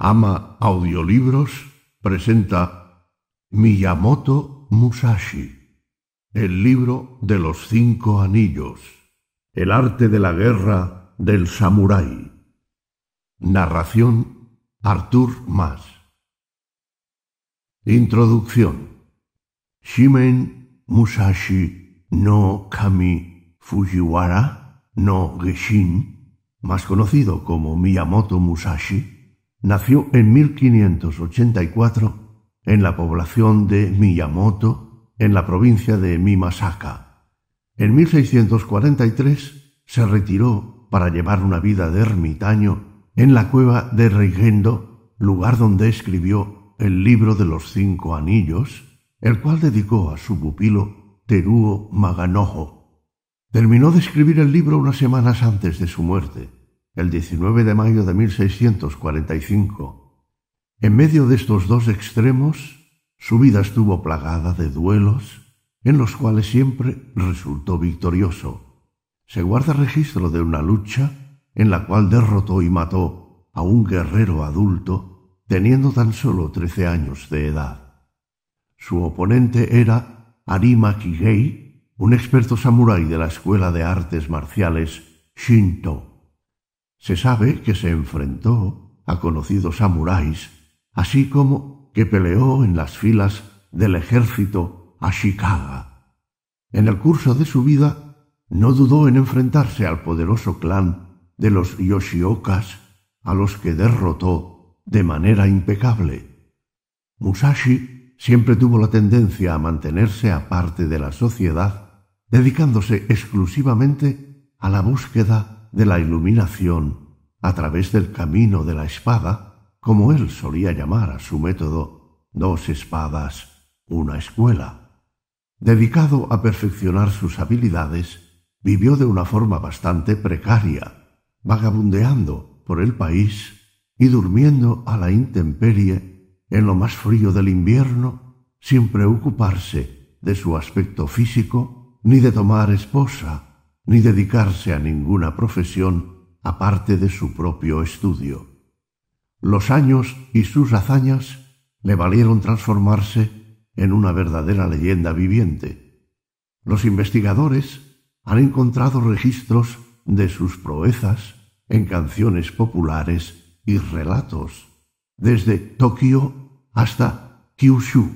Ama Audiolibros presenta Miyamoto Musashi, el libro de los cinco anillos, el arte de la guerra del samurái. Narración Arthur Mas. Introducción. Shimen Musashi no Kami Fujiwara no Geshin, más conocido como Miyamoto Musashi, nació en 1584 en la población de Miyamoto, en la provincia de Mimasaka. En 1643 se retiró para llevar una vida de ermitaño en la cueva de Reigendo, lugar donde escribió el libro de los cinco anillos, el cual dedicó a su pupilo Teruo Maganojo. Terminó de escribir el libro unas semanas antes de su muerte, el 19 de mayo de 1645. En medio de estos dos extremos, su vida estuvo plagada de duelos, en los cuales siempre resultó victorioso. Se guarda registro de una lucha en la cual derrotó y mató a un guerrero adulto teniendo tan solo trece años de edad. Su oponente era Arima Kigei, un experto samurái de la Escuela de Artes Marciales Shinto. Se sabe que se enfrentó a conocidos samuráis, así como que peleó en las filas del ejército Ashikaga. En el curso de su vida no dudó en enfrentarse al poderoso clan de los Yoshiokas, a los que derrotó de manera impecable. Musashi siempre tuvo la tendencia a mantenerse aparte de la sociedad, dedicándose exclusivamente a la búsqueda de la iluminación a través del camino de la espada, como él solía llamar a su método dos espadas, una escuela. Dedicado a perfeccionar sus habilidades, vivió de una forma bastante precaria, vagabundeando por el país y durmiendo a la intemperie en lo más frío del invierno, sin preocuparse de su aspecto físico, ni de tomar esposa, ni dedicarse a ninguna profesión aparte de su propio estudio. Los años y sus hazañas le valieron transformarse en una verdadera leyenda viviente. Los investigadores han encontrado registros de sus proezas en canciones populares y relatos, desde Tokio hasta Kyushu.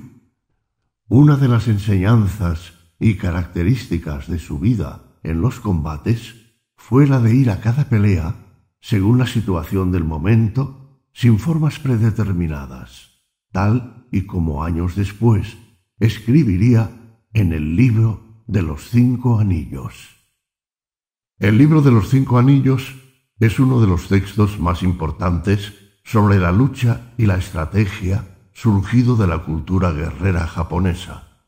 Una de las enseñanzas y características de su vida en los combates fue la de ir a cada pelea según la situación del momento, sin formas predeterminadas, tal y como años después escribiría en el libro de los cinco anillos. El libro de los cinco anillos es uno de los textos más importantes sobre la lucha y la estrategia surgido de la cultura guerrera japonesa.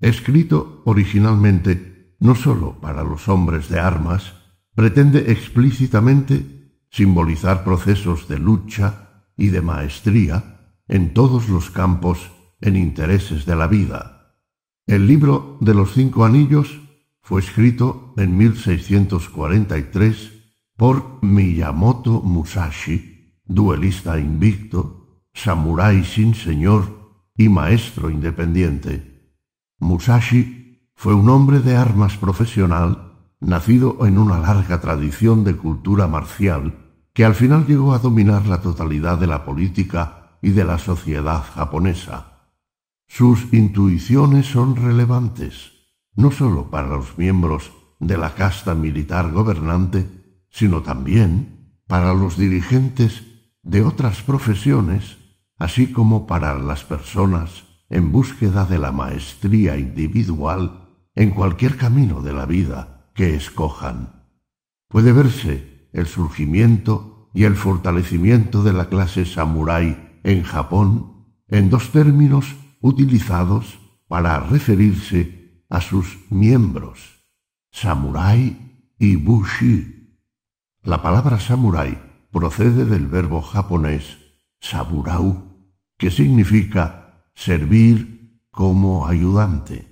Escrito originalmente no sólo para los hombres de armas, pretende explícitamente simbolizar procesos de lucha y de maestría en todos los campos en intereses de la vida. El libro de los cinco anillos fue escrito en 1643 por Miyamoto Musashi, duelista invicto, samurái sin señor y maestro independiente. Musashi fue un hombre de armas profesional, nacido en una larga tradición de cultura marcial, que al final llegó a dominar la totalidad de la política y de la sociedad japonesa. Sus intuiciones son relevantes, no sólo para los miembros de la casta militar gobernante, sino también para los dirigentes de otras profesiones, así como para las personas en búsqueda de la maestría individual en cualquier camino de la vida que escojan. Puede verse el surgimiento y el fortalecimiento de la clase samurái en Japón en dos términos utilizados para referirse a sus miembros, samurái y bushi. La palabra samurái procede del verbo japonés saburau, que significa servir como ayudante.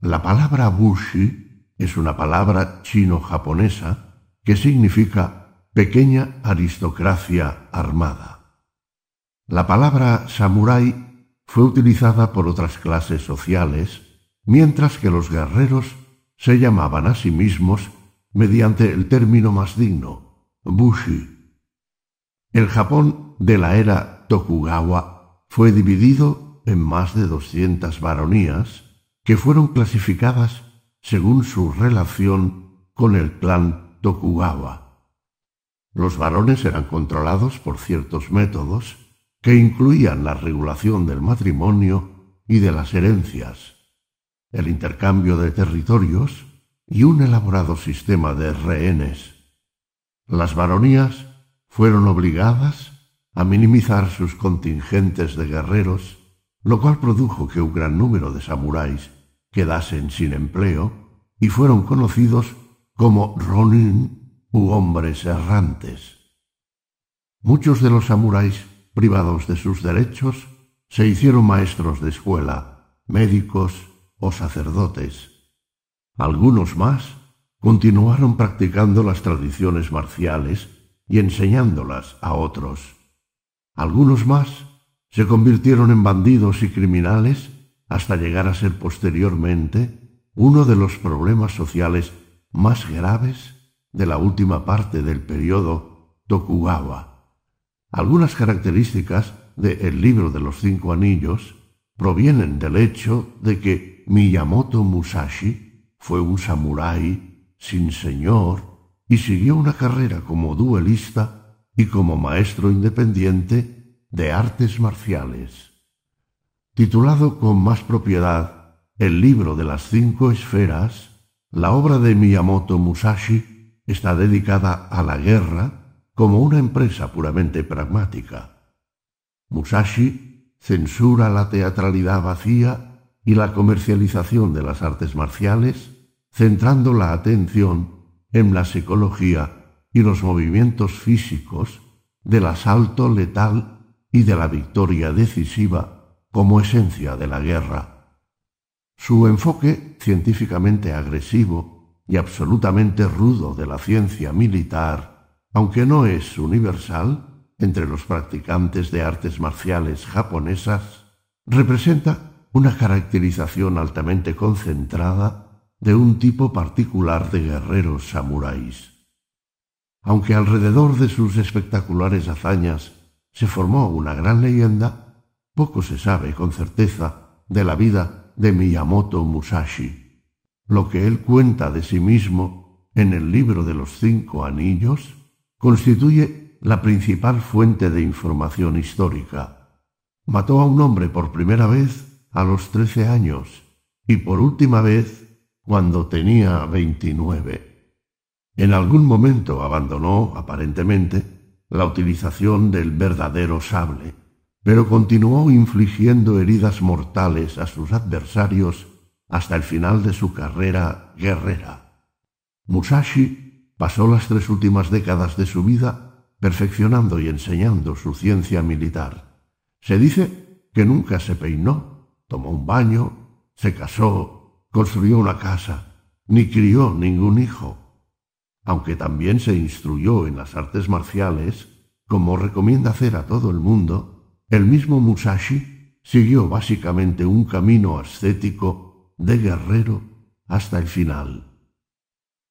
La palabra bushi es una palabra chino-japonesa que significa pequeña aristocracia armada. La palabra samurái fue utilizada por otras clases sociales, mientras que los guerreros se llamaban a sí mismos mediante el término más digno, bushi. El Japón de la era Tokugawa fue dividido en más de 200 baronías que fueron clasificadas según su relación con el clan Tokugawa. Los varones eran controlados por ciertos métodos que incluían la regulación del matrimonio y de las herencias, el intercambio de territorios y un elaborado sistema de rehenes. Las baronías fueron obligadas a minimizar sus contingentes de guerreros, lo cual produjo que un gran número de samuráis quedasen sin empleo y fueron conocidos como ronin u hombres errantes. Muchos de los samuráis privados de sus derechos se hicieron maestros de escuela, médicos o sacerdotes. Algunos más continuaron practicando las tradiciones marciales y enseñándolas a otros. Algunos más se convirtieron en bandidos y criminales hasta llegar a ser posteriormente uno de los problemas sociales más graves de la última parte del periodo Tokugawa. Algunas características de El libro de los cinco anillos provienen del hecho de que Miyamoto Musashi fue un samurái sin señor y siguió una carrera como duelista y como maestro independiente de artes marciales. Titulado con más propiedad El libro de las cinco esferas, la obra de Miyamoto Musashi está dedicada a la guerra como una empresa puramente pragmática. Musashi censura la teatralidad vacía y la comercialización de las artes marciales, centrando la atención en la psicología y los movimientos físicos del asalto letal y de la victoria decisiva como esencia de la guerra. Su enfoque científicamente agresivo y absolutamente rudo de la ciencia militar, aunque no es universal entre los practicantes de artes marciales japonesas, representa una caracterización altamente concentrada de un tipo particular de guerreros samuráis. Aunque alrededor de sus espectaculares hazañas se formó una gran leyenda, poco se sabe con certeza de la vida de Miyamoto Musashi. Lo que él cuenta de sí mismo en el libro de los cinco anillos constituye la principal fuente de información histórica. Mató a un hombre por primera vez a los trece años y por última vez cuando tenía veintinueve. En algún momento abandonó, aparentemente, la utilización del verdadero sable, pero continuó infligiendo heridas mortales a sus adversarios hasta el final de su carrera guerrera. Musashi pasó las tres últimas décadas de su vida perfeccionando y enseñando su ciencia militar. Se dice que nunca se peinó, tomó un baño, se casó construyó una casa, ni crió ningún hijo, aunque también se instruyó en las artes marciales, como recomienda hacer a todo el mundo, el mismo Musashi siguió básicamente un camino ascético de guerrero hasta el final.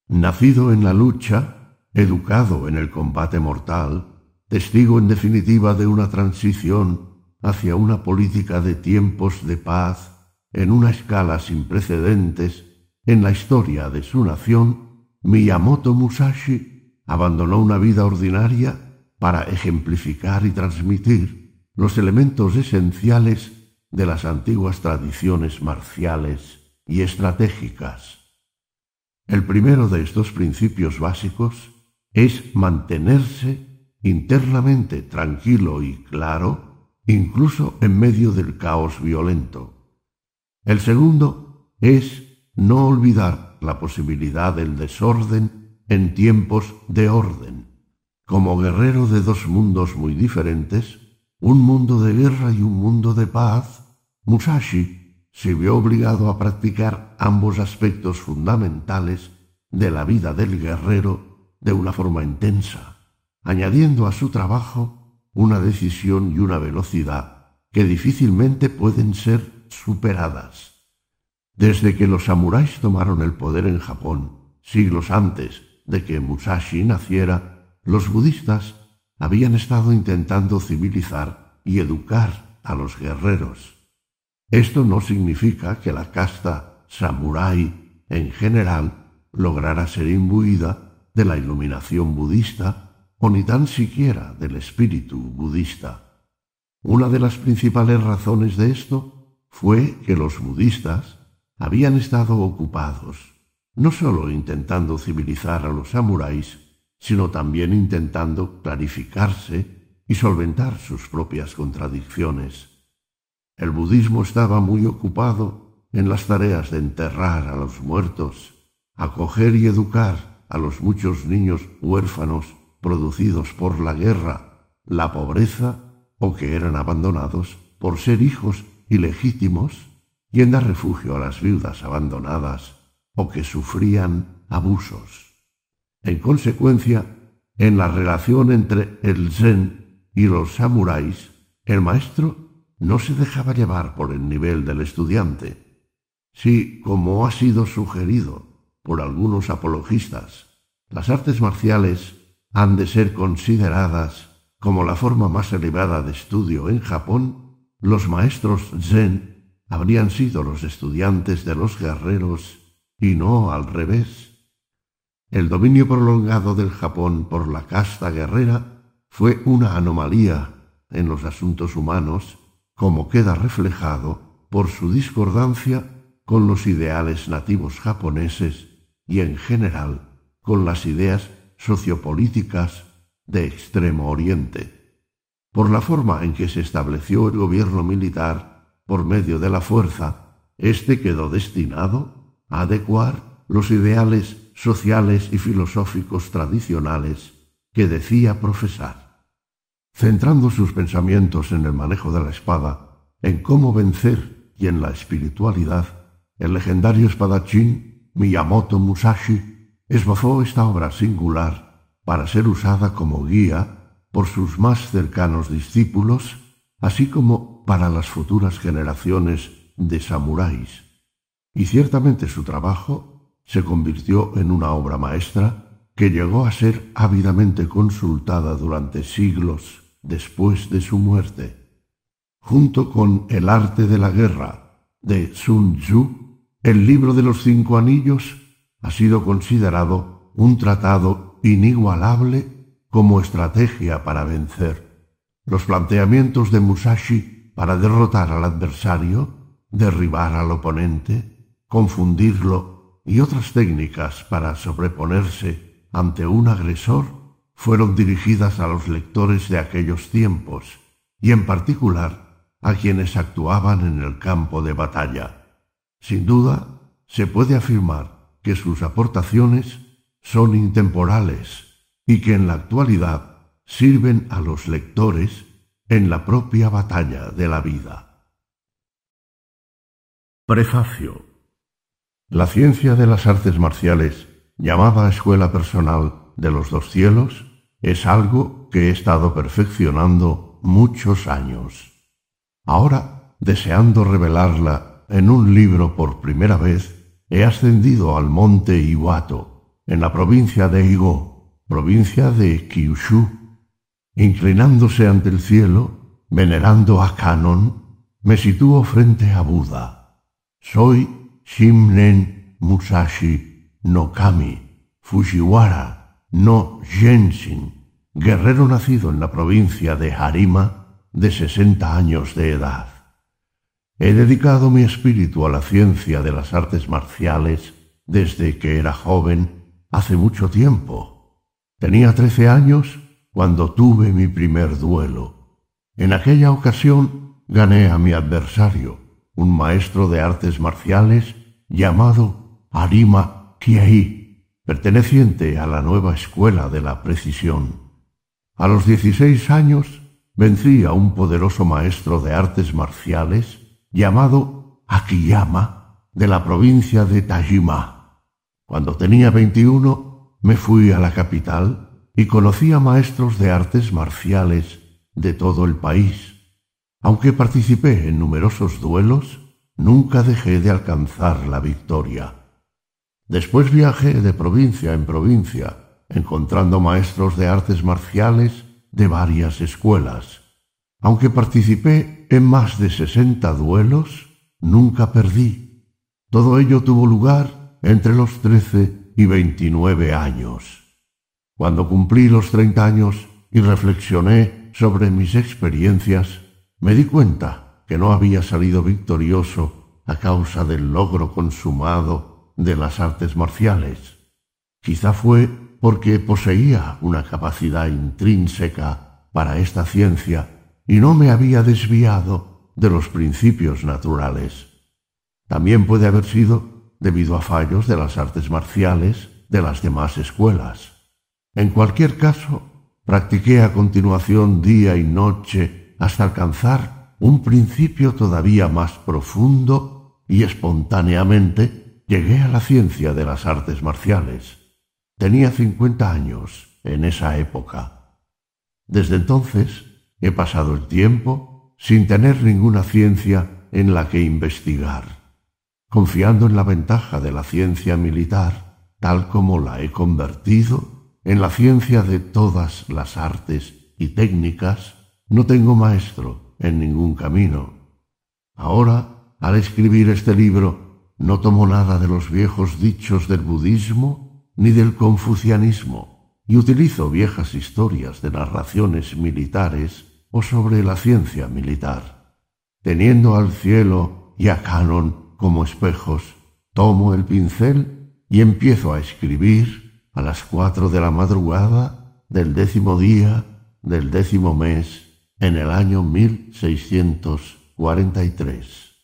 Nacido en la lucha, educado en el combate mortal, testigo en definitiva de una transición hacia una política de tiempos de paz en una escala sin precedentes en la historia de su nación, Miyamoto Musashi abandonó una vida ordinaria para ejemplificar y transmitir los elementos esenciales de las antiguas tradiciones marciales y estratégicas. El primero de estos principios básicos es mantenerse internamente tranquilo y claro, incluso en medio del caos violento. El segundo es no olvidar la posibilidad del desorden en tiempos de orden. Como guerrero de dos mundos muy diferentes, un mundo de guerra y un mundo de paz, Musashi se vio obligado a practicar ambos aspectos fundamentales de la vida del guerrero de una forma intensa, añadiendo a su trabajo una decisión y una velocidad que difícilmente pueden ser superadas. Desde que los samuráis tomaron el poder en Japón, siglos antes de que Musashi naciera, los budistas habían estado intentando civilizar y educar a los guerreros. Esto no significa que la casta samurái en general lograra ser imbuida de la iluminación budista o ni tan siquiera del espíritu budista. Una de las principales razones de esto fue que los budistas habían estado ocupados no sólo intentando civilizar a los samuráis, sino también intentando clarificarse y solventar sus propias contradicciones. El budismo estaba muy ocupado en las tareas de enterrar a los muertos, acoger y educar a los muchos niños huérfanos producidos por la guerra, la pobreza o que eran abandonados por ser hijos ilegítimos y en dar refugio a las viudas abandonadas o que sufrían abusos. En consecuencia, en la relación entre el zen y los samuráis, el maestro no se dejaba llevar por el nivel del estudiante. Si, como ha sido sugerido por algunos apologistas, las artes marciales han de ser consideradas como la forma más elevada de estudio en Japón, los maestros zen habrían sido los estudiantes de los guerreros y no al revés. El dominio prolongado del Japón por la casta guerrera fue una anomalía en los asuntos humanos, como queda reflejado por su discordancia con los ideales nativos japoneses y en general con las ideas sociopolíticas de Extremo Oriente. Por la forma en que se estableció el gobierno militar por medio de la fuerza, éste quedó destinado a adecuar los ideales sociales y filosóficos tradicionales que decía profesar. Centrando sus pensamientos en el manejo de la espada, en cómo vencer y en la espiritualidad, el legendario espadachín Miyamoto Musashi esbozó esta obra singular para ser usada como guía por sus más cercanos discípulos, así como para las futuras generaciones de samuráis. Y ciertamente su trabajo se convirtió en una obra maestra que llegó a ser ávidamente consultada durante siglos después de su muerte. Junto con El arte de la guerra de Sun Tzu, el libro de los cinco anillos ha sido considerado un tratado inigualable como estrategia para vencer. Los planteamientos de Musashi para derrotar al adversario, derribar al oponente, confundirlo y otras técnicas para sobreponerse ante un agresor fueron dirigidas a los lectores de aquellos tiempos y en particular a quienes actuaban en el campo de batalla. Sin duda, se puede afirmar que sus aportaciones son intemporales y que en la actualidad sirven a los lectores en la propia batalla de la vida. Prefacio la ciencia de las artes marciales, llamada escuela personal de los dos cielos, es algo que he estado perfeccionando muchos años. Ahora, deseando revelarla en un libro por primera vez, he ascendido al monte Iwato, en la provincia de Igo, provincia de Kyushu. Inclinándose ante el cielo, venerando a Kanon, me sitúo frente a Buda. Soy Shimnen Musashi no Kami, Fujiwara no Genshin, guerrero nacido en la provincia de Harima de sesenta años de edad. He dedicado mi espíritu a la ciencia de las artes marciales desde que era joven, hace mucho tiempo. Tenía trece años cuando tuve mi primer duelo. En aquella ocasión gané a mi adversario, un maestro de artes marciales llamado Arima Kiei, perteneciente a la nueva escuela de la precisión. A los dieciséis años vencí a un poderoso maestro de artes marciales llamado Akiyama de la provincia de Tajima. Cuando tenía veintiuno me fui a la capital y conocí a maestros de artes marciales de todo el país. Aunque participé en numerosos duelos, nunca dejé de alcanzar la victoria. Después viajé de provincia en provincia, encontrando maestros de artes marciales de varias escuelas. Aunque participé en más de sesenta duelos, nunca perdí. Todo ello tuvo lugar entre los trece y veintinueve años. Cuando cumplí los treinta años y reflexioné sobre mis experiencias, me di cuenta que no había salido victorioso a causa del logro consumado de las artes marciales. Quizá fue porque poseía una capacidad intrínseca para esta ciencia y no me había desviado de los principios naturales. También puede haber sido debido a fallos de las artes marciales de las demás escuelas. En cualquier caso, practiqué a continuación día y noche hasta alcanzar un principio todavía más profundo y espontáneamente llegué a la ciencia de las artes marciales. Tenía cincuenta años en esa época. Desde entonces he pasado el tiempo sin tener ninguna ciencia en la que investigar, confiando en la ventaja de la ciencia militar, tal como la he convertido en la ciencia de todas las artes y técnicas, no tengo maestro en ningún camino. Ahora, al escribir este libro, no tomo nada de los viejos dichos del budismo ni del confucianismo, y utilizo viejas historias de narraciones militares o sobre la ciencia militar. Teniendo al cielo y a Canon como espejos, tomo el pincel y empiezo a escribir a las cuatro de la madrugada del décimo día del décimo mes en el año 1643.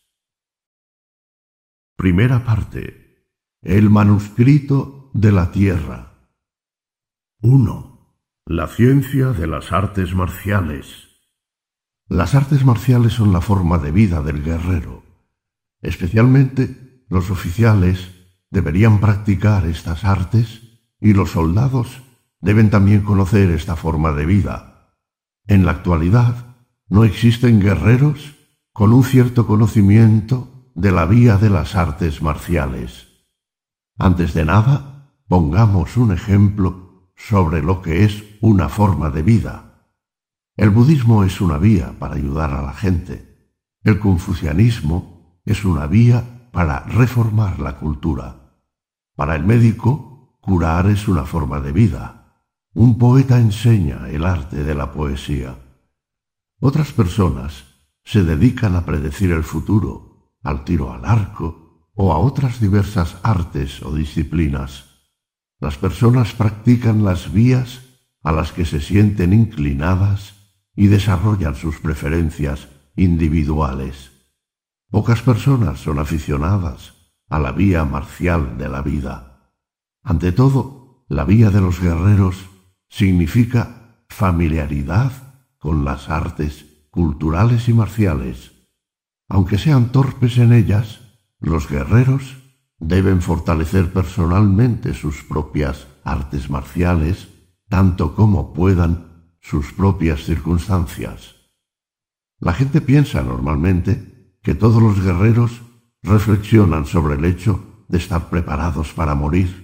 Primera parte. El manuscrito de la Tierra. 1. La ciencia de las artes marciales. Las artes marciales son la forma de vida del guerrero. Especialmente los oficiales deberían practicar estas artes y los soldados deben también conocer esta forma de vida. En la actualidad no existen guerreros con un cierto conocimiento de la vía de las artes marciales. Antes de nada, Pongamos un ejemplo sobre lo que es una forma de vida. El budismo es una vía para ayudar a la gente. El confucianismo es una vía para reformar la cultura. Para el médico, curar es una forma de vida. Un poeta enseña el arte de la poesía. Otras personas se dedican a predecir el futuro, al tiro al arco o a otras diversas artes o disciplinas. Las personas practican las vías a las que se sienten inclinadas y desarrollan sus preferencias individuales. Pocas personas son aficionadas a la vía marcial de la vida. Ante todo, la vía de los guerreros significa familiaridad con las artes culturales y marciales. Aunque sean torpes en ellas, los guerreros deben fortalecer personalmente sus propias artes marciales, tanto como puedan sus propias circunstancias. La gente piensa normalmente que todos los guerreros reflexionan sobre el hecho de estar preparados para morir.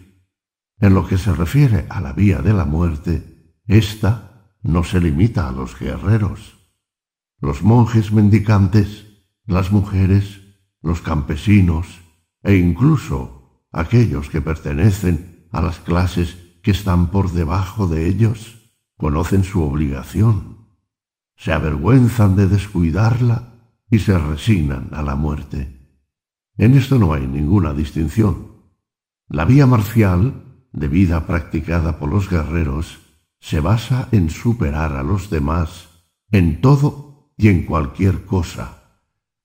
En lo que se refiere a la vía de la muerte, ésta no se limita a los guerreros. Los monjes mendicantes, las mujeres, los campesinos, e incluso aquellos que pertenecen a las clases que están por debajo de ellos conocen su obligación, se avergüenzan de descuidarla y se resignan a la muerte. En esto no hay ninguna distinción. La vía marcial, de vida practicada por los guerreros, se basa en superar a los demás en todo y en cualquier cosa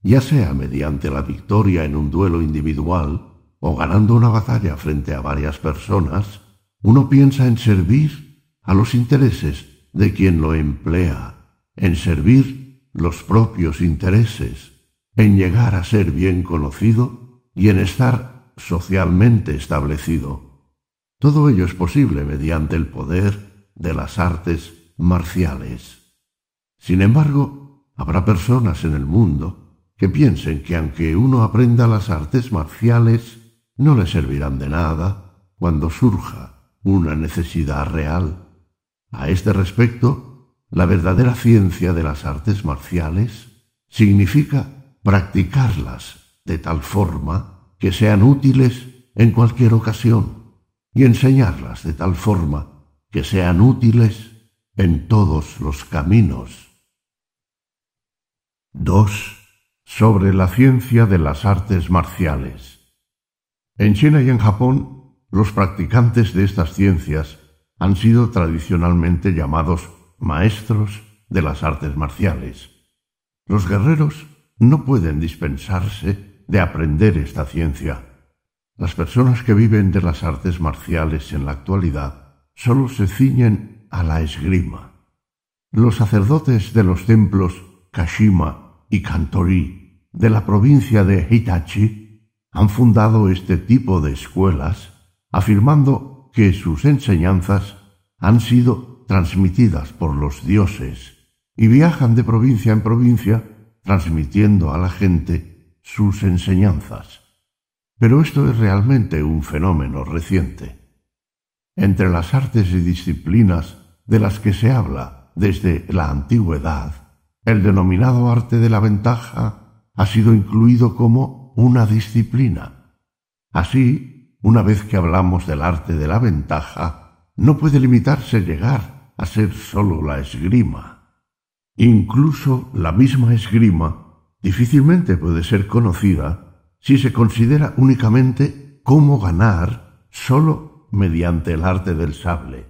ya sea mediante la victoria en un duelo individual o ganando una batalla frente a varias personas, uno piensa en servir a los intereses de quien lo emplea, en servir los propios intereses, en llegar a ser bien conocido y en estar socialmente establecido. Todo ello es posible mediante el poder de las artes marciales. Sin embargo, habrá personas en el mundo que piensen que aunque uno aprenda las artes marciales, no le servirán de nada cuando surja una necesidad real. A este respecto, la verdadera ciencia de las artes marciales significa practicarlas de tal forma que sean útiles en cualquier ocasión y enseñarlas de tal forma que sean útiles en todos los caminos. 2. Sobre la ciencia de las artes marciales. En China y en Japón, los practicantes de estas ciencias han sido tradicionalmente llamados maestros de las artes marciales. Los guerreros no pueden dispensarse de aprender esta ciencia las personas que viven de las artes marciales en la actualidad solo se ciñen a la esgrima. Los sacerdotes de los templos Kashima y Kantori de la provincia de Hitachi han fundado este tipo de escuelas afirmando que sus enseñanzas han sido transmitidas por los dioses y viajan de provincia en provincia transmitiendo a la gente sus enseñanzas. Pero esto es realmente un fenómeno reciente. Entre las artes y disciplinas de las que se habla desde la antigüedad, el denominado arte de la ventaja ha sido incluido como una disciplina. Así, una vez que hablamos del arte de la ventaja, no puede limitarse llegar a ser sólo la esgrima. Incluso la misma esgrima difícilmente puede ser conocida si se considera únicamente cómo ganar sólo mediante el arte del sable.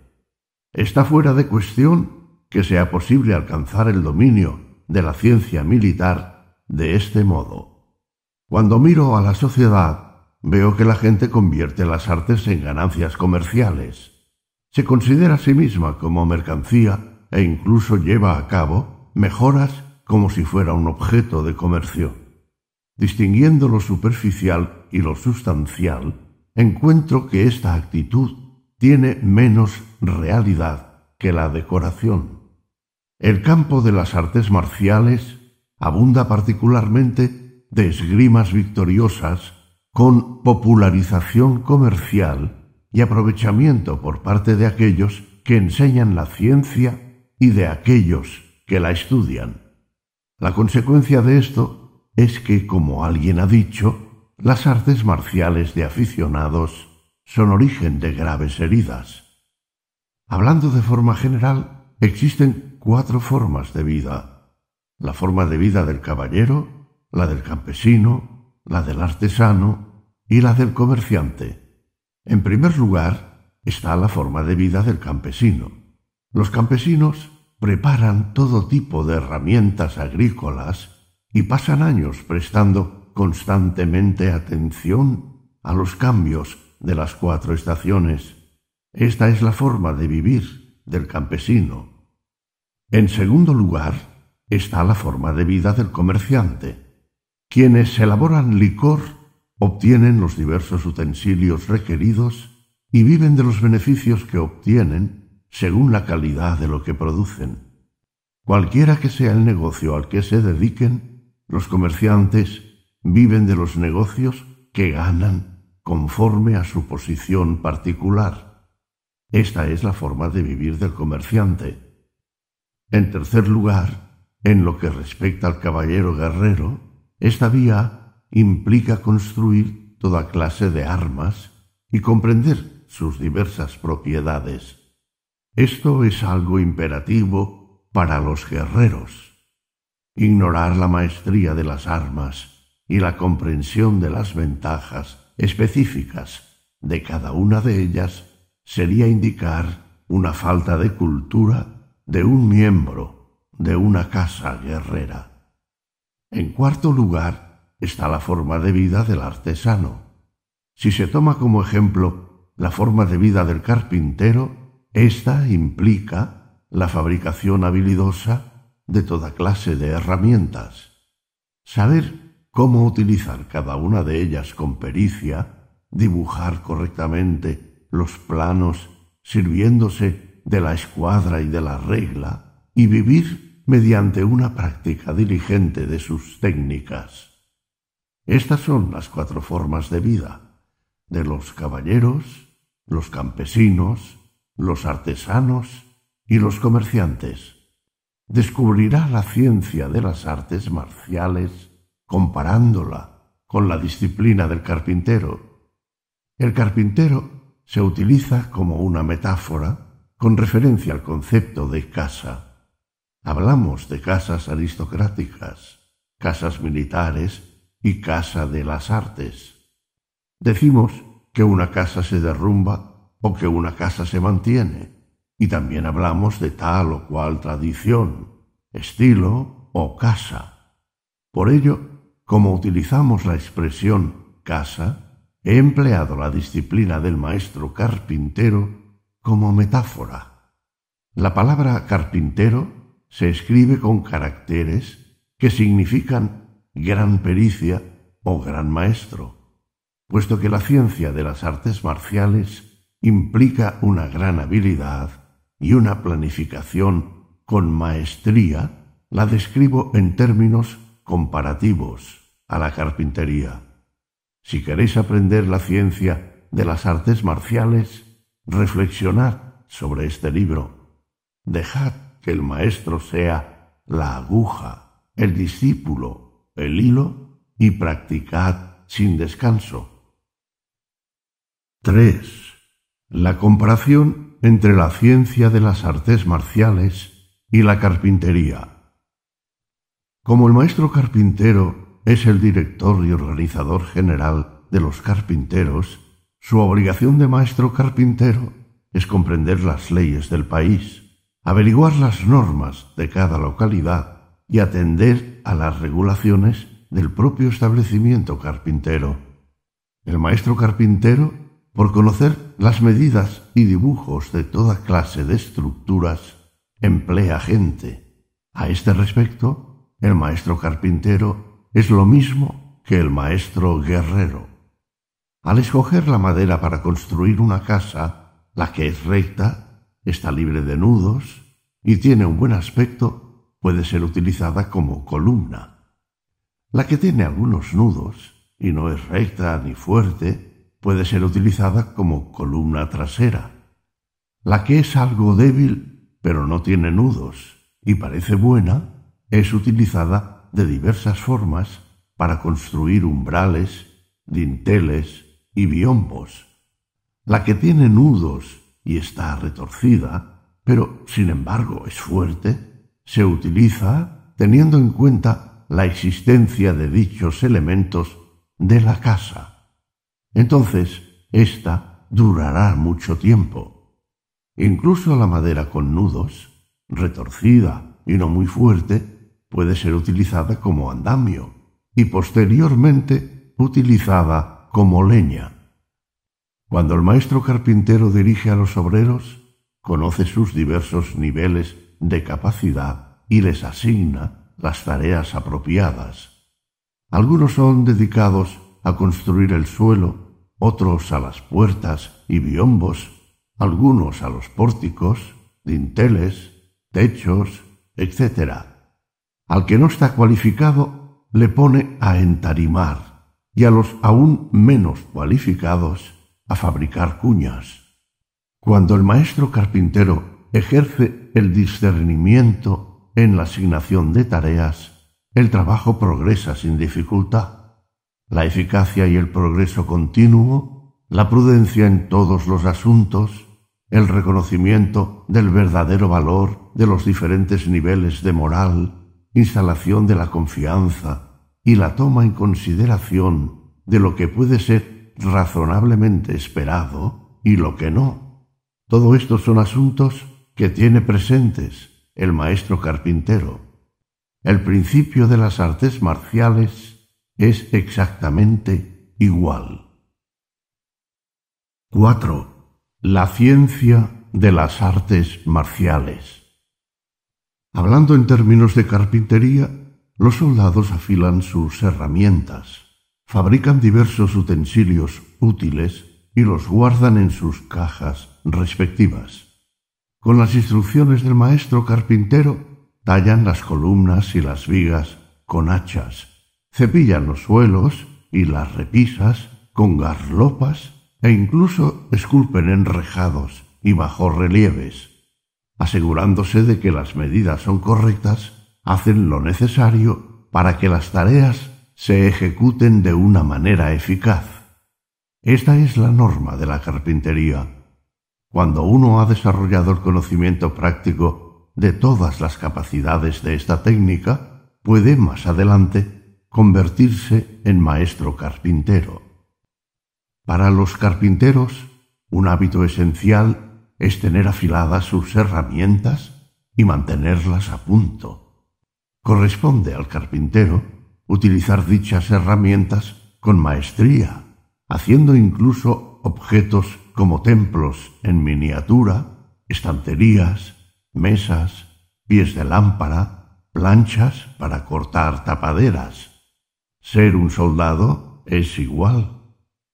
Está fuera de cuestión que sea posible alcanzar el dominio de la ciencia militar de este modo. Cuando miro a la sociedad, veo que la gente convierte las artes en ganancias comerciales. Se considera a sí misma como mercancía e incluso lleva a cabo mejoras como si fuera un objeto de comercio. Distinguiendo lo superficial y lo sustancial, encuentro que esta actitud tiene menos realidad que la decoración. El campo de las artes marciales abunda particularmente de esgrimas victoriosas con popularización comercial y aprovechamiento por parte de aquellos que enseñan la ciencia y de aquellos que la estudian. La consecuencia de esto es que, como alguien ha dicho, las artes marciales de aficionados son origen de graves heridas. Hablando de forma general, existen cuatro formas de vida. La forma de vida del caballero, la del campesino, la del artesano y la del comerciante. En primer lugar está la forma de vida del campesino. Los campesinos preparan todo tipo de herramientas agrícolas y pasan años prestando constantemente atención a los cambios de las cuatro estaciones. Esta es la forma de vivir del campesino. En segundo lugar, está la forma de vida del comerciante. Quienes elaboran licor obtienen los diversos utensilios requeridos y viven de los beneficios que obtienen según la calidad de lo que producen. Cualquiera que sea el negocio al que se dediquen, los comerciantes viven de los negocios que ganan conforme a su posición particular. Esta es la forma de vivir del comerciante. En tercer lugar, en lo que respecta al caballero guerrero, esta vía implica construir toda clase de armas y comprender sus diversas propiedades. Esto es algo imperativo para los guerreros. Ignorar la maestría de las armas y la comprensión de las ventajas específicas de cada una de ellas sería indicar una falta de cultura de un miembro de una casa guerrera. En cuarto lugar está la forma de vida del artesano. Si se toma como ejemplo la forma de vida del carpintero, ésta implica la fabricación habilidosa de toda clase de herramientas. Saber cómo utilizar cada una de ellas con pericia, dibujar correctamente los planos sirviéndose de la escuadra y de la regla, y vivir mediante una práctica diligente de sus técnicas. Estas son las cuatro formas de vida de los caballeros, los campesinos, los artesanos y los comerciantes. Descubrirá la ciencia de las artes marciales comparándola con la disciplina del carpintero. El carpintero se utiliza como una metáfora con referencia al concepto de casa. Hablamos de casas aristocráticas, casas militares y casa de las artes. Decimos que una casa se derrumba o que una casa se mantiene, y también hablamos de tal o cual tradición, estilo o casa. Por ello, como utilizamos la expresión casa, he empleado la disciplina del maestro carpintero como metáfora. La palabra carpintero se escribe con caracteres que significan gran pericia o gran maestro, puesto que la ciencia de las artes marciales implica una gran habilidad y una planificación con maestría, la describo en términos comparativos a la carpintería. Si queréis aprender la ciencia de las artes marciales, reflexionad sobre este libro. Dejad que el maestro sea la aguja, el discípulo el hilo y practicad sin descanso. 3. La comparación entre la ciencia de las artes marciales y la carpintería. Como el maestro carpintero es el director y organizador general de los carpinteros, su obligación de maestro carpintero es comprender las leyes del país, averiguar las normas de cada localidad y atender a las regulaciones del propio establecimiento carpintero. El maestro carpintero, por conocer las medidas y dibujos de toda clase de estructuras, emplea gente. A este respecto, el maestro carpintero es lo mismo que el maestro guerrero. Al escoger la madera para construir una casa, la que es recta, está libre de nudos y tiene un buen aspecto, puede ser utilizada como columna. La que tiene algunos nudos y no es recta ni fuerte puede ser utilizada como columna trasera. La que es algo débil pero no tiene nudos y parece buena es utilizada de diversas formas para construir umbrales, dinteles y biombos. La que tiene nudos y está retorcida, pero sin embargo es fuerte, se utiliza teniendo en cuenta la existencia de dichos elementos de la casa. Entonces, ésta durará mucho tiempo. Incluso la madera con nudos, retorcida y no muy fuerte, puede ser utilizada como andamio y posteriormente utilizada como leña. Cuando el maestro carpintero dirige a los obreros, conoce sus diversos niveles de capacidad y les asigna las tareas apropiadas. Algunos son dedicados a construir el suelo, otros a las puertas y biombos, algunos a los pórticos, dinteles, techos, etc. Al que no está cualificado le pone a entarimar y a los aún menos cualificados a fabricar cuñas. Cuando el maestro carpintero ejerce el discernimiento en la asignación de tareas, el trabajo progresa sin dificultad. La eficacia y el progreso continuo, la prudencia en todos los asuntos, el reconocimiento del verdadero valor de los diferentes niveles de moral, instalación de la confianza y la toma en consideración de lo que puede ser razonablemente esperado y lo que no. Todo esto son asuntos que tiene presentes el maestro carpintero. El principio de las artes marciales es exactamente igual. 4. La ciencia de las artes marciales. Hablando en términos de carpintería, los soldados afilan sus herramientas, fabrican diversos utensilios útiles y los guardan en sus cajas respectivas. Con las instrucciones del maestro carpintero tallan las columnas y las vigas con hachas, cepillan los suelos y las repisas con garlopas e incluso esculpen enrejados y relieves, asegurándose de que las medidas son correctas, hacen lo necesario para que las tareas se ejecuten de una manera eficaz. Esta es la norma de la carpintería. Cuando uno ha desarrollado el conocimiento práctico de todas las capacidades de esta técnica, puede más adelante convertirse en maestro carpintero. Para los carpinteros, un hábito esencial es tener afiladas sus herramientas y mantenerlas a punto. Corresponde al carpintero utilizar dichas herramientas con maestría, haciendo incluso objetos como templos en miniatura, estanterías, mesas, pies de lámpara, planchas para cortar tapaderas. Ser un soldado es igual.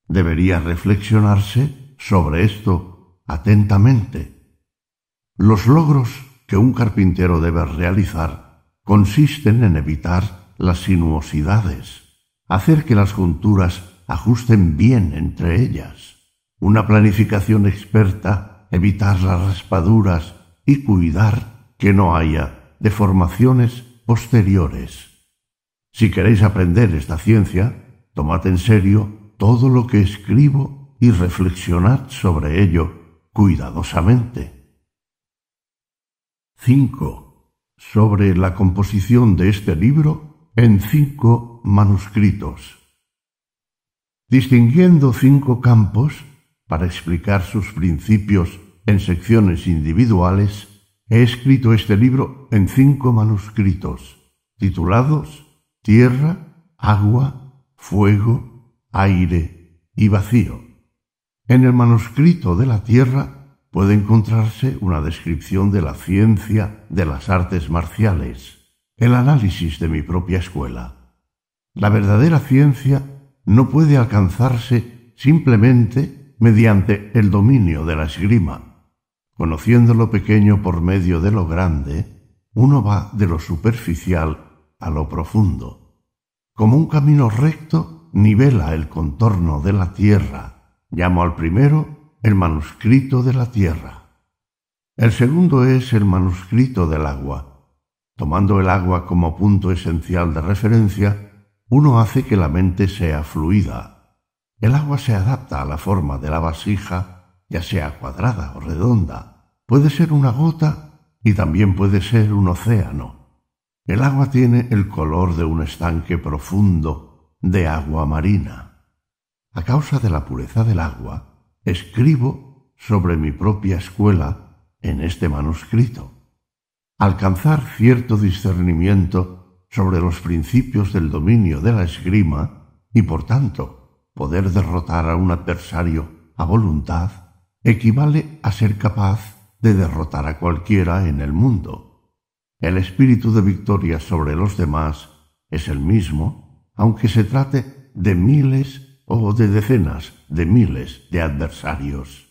Debería reflexionarse sobre esto atentamente. Los logros que un carpintero debe realizar consisten en evitar las sinuosidades, hacer que las junturas ajusten bien entre ellas, una planificación experta, evitar las raspaduras y cuidar que no haya deformaciones posteriores. Si queréis aprender esta ciencia, tomad en serio todo lo que escribo y reflexionad sobre ello cuidadosamente. 5. Sobre la composición de este libro en cinco manuscritos. Distinguiendo cinco campos para explicar sus principios en secciones individuales, he escrito este libro en cinco manuscritos, titulados Tierra, Agua, Fuego, aire y vacío. En el manuscrito de la Tierra puede encontrarse una descripción de la ciencia de las artes marciales, el análisis de mi propia escuela. La verdadera ciencia no puede alcanzarse simplemente mediante el dominio de la esgrima. Conociendo lo pequeño por medio de lo grande, uno va de lo superficial a lo profundo. Como un camino recto nivela el contorno de la tierra. Llamo al primero el manuscrito de la tierra. El segundo es el manuscrito del agua. Tomando el agua como punto esencial de referencia, uno hace que la mente sea fluida. El agua se adapta a la forma de la vasija, ya sea cuadrada o redonda. Puede ser una gota y también puede ser un océano. El agua tiene el color de un estanque profundo de agua marina. A causa de la pureza del agua, escribo sobre mi propia escuela en este manuscrito. Alcanzar cierto discernimiento sobre los principios del dominio de la esgrima y, por tanto, poder derrotar a un adversario a voluntad, equivale a ser capaz de derrotar a cualquiera en el mundo. El espíritu de victoria sobre los demás es el mismo aunque se trate de miles o de decenas de miles de adversarios.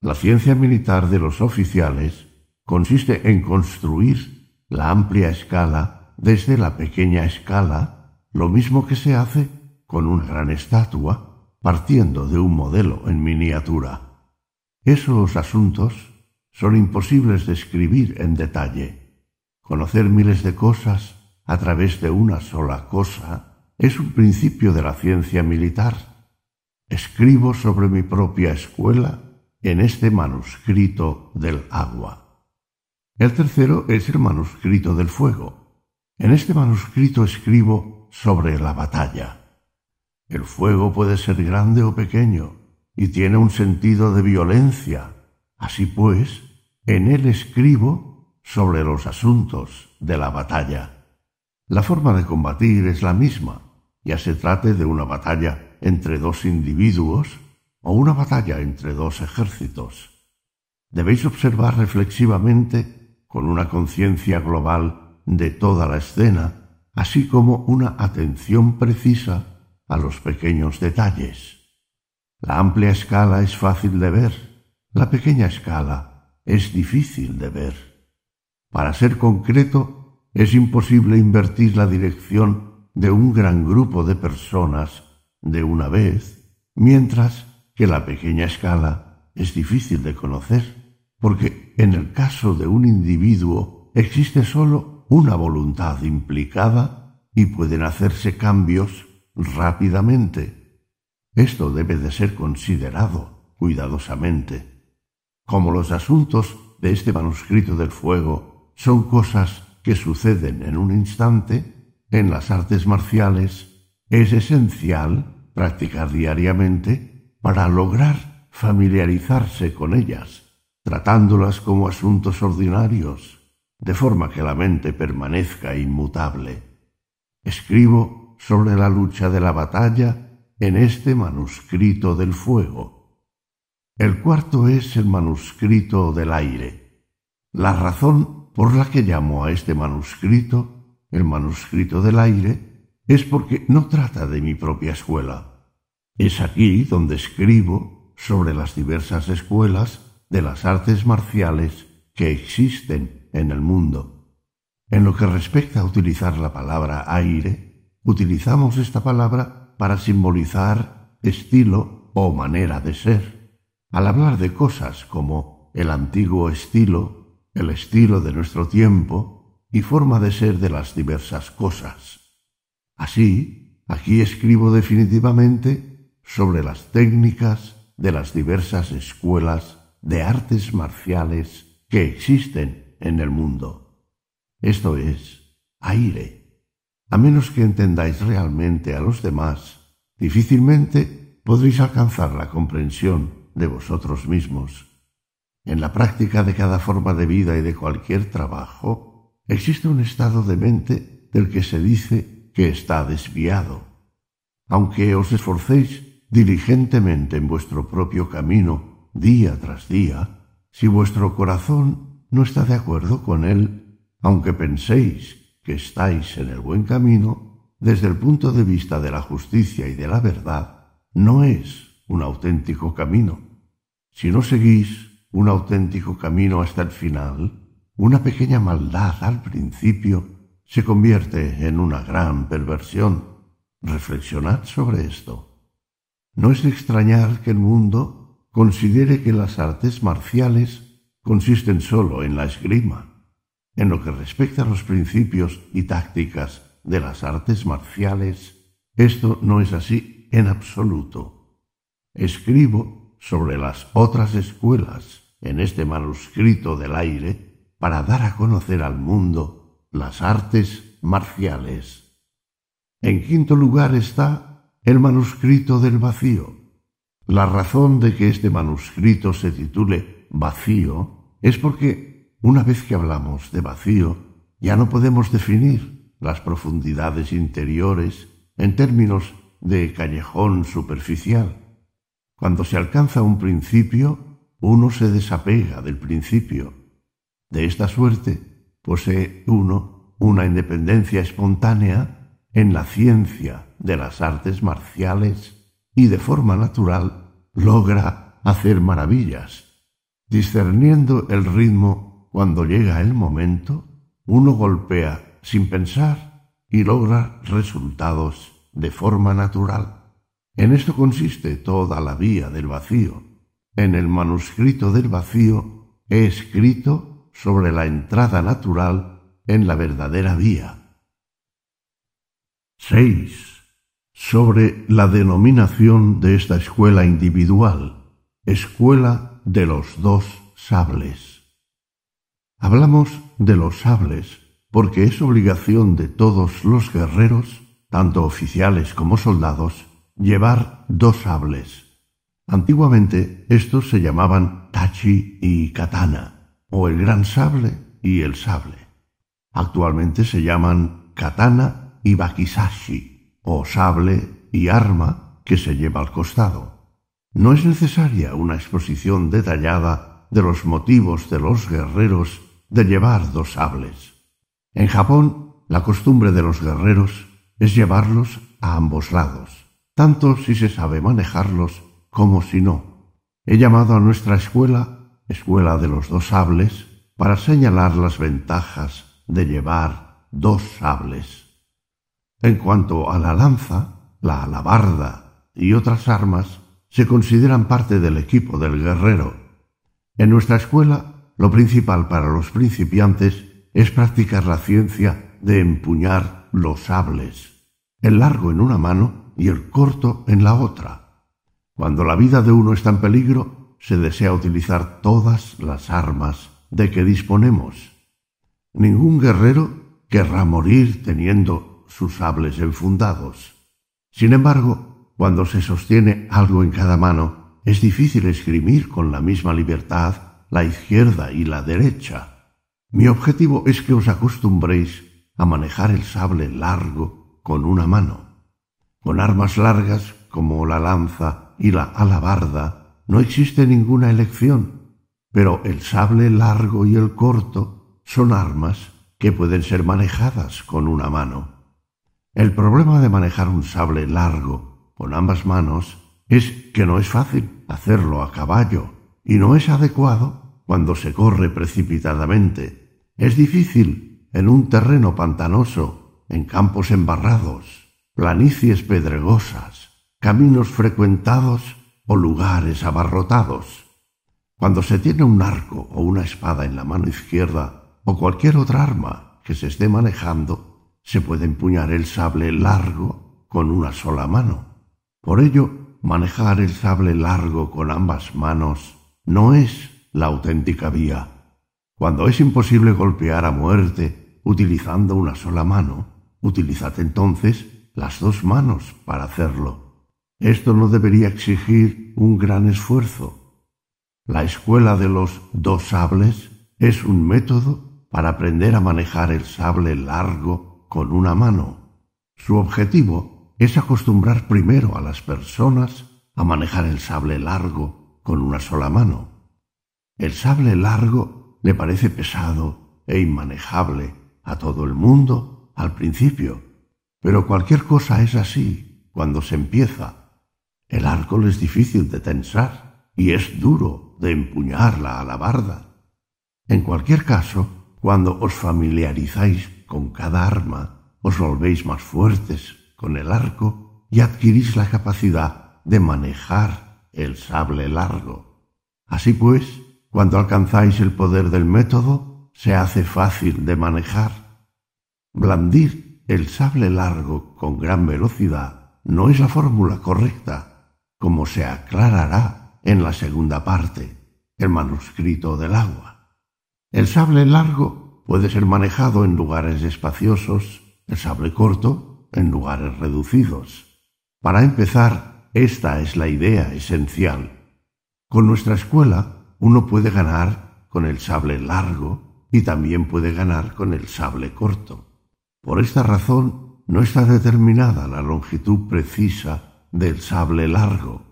La ciencia militar de los oficiales consiste en construir la amplia escala desde la pequeña escala, lo mismo que se hace con una gran estatua partiendo de un modelo en miniatura. Esos asuntos son imposibles de escribir en detalle. Conocer miles de cosas a través de una sola cosa es un principio de la ciencia militar. Escribo sobre mi propia escuela en este manuscrito del agua. El tercero es el manuscrito del fuego. En este manuscrito escribo sobre la batalla. El fuego puede ser grande o pequeño y tiene un sentido de violencia. Así pues, en él escribo sobre los asuntos de la batalla. La forma de combatir es la misma, ya se trate de una batalla entre dos individuos o una batalla entre dos ejércitos. Debéis observar reflexivamente, con una conciencia global de toda la escena, así como una atención precisa a los pequeños detalles. La amplia escala es fácil de ver, la pequeña escala es difícil de ver. Para ser concreto, es imposible invertir la dirección de un gran grupo de personas de una vez, mientras que la pequeña escala es difícil de conocer, porque en el caso de un individuo existe sólo una voluntad implicada y pueden hacerse cambios rápidamente. Esto debe de ser considerado cuidadosamente. Como los asuntos de este manuscrito del fuego son cosas que suceden en un instante, en las artes marciales es esencial practicar diariamente para lograr familiarizarse con ellas, tratándolas como asuntos ordinarios, de forma que la mente permanezca inmutable. Escribo sobre la lucha de la batalla en este manuscrito del fuego. El cuarto es el manuscrito del aire. La razón por la que llamo a este manuscrito el manuscrito del aire es porque no trata de mi propia escuela. Es aquí donde escribo sobre las diversas escuelas de las artes marciales que existen en el mundo. En lo que respecta a utilizar la palabra aire, utilizamos esta palabra para simbolizar estilo o manera de ser. Al hablar de cosas como el antiguo estilo, el estilo de nuestro tiempo y forma de ser de las diversas cosas. Así, aquí escribo definitivamente sobre las técnicas de las diversas escuelas de artes marciales que existen en el mundo. Esto es aire. A menos que entendáis realmente a los demás, difícilmente podréis alcanzar la comprensión de vosotros mismos. En la práctica de cada forma de vida y de cualquier trabajo, existe un estado de mente del que se dice que está desviado. Aunque os esforcéis diligentemente en vuestro propio camino día tras día, si vuestro corazón no está de acuerdo con él, aunque penséis que estáis en el buen camino, desde el punto de vista de la justicia y de la verdad, no es un auténtico camino. Si no seguís un auténtico camino hasta el final, una pequeña maldad al principio se convierte en una gran perversión. Reflexionad sobre esto. No es de extrañar que el mundo considere que las artes marciales consisten sólo en la esgrima en lo que respecta a los principios y tácticas de las artes marciales, esto no es así en absoluto. Escribo sobre las otras escuelas en este manuscrito del aire para dar a conocer al mundo las artes marciales. En quinto lugar está el manuscrito del vacío. La razón de que este manuscrito se titule Vacío es porque una vez que hablamos de vacío, ya no podemos definir las profundidades interiores en términos de callejón superficial. Cuando se alcanza un principio, uno se desapega del principio. De esta suerte, posee uno una independencia espontánea en la ciencia de las artes marciales y de forma natural logra hacer maravillas, discerniendo el ritmo cuando llega el momento, uno golpea sin pensar y logra resultados de forma natural. En esto consiste toda la vía del vacío. En el manuscrito del vacío he escrito sobre la entrada natural en la verdadera vía. 6. Sobre la denominación de esta escuela individual, escuela de los dos sables. Hablamos de los sables porque es obligación de todos los guerreros, tanto oficiales como soldados, llevar dos sables. Antiguamente estos se llamaban tachi y katana, o el gran sable y el sable. Actualmente se llaman katana y bakisashi, o sable y arma que se lleva al costado. No es necesaria una exposición detallada de los motivos de los guerreros de llevar dos sables. En Japón, la costumbre de los guerreros es llevarlos a ambos lados, tanto si se sabe manejarlos como si no. He llamado a nuestra escuela Escuela de los dos sables para señalar las ventajas de llevar dos sables. En cuanto a la lanza, la alabarda y otras armas, se consideran parte del equipo del guerrero. En nuestra escuela, lo principal para los principiantes es practicar la ciencia de empuñar los sables, el largo en una mano y el corto en la otra. Cuando la vida de uno está en peligro, se desea utilizar todas las armas de que disponemos. Ningún guerrero querrá morir teniendo sus sables enfundados. Sin embargo, cuando se sostiene algo en cada mano, es difícil esgrimir con la misma libertad la izquierda y la derecha. Mi objetivo es que os acostumbréis a manejar el sable largo con una mano. Con armas largas como la lanza y la alabarda no existe ninguna elección, pero el sable largo y el corto son armas que pueden ser manejadas con una mano. El problema de manejar un sable largo con ambas manos es que no es fácil hacerlo a caballo y no es adecuado cuando se corre precipitadamente es difícil en un terreno pantanoso, en campos embarrados, planicies pedregosas, caminos frecuentados o lugares abarrotados. Cuando se tiene un arco o una espada en la mano izquierda o cualquier otra arma que se esté manejando, se puede empuñar el sable largo con una sola mano. Por ello, manejar el sable largo con ambas manos no es la auténtica vía. Cuando es imposible golpear a muerte utilizando una sola mano, utilizad entonces las dos manos para hacerlo. Esto no debería exigir un gran esfuerzo. La escuela de los dos sables es un método para aprender a manejar el sable largo con una mano. Su objetivo es acostumbrar primero a las personas a manejar el sable largo con una sola mano. El sable largo le parece pesado e inmanejable a todo el mundo al principio, pero cualquier cosa es así cuando se empieza. El arco es difícil de tensar y es duro de empuñar la alabarda. En cualquier caso, cuando os familiarizáis con cada arma, os volvéis más fuertes con el arco y adquirís la capacidad de manejar el sable largo. Así pues, cuando alcanzáis el poder del método, se hace fácil de manejar. Blandir el sable largo con gran velocidad no es la fórmula correcta, como se aclarará en la segunda parte, el manuscrito del agua. El sable largo puede ser manejado en lugares espaciosos, el sable corto en lugares reducidos. Para empezar, esta es la idea esencial. Con nuestra escuela uno puede ganar con el sable largo y también puede ganar con el sable corto. Por esta razón no está determinada la longitud precisa del sable largo.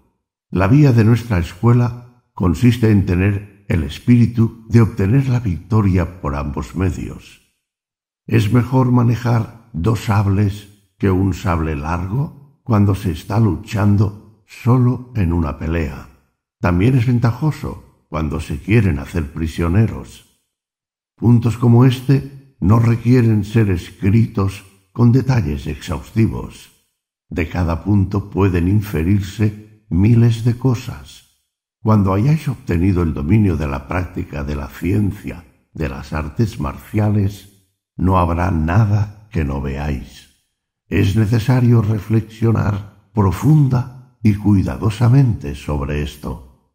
La vía de nuestra escuela consiste en tener el espíritu de obtener la victoria por ambos medios. Es mejor manejar dos sables que un sable largo cuando se está luchando solo en una pelea. También es ventajoso cuando se quieren hacer prisioneros. Puntos como este no requieren ser escritos con detalles exhaustivos. De cada punto pueden inferirse miles de cosas. Cuando hayáis obtenido el dominio de la práctica de la ciencia de las artes marciales, no habrá nada que no veáis. Es necesario reflexionar profunda y cuidadosamente sobre esto.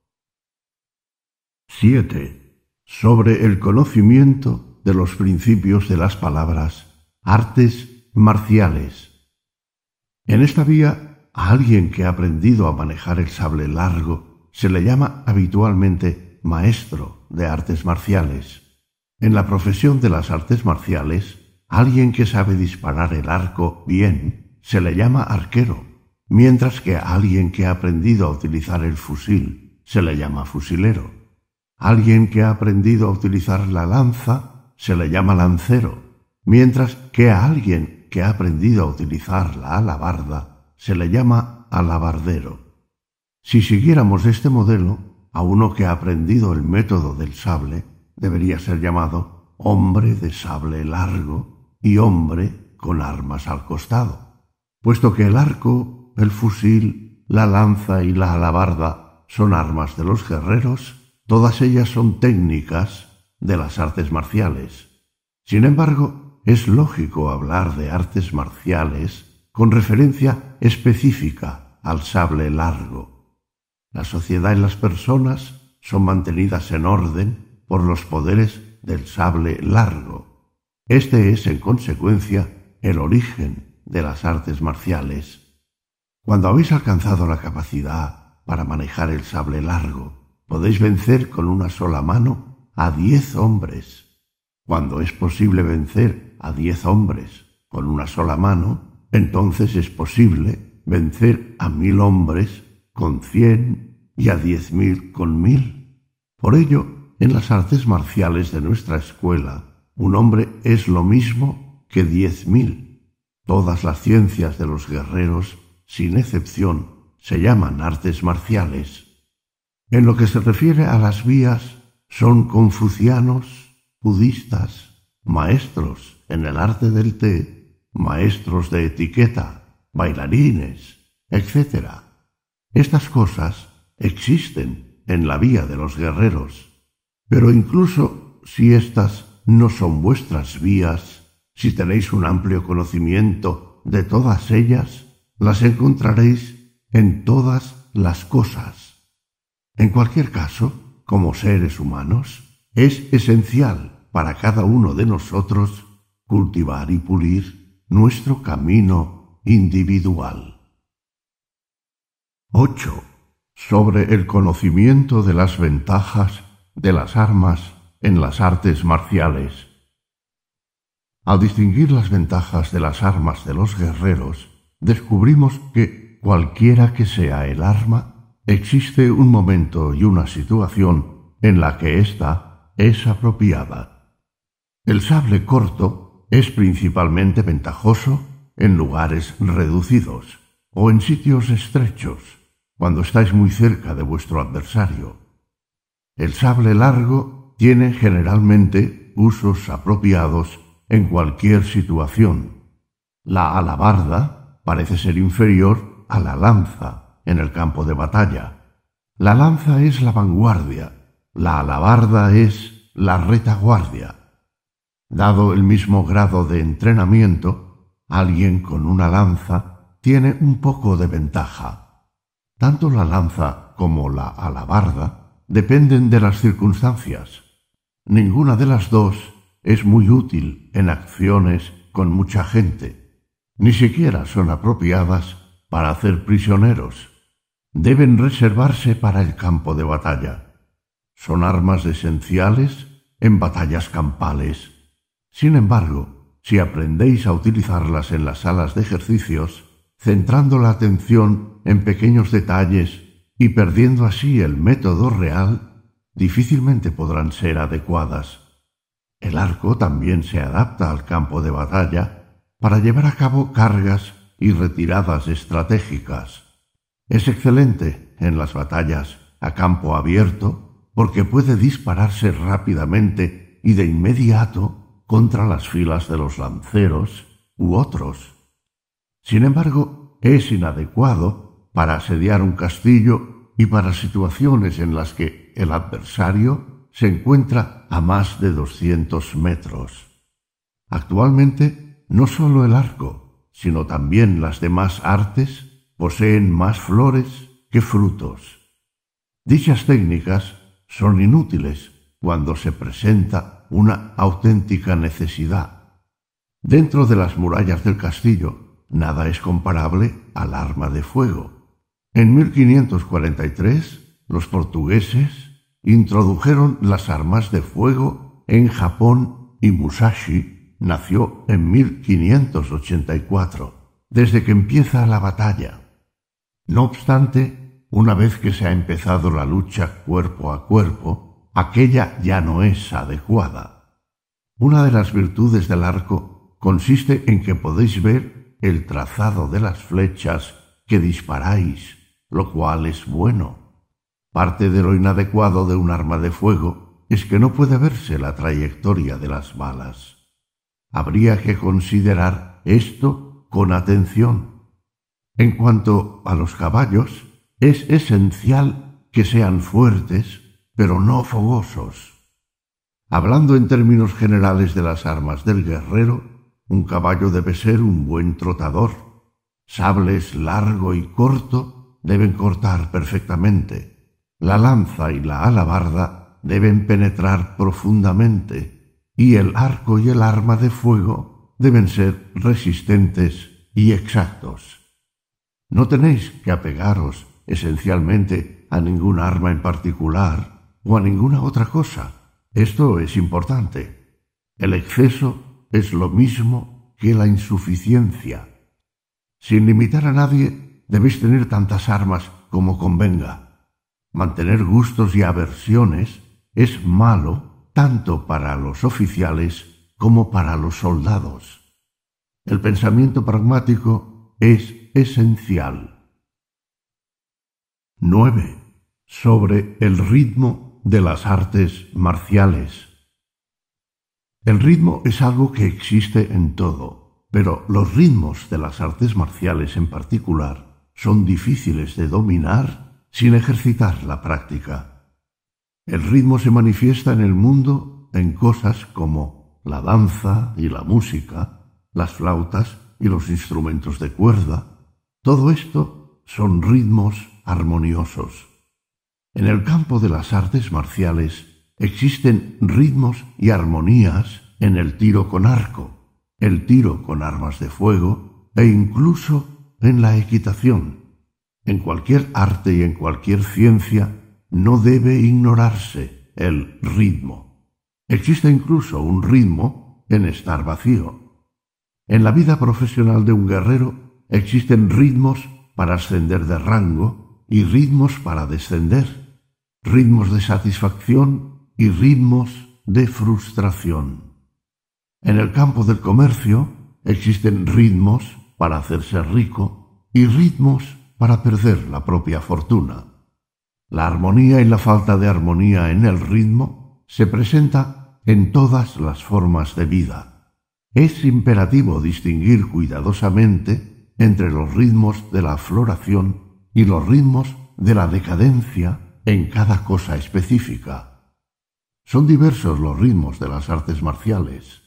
7. Sobre el conocimiento de los principios de las palabras artes marciales. En esta vía, a alguien que ha aprendido a manejar el sable largo se le llama habitualmente maestro de artes marciales. En la profesión de las artes marciales, alguien que sabe disparar el arco bien se le llama arquero, mientras que a alguien que ha aprendido a utilizar el fusil se le llama fusilero. Alguien que ha aprendido a utilizar la lanza se le llama lancero, mientras que a alguien que ha aprendido a utilizar la alabarda se le llama alabardero. Si siguiéramos este modelo, a uno que ha aprendido el método del sable, debería ser llamado hombre de sable largo y hombre con armas al costado, puesto que el arco, el fusil, la lanza y la alabarda son armas de los guerreros, todas ellas son técnicas de las artes marciales. Sin embargo, es lógico hablar de artes marciales con referencia específica al sable largo. La sociedad y las personas son mantenidas en orden por los poderes del sable largo. Este es, en consecuencia, el origen de las artes marciales. Cuando habéis alcanzado la capacidad para manejar el sable largo, podéis vencer con una sola mano a diez hombres. Cuando es posible vencer a diez hombres con una sola mano, entonces es posible vencer a mil hombres con cien y a diez mil con mil. Por ello, en las artes marciales de nuestra escuela, un hombre es lo mismo que diez mil. Todas las ciencias de los guerreros, sin excepción, se llaman artes marciales. En lo que se refiere a las vías, son confucianos, budistas, maestros en el arte del té, maestros de etiqueta, bailarines, etc. Estas cosas existen en la vía de los guerreros, pero incluso si éstas no son vuestras vías, si tenéis un amplio conocimiento de todas ellas, las encontraréis en todas las cosas. En cualquier caso, como seres humanos, es esencial para cada uno de nosotros cultivar y pulir nuestro camino individual. 8. Sobre el conocimiento de las ventajas de las armas en las artes marciales. Al distinguir las ventajas de las armas de los guerreros, descubrimos que, cualquiera que sea el arma, existe un momento y una situación en la que ésta es apropiada. El sable corto es principalmente ventajoso en lugares reducidos o en sitios estrechos, cuando estáis muy cerca de vuestro adversario. El sable largo tiene generalmente usos apropiados en cualquier situación. La alabarda parece ser inferior a la lanza en el campo de batalla. La lanza es la vanguardia, la alabarda es la retaguardia. Dado el mismo grado de entrenamiento, alguien con una lanza tiene un poco de ventaja. Tanto la lanza como la alabarda dependen de las circunstancias. Ninguna de las dos es muy útil en acciones con mucha gente. Ni siquiera son apropiadas para hacer prisioneros. Deben reservarse para el campo de batalla. Son armas esenciales en batallas campales. Sin embargo, si aprendéis a utilizarlas en las salas de ejercicios, centrando la atención en pequeños detalles y perdiendo así el método real, difícilmente podrán ser adecuadas. El arco también se adapta al campo de batalla para llevar a cabo cargas y retiradas estratégicas. Es excelente en las batallas a campo abierto porque puede dispararse rápidamente y de inmediato contra las filas de los lanceros u otros. Sin embargo, es inadecuado para asediar un castillo y para situaciones en las que el adversario se encuentra a más de 200 metros. Actualmente, no solo el arco, sino también las demás artes poseen más flores que frutos. Dichas técnicas son inútiles cuando se presenta una auténtica necesidad. Dentro de las murallas del castillo, nada es comparable al arma de fuego. En 1543, los portugueses introdujeron las armas de fuego en Japón y Musashi nació en 1584, desde que empieza la batalla. No obstante, una vez que se ha empezado la lucha cuerpo a cuerpo, aquella ya no es adecuada. Una de las virtudes del arco consiste en que podéis ver el trazado de las flechas que disparáis, lo cual es bueno. Parte de lo inadecuado de un arma de fuego es que no puede verse la trayectoria de las balas. Habría que considerar esto con atención. En cuanto a los caballos, es esencial que sean fuertes, pero no fogosos. Hablando en términos generales de las armas del guerrero, un caballo debe ser un buen trotador. Sables largo y corto deben cortar perfectamente. La lanza y la alabarda deben penetrar profundamente, y el arco y el arma de fuego deben ser resistentes y exactos. No tenéis que apegaros esencialmente a ningún arma en particular o a ninguna otra cosa esto es importante. El exceso es lo mismo que la insuficiencia. Sin limitar a nadie, debéis tener tantas armas como convenga. Mantener gustos y aversiones es malo tanto para los oficiales como para los soldados. El pensamiento pragmático es esencial. 9. Sobre el ritmo de las artes marciales. El ritmo es algo que existe en todo, pero los ritmos de las artes marciales en particular son difíciles de dominar sin ejercitar la práctica. El ritmo se manifiesta en el mundo en cosas como la danza y la música, las flautas y los instrumentos de cuerda. Todo esto son ritmos armoniosos. En el campo de las artes marciales existen ritmos y armonías en el tiro con arco, el tiro con armas de fuego e incluso en la equitación. En cualquier arte y en cualquier ciencia no debe ignorarse el ritmo. Existe incluso un ritmo en estar vacío. En la vida profesional de un guerrero existen ritmos para ascender de rango y ritmos para descender ritmos de satisfacción y ritmos de frustración. En el campo del comercio existen ritmos para hacerse rico y ritmos para perder la propia fortuna. La armonía y la falta de armonía en el ritmo se presenta en todas las formas de vida. Es imperativo distinguir cuidadosamente entre los ritmos de la floración y los ritmos de la decadencia en cada cosa específica. Son diversos los ritmos de las artes marciales.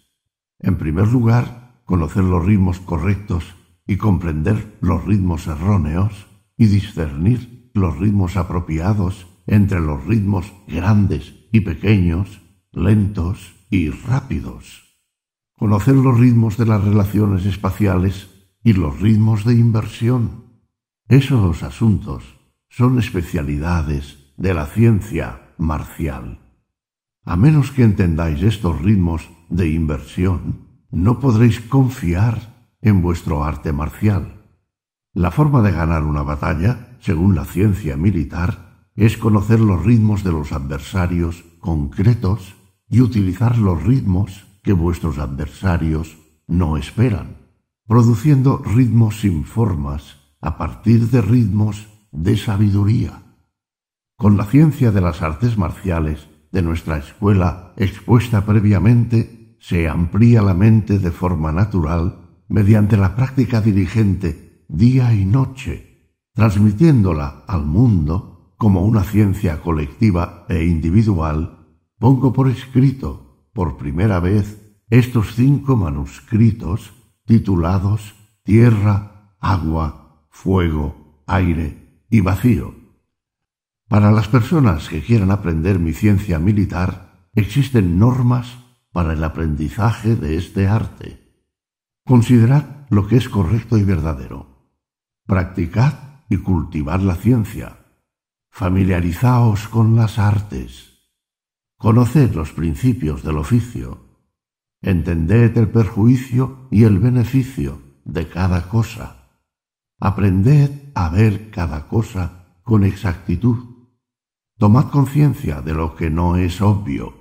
En primer lugar, conocer los ritmos correctos y comprender los ritmos erróneos y discernir los ritmos apropiados entre los ritmos grandes y pequeños, lentos y rápidos. Conocer los ritmos de las relaciones espaciales y los ritmos de inversión. Esos asuntos son especialidades de la ciencia marcial. A menos que entendáis estos ritmos de inversión, no podréis confiar en vuestro arte marcial. La forma de ganar una batalla, según la ciencia militar, es conocer los ritmos de los adversarios concretos y utilizar los ritmos que vuestros adversarios no esperan, produciendo ritmos sin formas a partir de ritmos de sabiduría. Con la ciencia de las artes marciales de nuestra escuela expuesta previamente, se amplía la mente de forma natural mediante la práctica dirigente día y noche, transmitiéndola al mundo como una ciencia colectiva e individual, pongo por escrito, por primera vez, estos cinco manuscritos titulados Tierra, Agua, Fuego, Aire y Vacío para las personas que quieran aprender mi ciencia militar, existen normas para el aprendizaje de este arte. Considerad lo que es correcto y verdadero. Practicad y cultivad la ciencia. Familiarizaos con las artes. Conoced los principios del oficio. Entended el perjuicio y el beneficio de cada cosa. Aprended a ver cada cosa con exactitud Tomad conciencia de lo que no es obvio.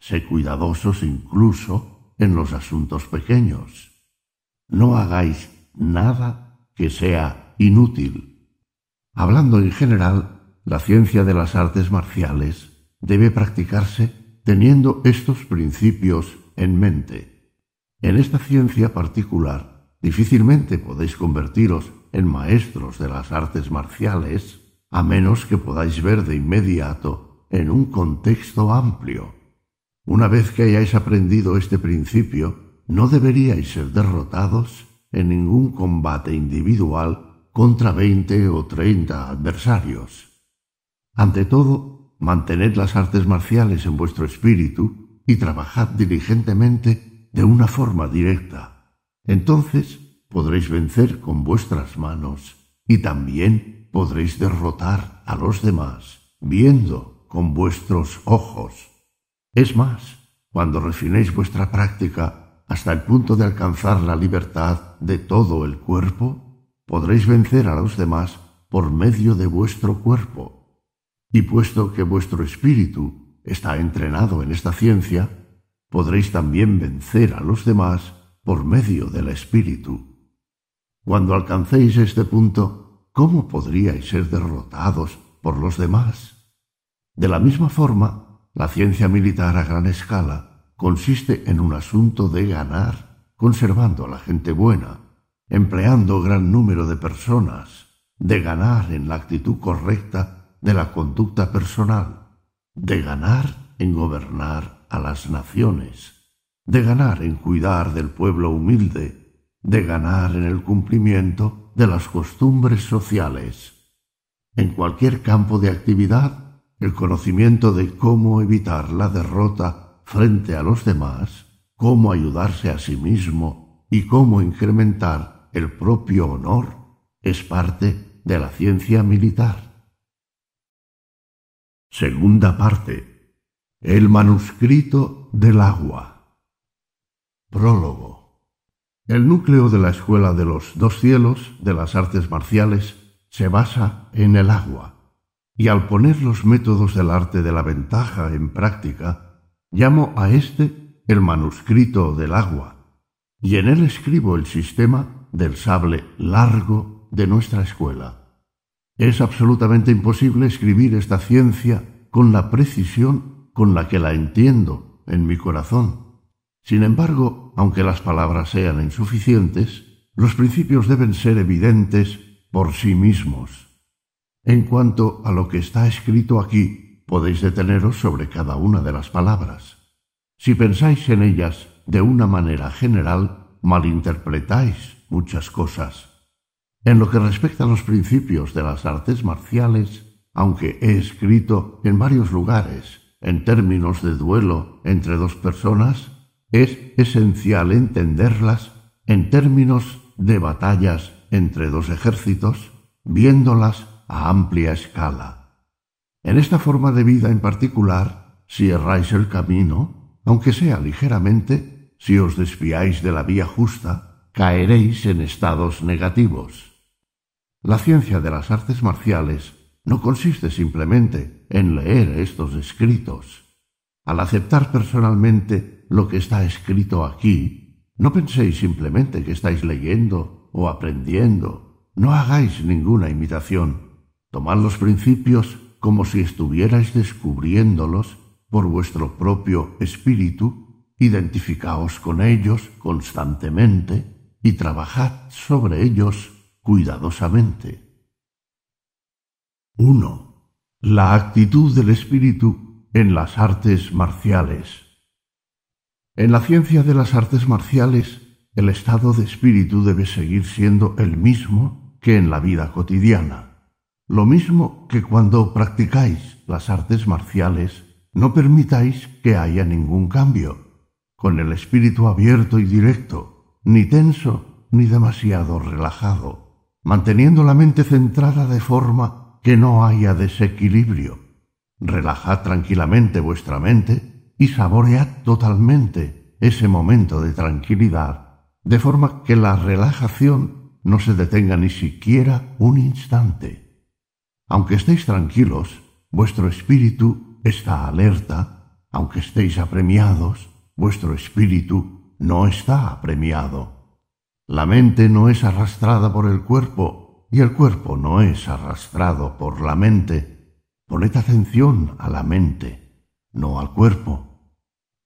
Sé cuidadosos incluso en los asuntos pequeños. No hagáis nada que sea inútil. Hablando en general, la ciencia de las artes marciales debe practicarse teniendo estos principios en mente. En esta ciencia particular, difícilmente podéis convertiros en maestros de las artes marciales, a menos que podáis ver de inmediato en un contexto amplio. Una vez que hayáis aprendido este principio, no deberíais ser derrotados en ningún combate individual contra veinte o treinta adversarios. Ante todo, mantened las artes marciales en vuestro espíritu y trabajad diligentemente de una forma directa. Entonces podréis vencer con vuestras manos y también podréis derrotar a los demás viendo con vuestros ojos. Es más, cuando refinéis vuestra práctica hasta el punto de alcanzar la libertad de todo el cuerpo, podréis vencer a los demás por medio de vuestro cuerpo. Y puesto que vuestro espíritu está entrenado en esta ciencia, podréis también vencer a los demás por medio del espíritu. Cuando alcancéis este punto, ¿cómo podríais ser derrotados por los demás? De la misma forma, la ciencia militar a gran escala consiste en un asunto de ganar, conservando a la gente buena, empleando gran número de personas, de ganar en la actitud correcta de la conducta personal, de ganar en gobernar a las naciones, de ganar en cuidar del pueblo humilde, de ganar en el cumplimiento de las costumbres sociales. En cualquier campo de actividad el conocimiento de cómo evitar la derrota frente a los demás, cómo ayudarse a sí mismo y cómo incrementar el propio honor es parte de la ciencia militar. Segunda parte. El manuscrito del agua. Prólogo. El núcleo de la Escuela de los Dos Cielos de las Artes Marciales se basa en el agua y al poner los métodos del arte de la ventaja en práctica, llamo a éste el manuscrito del agua, y en él escribo el sistema del sable largo de nuestra escuela. Es absolutamente imposible escribir esta ciencia con la precisión con la que la entiendo en mi corazón. Sin embargo, aunque las palabras sean insuficientes, los principios deben ser evidentes por sí mismos. En cuanto a lo que está escrito aquí, podéis deteneros sobre cada una de las palabras. Si pensáis en ellas de una manera general, malinterpretáis muchas cosas. En lo que respecta a los principios de las artes marciales, aunque he escrito en varios lugares en términos de duelo entre dos personas, es esencial entenderlas en términos de batallas entre dos ejércitos, viéndolas a amplia escala. En esta forma de vida en particular, si erráis el camino, aunque sea ligeramente, si os desviáis de la vía justa, caeréis en estados negativos. La ciencia de las artes marciales no consiste simplemente en leer estos escritos. Al aceptar personalmente lo que está escrito aquí, no penséis simplemente que estáis leyendo o aprendiendo. No hagáis ninguna imitación. Tomad los principios como si estuvierais descubriéndolos por vuestro propio espíritu, identificaos con ellos constantemente y trabajad sobre ellos cuidadosamente. 1. La actitud del espíritu en las artes marciales. En la ciencia de las artes marciales, el estado de espíritu debe seguir siendo el mismo que en la vida cotidiana. Lo mismo que cuando practicáis las artes marciales, no permitáis que haya ningún cambio, con el espíritu abierto y directo, ni tenso ni demasiado relajado, manteniendo la mente centrada de forma que no haya desequilibrio. Relajad tranquilamente vuestra mente y saboread totalmente ese momento de tranquilidad, de forma que la relajación no se detenga ni siquiera un instante. Aunque estéis tranquilos, vuestro espíritu está alerta, aunque estéis apremiados, vuestro espíritu no está apremiado. La mente no es arrastrada por el cuerpo y el cuerpo no es arrastrado por la mente. Poned atención a la mente. No al cuerpo.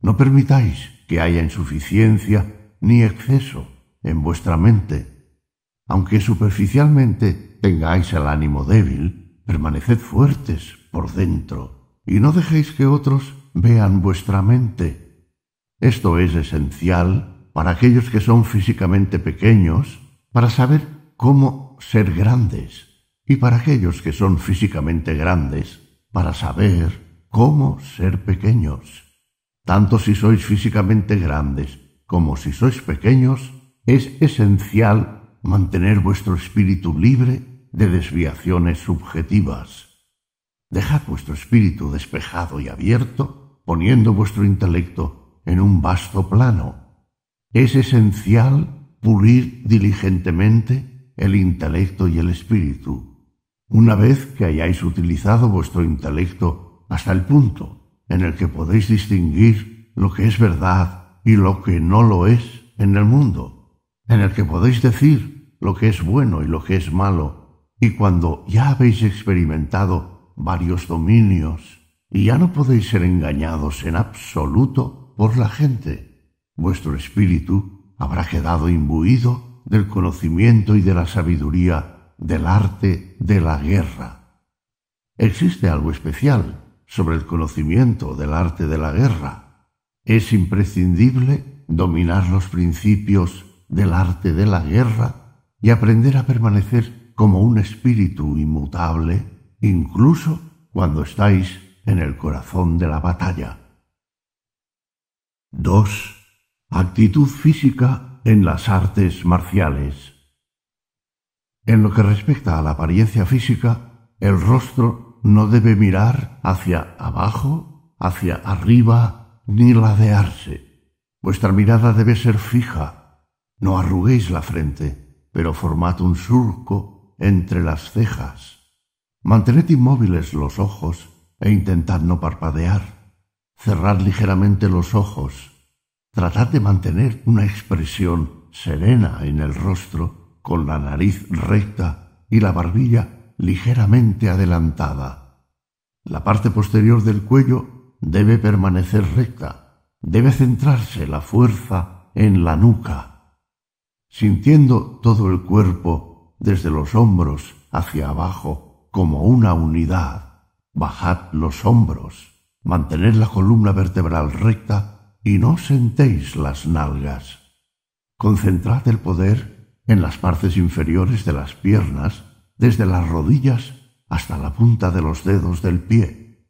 No permitáis que haya insuficiencia ni exceso en vuestra mente. Aunque superficialmente tengáis el ánimo débil, permaneced fuertes por dentro y no dejéis que otros vean vuestra mente. Esto es esencial para aquellos que son físicamente pequeños, para saber cómo ser grandes, y para aquellos que son físicamente grandes, para saber cómo ser pequeños. Tanto si sois físicamente grandes como si sois pequeños, es esencial mantener vuestro espíritu libre de desviaciones subjetivas. Dejad vuestro espíritu despejado y abierto, poniendo vuestro intelecto en un vasto plano. Es esencial pulir diligentemente el intelecto y el espíritu. Una vez que hayáis utilizado vuestro intelecto hasta el punto en el que podéis distinguir lo que es verdad y lo que no lo es en el mundo, en el que podéis decir lo que es bueno y lo que es malo, y cuando ya habéis experimentado varios dominios, y ya no podéis ser engañados en absoluto por la gente. Vuestro espíritu habrá quedado imbuido del conocimiento y de la sabiduría del arte de la guerra. Existe algo especial sobre el conocimiento del arte de la guerra. Es imprescindible dominar los principios del arte de la guerra y aprender a permanecer como un espíritu inmutable incluso cuando estáis en el corazón de la batalla. 2. Actitud física en las artes marciales. En lo que respecta a la apariencia física, el rostro no debe mirar hacia abajo, hacia arriba, ni ladearse. Vuestra mirada debe ser fija. No arruguéis la frente, pero formad un surco entre las cejas Mantened inmóviles los ojos e intentad no parpadear. Cerrad ligeramente los ojos. Tratad de mantener una expresión serena en el rostro, con la nariz recta y la barbilla ligeramente adelantada. La parte posterior del cuello debe permanecer recta. Debe centrarse la fuerza en la nuca. Sintiendo todo el cuerpo desde los hombros hacia abajo como una unidad. Bajad los hombros, mantened la columna vertebral recta y no sentéis las nalgas. Concentrad el poder en las partes inferiores de las piernas, desde las rodillas hasta la punta de los dedos del pie.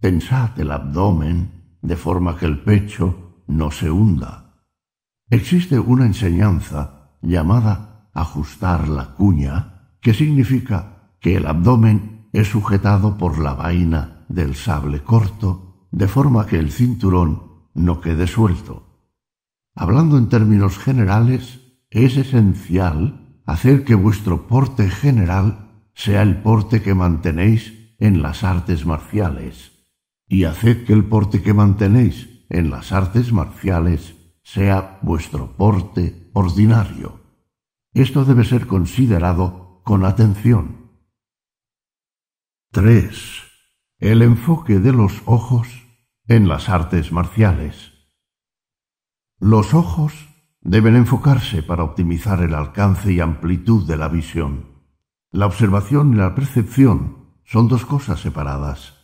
Tensad el abdomen de forma que el pecho no se hunda. Existe una enseñanza llamada ajustar la cuña, que significa que el abdomen es sujetado por la vaina del sable corto, de forma que el cinturón no quede suelto. Hablando en términos generales, es esencial hacer que vuestro porte general sea el porte que mantenéis en las artes marciales, y haced que el porte que mantenéis en las artes marciales sea vuestro porte ordinario. Esto debe ser considerado con atención 3. El enfoque de los ojos en las artes marciales. Los ojos deben enfocarse para optimizar el alcance y amplitud de la visión. La observación y la percepción son dos cosas separadas.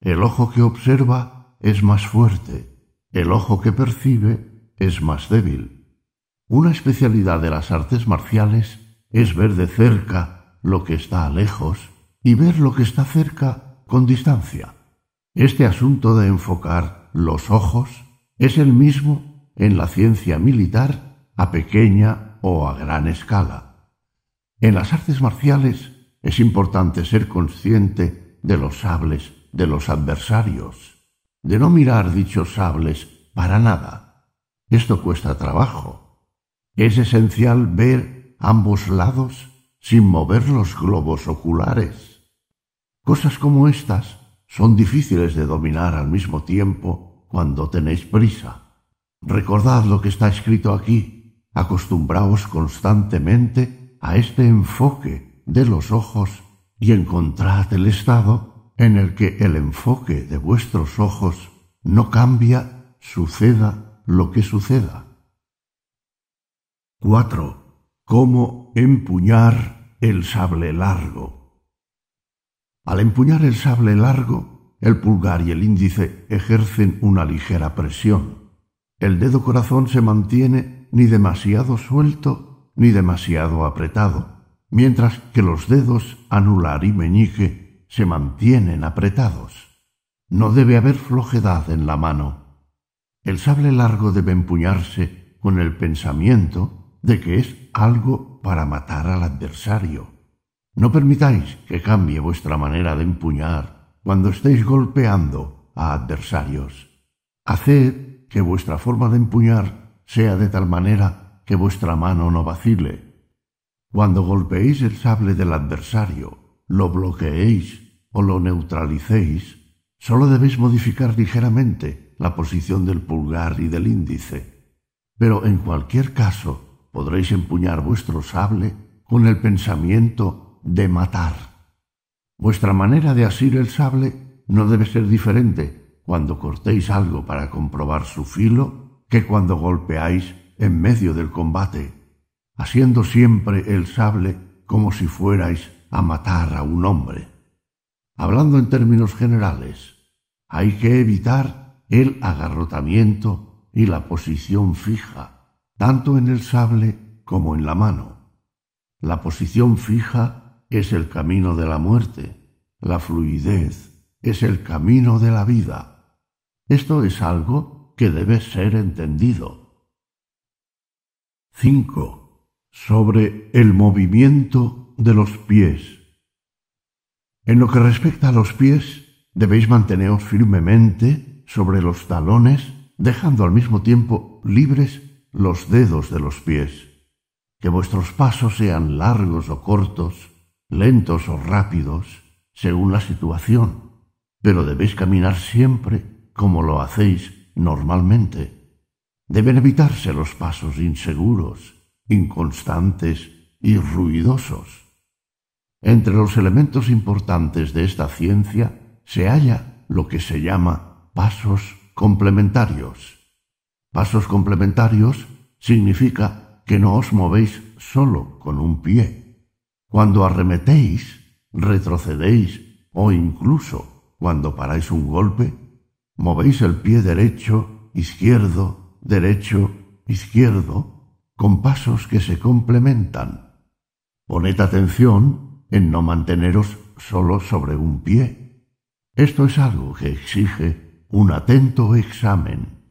El ojo que observa es más fuerte, el ojo que percibe es más débil. Una especialidad de las artes marciales es ver de cerca lo que está lejos y ver lo que está cerca con distancia. Este asunto de enfocar los ojos es el mismo en la ciencia militar a pequeña o a gran escala. En las artes marciales es importante ser consciente de los sables de los adversarios, de no mirar dichos sables para nada. Esto cuesta trabajo. Es esencial ver ambos lados sin mover los globos oculares. Cosas como estas son difíciles de dominar al mismo tiempo cuando tenéis prisa. Recordad lo que está escrito aquí. Acostumbraos constantemente a este enfoque de los ojos y encontrad el estado en el que el enfoque de vuestros ojos no cambia, suceda lo que suceda. 4. Cómo empuñar el sable largo. Al empuñar el sable largo, el pulgar y el índice ejercen una ligera presión. El dedo corazón se mantiene ni demasiado suelto ni demasiado apretado, mientras que los dedos anular y meñique se mantienen apretados. No debe haber flojedad en la mano. El sable largo debe empuñarse con el pensamiento de que es algo para matar al adversario. No permitáis que cambie vuestra manera de empuñar cuando estéis golpeando a adversarios. Haced que vuestra forma de empuñar sea de tal manera que vuestra mano no vacile. Cuando golpeéis el sable del adversario, lo bloqueéis o lo neutralicéis, Solo debéis modificar ligeramente la posición del pulgar y del índice, pero en cualquier caso podréis empuñar vuestro sable con el pensamiento de matar. Vuestra manera de asir el sable no debe ser diferente cuando cortéis algo para comprobar su filo que cuando golpeáis en medio del combate, asiendo siempre el sable como si fuerais a matar a un hombre. Hablando en términos generales, hay que evitar el agarrotamiento y la posición fija, tanto en el sable como en la mano. La posición fija es el camino de la muerte, la fluidez es el camino de la vida. Esto es algo que debe ser entendido. 5. Sobre el movimiento de los pies. En lo que respecta a los pies, Debéis manteneros firmemente sobre los talones, dejando al mismo tiempo libres los dedos de los pies. Que vuestros pasos sean largos o cortos, lentos o rápidos, según la situación, pero debéis caminar siempre como lo hacéis normalmente. Deben evitarse los pasos inseguros, inconstantes y ruidosos. Entre los elementos importantes de esta ciencia se halla lo que se llama pasos complementarios. Pasos complementarios significa que no os movéis solo con un pie. Cuando arremetéis, retrocedéis o incluso cuando paráis un golpe, movéis el pie derecho, izquierdo, derecho, izquierdo, con pasos que se complementan. Poned atención en no manteneros solo sobre un pie esto es algo que exige un atento examen.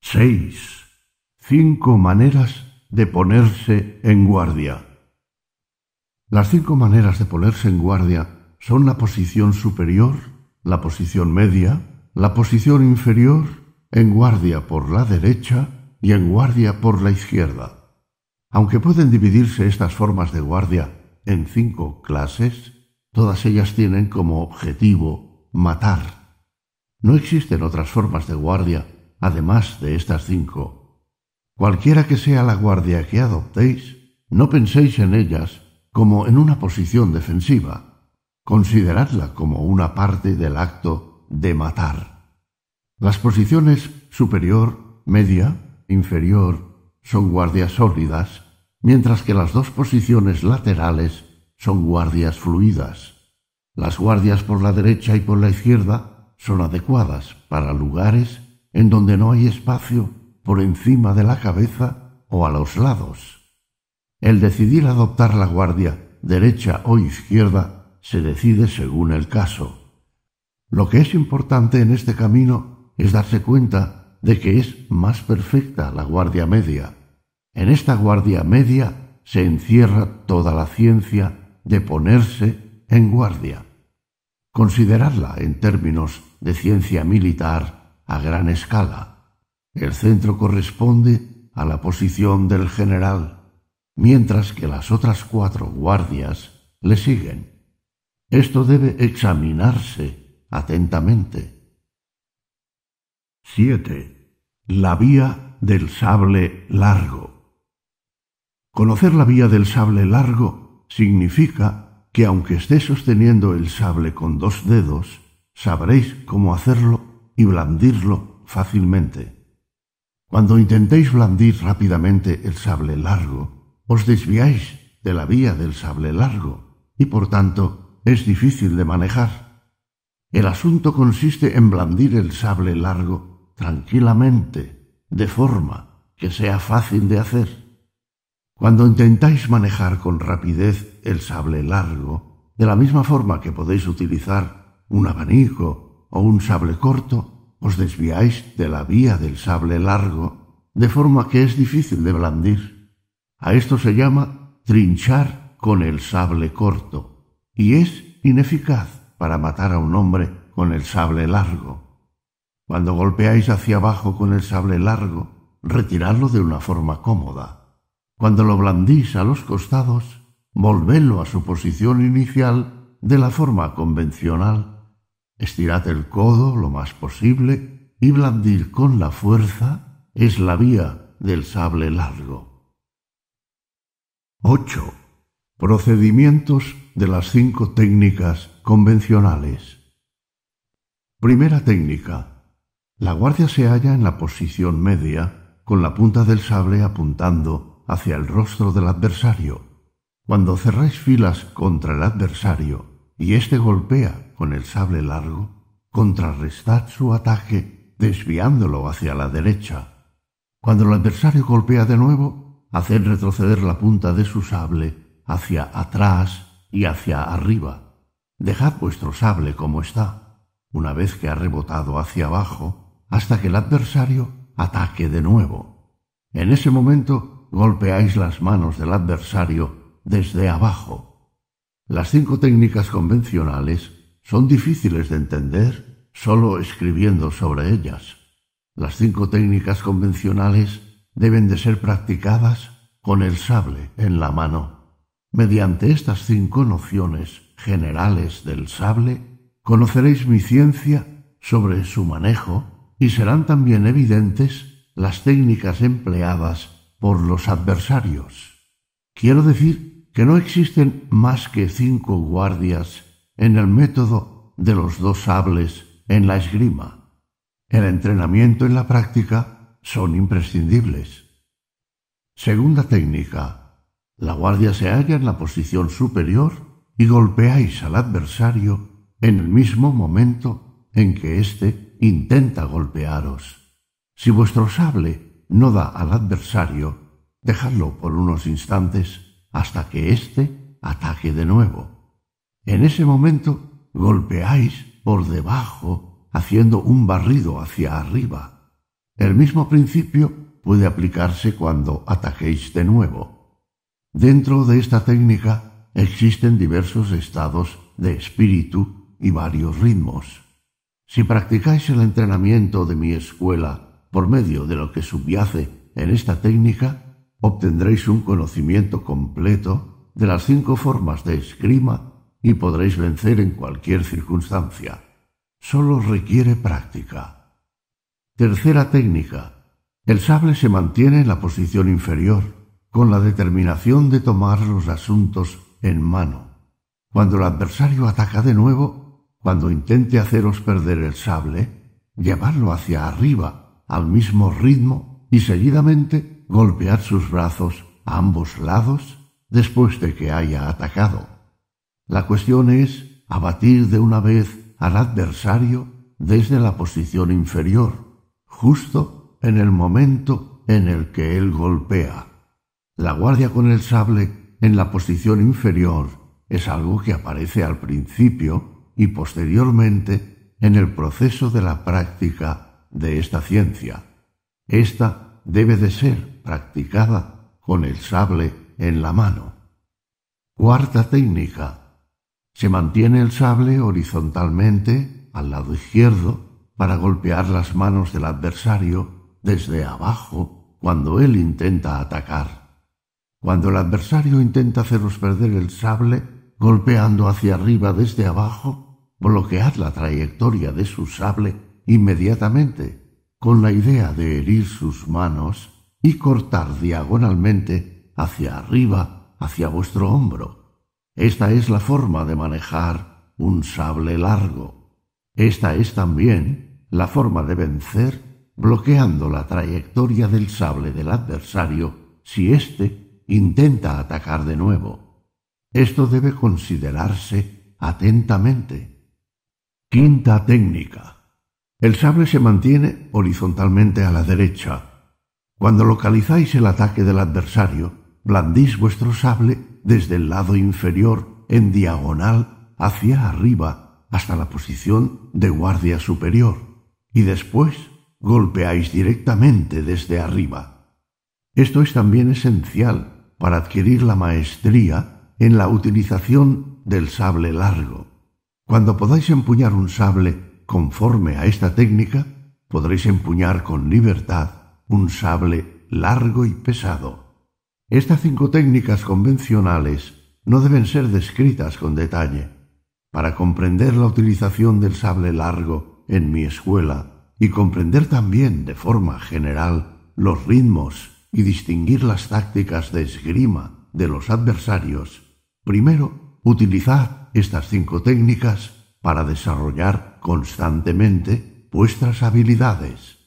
6. Cinco maneras de ponerse en guardia. Las cinco maneras de ponerse en guardia son la posición superior, la posición media, la posición inferior, en guardia por la derecha y en guardia por la izquierda. Aunque pueden dividirse estas formas de guardia en cinco clases, Todas ellas tienen como objetivo matar. No existen otras formas de guardia además de estas cinco. Cualquiera que sea la guardia que adoptéis, no penséis en ellas como en una posición defensiva. Consideradla como una parte del acto de matar. Las posiciones superior, media, inferior son guardias sólidas, mientras que las dos posiciones laterales son guardias fluidas. Las guardias por la derecha y por la izquierda son adecuadas para lugares en donde no hay espacio por encima de la cabeza o a los lados. El decidir adoptar la guardia derecha o izquierda se decide según el caso. Lo que es importante en este camino es darse cuenta de que es más perfecta la guardia media. En esta guardia media se encierra toda la ciencia de ponerse en guardia. Considerarla en términos de ciencia militar a gran escala. El centro corresponde a la posición del general, mientras que las otras cuatro guardias le siguen. Esto debe examinarse atentamente. 7. La vía del sable largo. Conocer la vía del sable largo significa que aunque esté sosteniendo el sable con dos dedos, sabréis cómo hacerlo y blandirlo fácilmente. Cuando intentéis blandir rápidamente el sable largo, os desviáis de la vía del sable largo y por tanto es difícil de manejar. El asunto consiste en blandir el sable largo tranquilamente, de forma que sea fácil de hacer. Cuando intentáis manejar con rapidez el sable largo, de la misma forma que podéis utilizar un abanico o un sable corto, os desviáis de la vía del sable largo, de forma que es difícil de blandir. A esto se llama trinchar con el sable corto, y es ineficaz para matar a un hombre con el sable largo. Cuando golpeáis hacia abajo con el sable largo, retiradlo de una forma cómoda. Cuando lo blandís a los costados, volvedlo a su posición inicial de la forma convencional. Estirad el codo lo más posible y blandir con la fuerza es la vía del sable largo. 8. Procedimientos de las cinco técnicas convencionales. Primera técnica. La guardia se halla en la posición media, con la punta del sable apuntando hacia el rostro del adversario. Cuando cerráis filas contra el adversario y éste golpea con el sable largo, contrarrestad su ataque desviándolo hacia la derecha. Cuando el adversario golpea de nuevo, haced retroceder la punta de su sable hacia atrás y hacia arriba. Dejad vuestro sable como está, una vez que ha rebotado hacia abajo, hasta que el adversario ataque de nuevo. En ese momento golpeáis las manos del adversario desde abajo. Las cinco técnicas convencionales son difíciles de entender solo escribiendo sobre ellas. Las cinco técnicas convencionales deben de ser practicadas con el sable en la mano. Mediante estas cinco nociones generales del sable, conoceréis mi ciencia sobre su manejo y serán también evidentes las técnicas empleadas por los adversarios. Quiero decir que no existen más que cinco guardias en el método de los dos sables en la esgrima. El entrenamiento y la práctica son imprescindibles. Segunda técnica. La guardia se halla en la posición superior y golpeáis al adversario en el mismo momento en que éste intenta golpearos. Si vuestro sable no da al adversario, dejadlo por unos instantes hasta que éste ataque de nuevo. En ese momento golpeáis por debajo, haciendo un barrido hacia arriba. El mismo principio puede aplicarse cuando ataquéis de nuevo. Dentro de esta técnica existen diversos estados de espíritu y varios ritmos. Si practicáis el entrenamiento de mi escuela por medio de lo que subyace en esta técnica, obtendréis un conocimiento completo de las cinco formas de esgrima y podréis vencer en cualquier circunstancia. Solo requiere práctica. Tercera técnica. El sable se mantiene en la posición inferior, con la determinación de tomar los asuntos en mano. Cuando el adversario ataca de nuevo, cuando intente haceros perder el sable, llevarlo hacia arriba al mismo ritmo y seguidamente golpear sus brazos a ambos lados después de que haya atacado. La cuestión es abatir de una vez al adversario desde la posición inferior, justo en el momento en el que él golpea. La guardia con el sable en la posición inferior es algo que aparece al principio y posteriormente en el proceso de la práctica de esta ciencia. Esta debe de ser practicada con el sable en la mano. Cuarta técnica. Se mantiene el sable horizontalmente al lado izquierdo para golpear las manos del adversario desde abajo cuando él intenta atacar. Cuando el adversario intenta haceros perder el sable, golpeando hacia arriba desde abajo, bloquead la trayectoria de su sable inmediatamente con la idea de herir sus manos y cortar diagonalmente hacia arriba, hacia vuestro hombro. Esta es la forma de manejar un sable largo. Esta es también la forma de vencer bloqueando la trayectoria del sable del adversario si éste intenta atacar de nuevo. Esto debe considerarse atentamente. Quinta técnica. El sable se mantiene horizontalmente a la derecha. Cuando localizáis el ataque del adversario, blandís vuestro sable desde el lado inferior en diagonal hacia arriba hasta la posición de guardia superior y después golpeáis directamente desde arriba. Esto es también esencial para adquirir la maestría en la utilización del sable largo. Cuando podáis empuñar un sable conforme a esta técnica, podréis empuñar con libertad un sable largo y pesado. Estas cinco técnicas convencionales no deben ser descritas con detalle. Para comprender la utilización del sable largo en mi escuela y comprender también de forma general los ritmos y distinguir las tácticas de esgrima de los adversarios, primero utilizad estas cinco técnicas para desarrollar constantemente vuestras habilidades.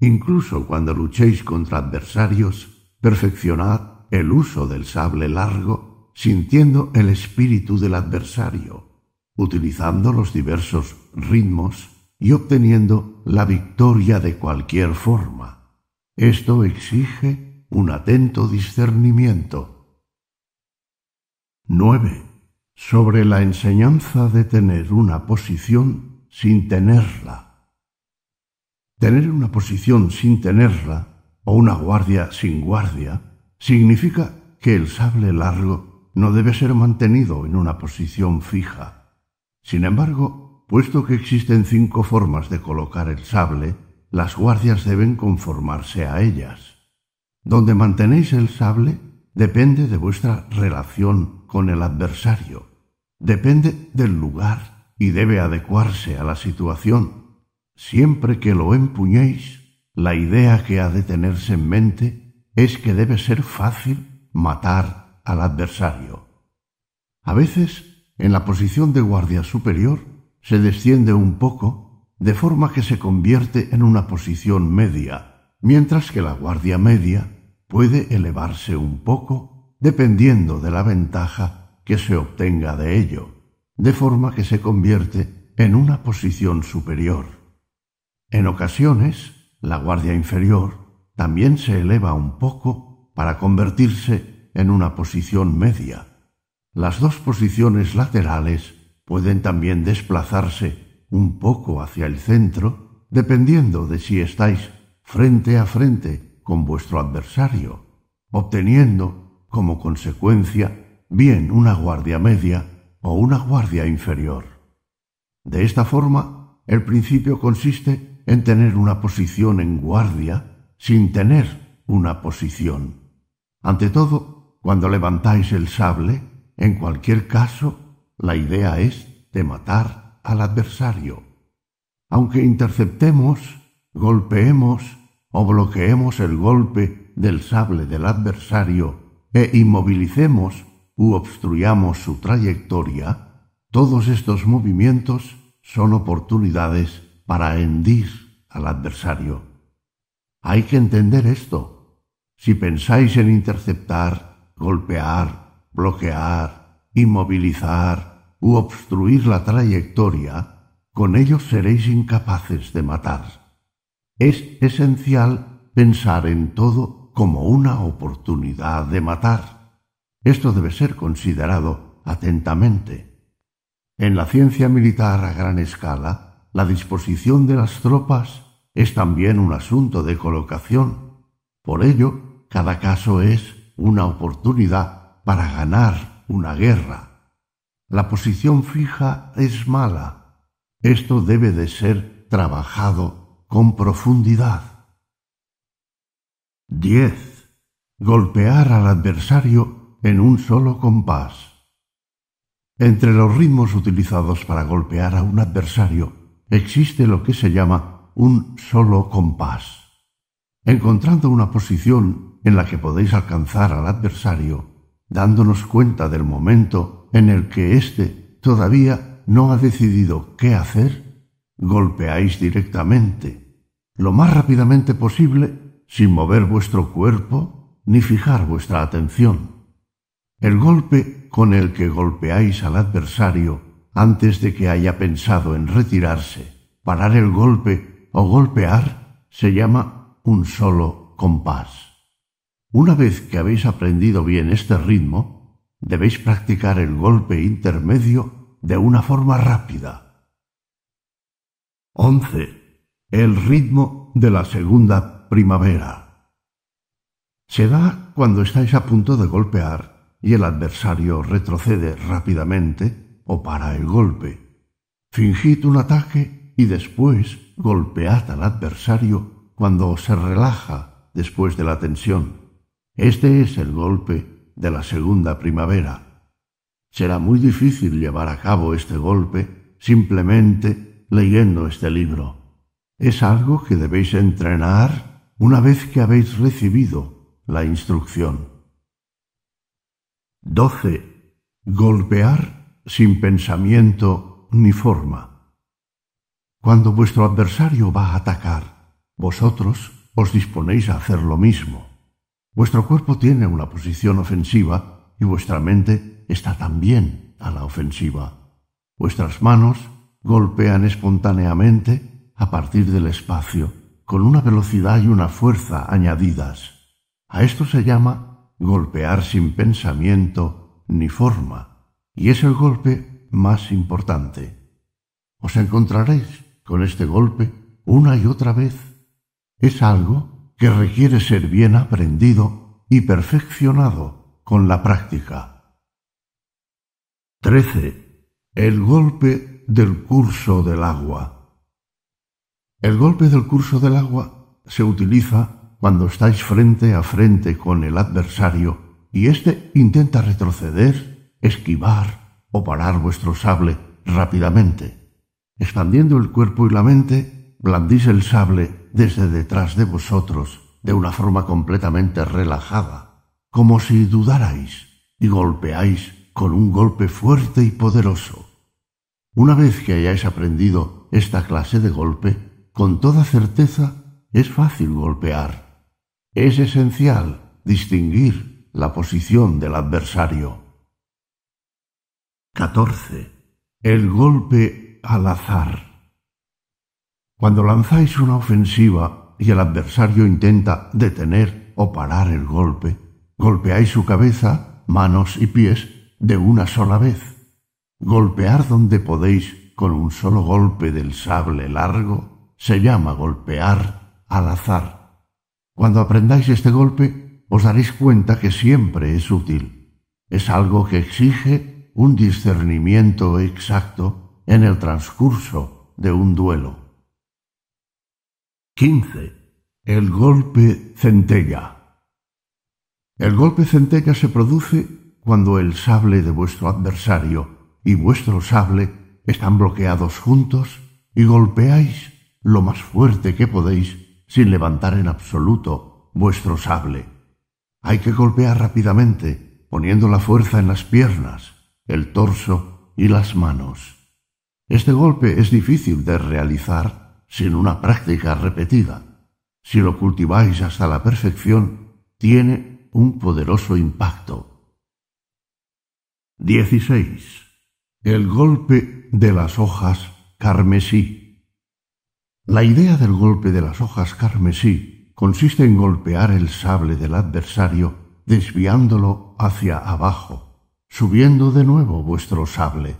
Incluso cuando luchéis contra adversarios, perfeccionad el uso del sable largo, sintiendo el espíritu del adversario, utilizando los diversos ritmos y obteniendo la victoria de cualquier forma. Esto exige un atento discernimiento. 9. Sobre la enseñanza de tener una posición sin tenerla. Tener una posición sin tenerla o una guardia sin guardia, significa que el sable largo no debe ser mantenido en una posición fija. Sin embargo, puesto que existen cinco formas de colocar el sable, las guardias deben conformarse a ellas. Donde mantenéis el sable depende de vuestra relación con el adversario, depende del lugar y debe adecuarse a la situación. Siempre que lo empuñéis, la idea que ha de tenerse en mente es que debe ser fácil matar al adversario. A veces, en la posición de guardia superior, se desciende un poco, de forma que se convierte en una posición media, mientras que la guardia media puede elevarse un poco dependiendo de la ventaja que se obtenga de ello, de forma que se convierte en una posición superior. En ocasiones, la guardia inferior también se eleva un poco para convertirse en una posición media. Las dos posiciones laterales pueden también desplazarse un poco hacia el centro, dependiendo de si estáis frente a frente con vuestro adversario, obteniendo como consecuencia bien una guardia media o una guardia inferior. De esta forma, el principio consiste en tener una posición en guardia sin tener una posición. Ante todo, cuando levantáis el sable, en cualquier caso, la idea es de matar al adversario. Aunque interceptemos, golpeemos o bloqueemos el golpe del sable del adversario e inmovilicemos u obstruyamos su trayectoria, todos estos movimientos son oportunidades para hendir al adversario. Hay que entender esto. Si pensáis en interceptar, golpear, bloquear, inmovilizar obstruir la trayectoria, con ello seréis incapaces de matar. Es esencial pensar en todo como una oportunidad de matar. Esto debe ser considerado atentamente. En la ciencia militar a gran escala, la disposición de las tropas es también un asunto de colocación. Por ello, cada caso es una oportunidad para ganar una guerra. La posición fija es mala. Esto debe de ser trabajado con profundidad. 10. Golpear al adversario en un solo compás. Entre los ritmos utilizados para golpear a un adversario existe lo que se llama un solo compás. Encontrando una posición en la que podéis alcanzar al adversario, dándonos cuenta del momento en el que éste todavía no ha decidido qué hacer, golpeáis directamente, lo más rápidamente posible, sin mover vuestro cuerpo ni fijar vuestra atención. El golpe con el que golpeáis al adversario antes de que haya pensado en retirarse, parar el golpe o golpear, se llama un solo compás. Una vez que habéis aprendido bien este ritmo, debéis practicar el golpe intermedio de una forma rápida. 11. El ritmo de la segunda primavera. Se da cuando estáis a punto de golpear y el adversario retrocede rápidamente o para el golpe. Fingid un ataque y después golpead al adversario cuando se relaja después de la tensión. Este es el golpe de la segunda primavera. Será muy difícil llevar a cabo este golpe simplemente leyendo este libro. Es algo que debéis entrenar una vez que habéis recibido la instrucción. 12. Golpear sin pensamiento ni forma. Cuando vuestro adversario va a atacar, vosotros os disponéis a hacer lo mismo. Vuestro cuerpo tiene una posición ofensiva y vuestra mente está también a la ofensiva. Vuestras manos golpean espontáneamente a partir del espacio, con una velocidad y una fuerza añadidas. A esto se llama golpear sin pensamiento ni forma, y es el golpe más importante. Os encontraréis con este golpe una y otra vez. Es algo que requiere ser bien aprendido y perfeccionado con la práctica. 13. El golpe del curso del agua. El golpe del curso del agua se utiliza cuando estáis frente a frente con el adversario y éste intenta retroceder, esquivar o parar vuestro sable rápidamente. Expandiendo el cuerpo y la mente, blandís el sable desde detrás de vosotros de una forma completamente relajada, como si dudarais y golpeáis con un golpe fuerte y poderoso. Una vez que hayáis aprendido esta clase de golpe, con toda certeza es fácil golpear. Es esencial distinguir la posición del adversario. 14. El golpe al azar. Cuando lanzáis una ofensiva y el adversario intenta detener o parar el golpe, golpeáis su cabeza, manos y pies de una sola vez. Golpear donde podéis con un solo golpe del sable largo se llama golpear al azar. Cuando aprendáis este golpe, os daréis cuenta que siempre es útil. Es algo que exige un discernimiento exacto en el transcurso de un duelo. 15. El golpe centella. El golpe centella se produce cuando el sable de vuestro adversario y vuestro sable están bloqueados juntos y golpeáis lo más fuerte que podéis sin levantar en absoluto vuestro sable. Hay que golpear rápidamente, poniendo la fuerza en las piernas, el torso y las manos. Este golpe es difícil de realizar sin una práctica repetida. Si lo cultiváis hasta la perfección, tiene un poderoso impacto. 16. El golpe de las hojas carmesí. La idea del golpe de las hojas carmesí consiste en golpear el sable del adversario desviándolo hacia abajo, subiendo de nuevo vuestro sable.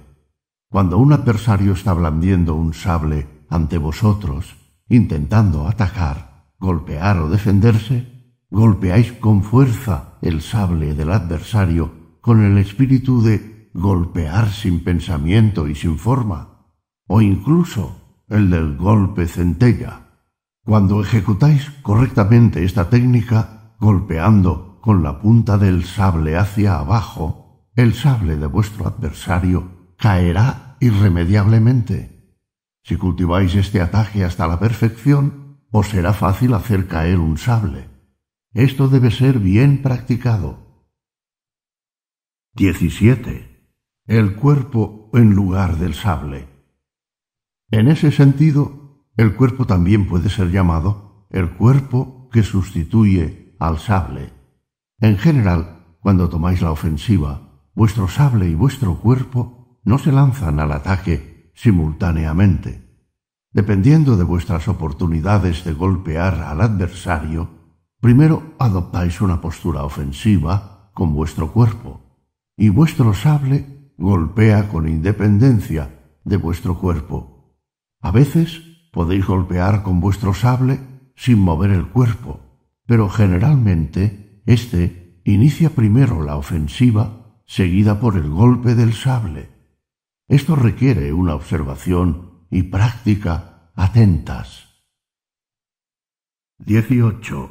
Cuando un adversario está blandiendo un sable ante vosotros, intentando atacar, golpear o defenderse, golpeáis con fuerza el sable del adversario con el espíritu de golpear sin pensamiento y sin forma, o incluso el del golpe centella. Cuando ejecutáis correctamente esta técnica, golpeando con la punta del sable hacia abajo, el sable de vuestro adversario caerá irremediablemente si cultiváis este ataque hasta la perfección, os será fácil hacer caer un sable. Esto debe ser bien practicado. 17. El cuerpo en lugar del sable. En ese sentido, el cuerpo también puede ser llamado el cuerpo que sustituye al sable. En general, cuando tomáis la ofensiva, vuestro sable y vuestro cuerpo no se lanzan al ataque simultáneamente. Dependiendo de vuestras oportunidades de golpear al adversario, primero adoptáis una postura ofensiva con vuestro cuerpo y vuestro sable golpea con independencia de vuestro cuerpo. A veces podéis golpear con vuestro sable sin mover el cuerpo, pero generalmente éste inicia primero la ofensiva seguida por el golpe del sable. Esto requiere una observación y práctica atentas. 18.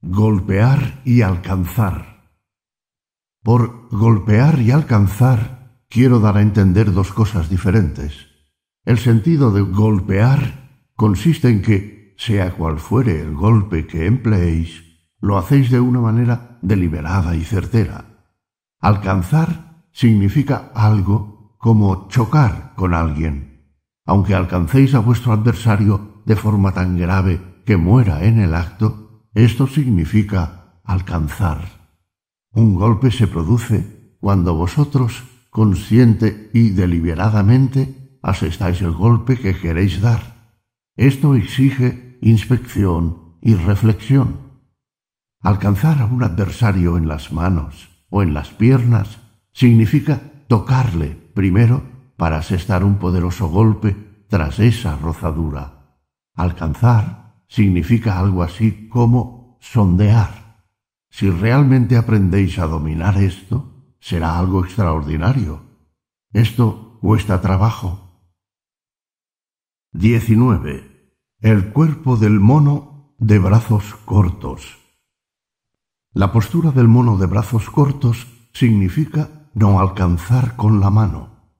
Golpear y alcanzar. Por golpear y alcanzar quiero dar a entender dos cosas diferentes. El sentido de golpear consiste en que, sea cual fuere el golpe que empleéis, lo hacéis de una manera deliberada y certera. Alcanzar significa algo como chocar con alguien aunque alcancéis a vuestro adversario de forma tan grave que muera en el acto, esto significa alcanzar. Un golpe se produce cuando vosotros, consciente y deliberadamente, asestáis el golpe que queréis dar. Esto exige inspección y reflexión. Alcanzar a un adversario en las manos o en las piernas significa tocarle primero para asestar un poderoso golpe tras esa rozadura. Alcanzar significa algo así como sondear. Si realmente aprendéis a dominar esto, será algo extraordinario. Esto cuesta trabajo. 19. El cuerpo del mono de brazos cortos. La postura del mono de brazos cortos significa no alcanzar con la mano.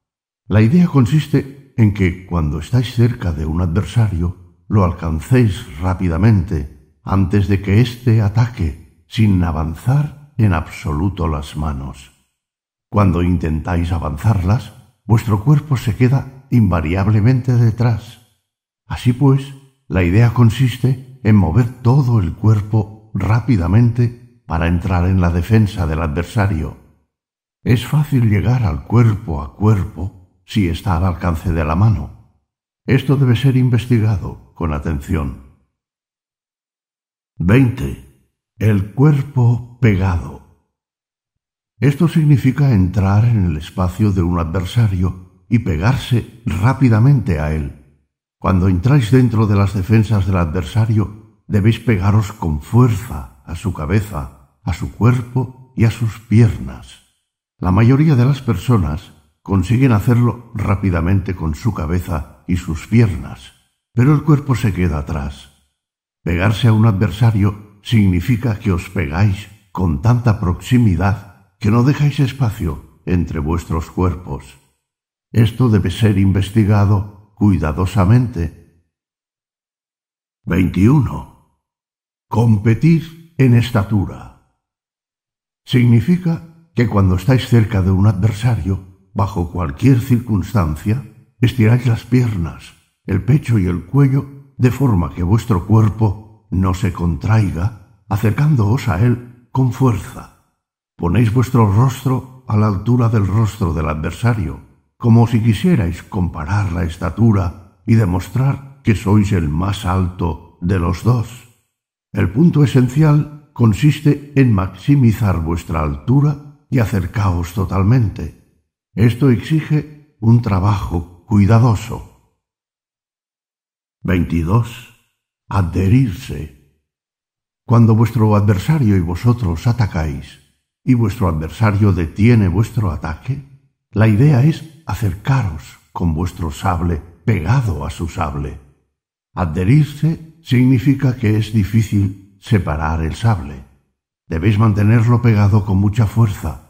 La idea consiste en que cuando estáis cerca de un adversario, lo alcancéis rápidamente antes de que éste ataque, sin avanzar en absoluto las manos. Cuando intentáis avanzarlas, vuestro cuerpo se queda invariablemente detrás. Así pues, la idea consiste en mover todo el cuerpo rápidamente para entrar en la defensa del adversario. Es fácil llegar al cuerpo a cuerpo si está al alcance de la mano. Esto debe ser investigado con atención. 20. El cuerpo pegado. Esto significa entrar en el espacio de un adversario y pegarse rápidamente a él. Cuando entráis dentro de las defensas del adversario, debéis pegaros con fuerza a su cabeza, a su cuerpo y a sus piernas. La mayoría de las personas consiguen hacerlo rápidamente con su cabeza y sus piernas, pero el cuerpo se queda atrás. Pegarse a un adversario significa que os pegáis con tanta proximidad que no dejáis espacio entre vuestros cuerpos. Esto debe ser investigado cuidadosamente. 21. Competir en estatura. Significa que cuando estáis cerca de un adversario, bajo cualquier circunstancia, estiráis las piernas, el pecho y el cuello de forma que vuestro cuerpo no se contraiga, acercándoos a él con fuerza. Ponéis vuestro rostro a la altura del rostro del adversario, como si quisierais comparar la estatura y demostrar que sois el más alto de los dos. El punto esencial consiste en maximizar vuestra altura y acercaos totalmente. Esto exige un trabajo cuidadoso. 22. Adherirse. Cuando vuestro adversario y vosotros atacáis y vuestro adversario detiene vuestro ataque, la idea es acercaros con vuestro sable pegado a su sable. Adherirse significa que es difícil separar el sable. Debéis mantenerlo pegado con mucha fuerza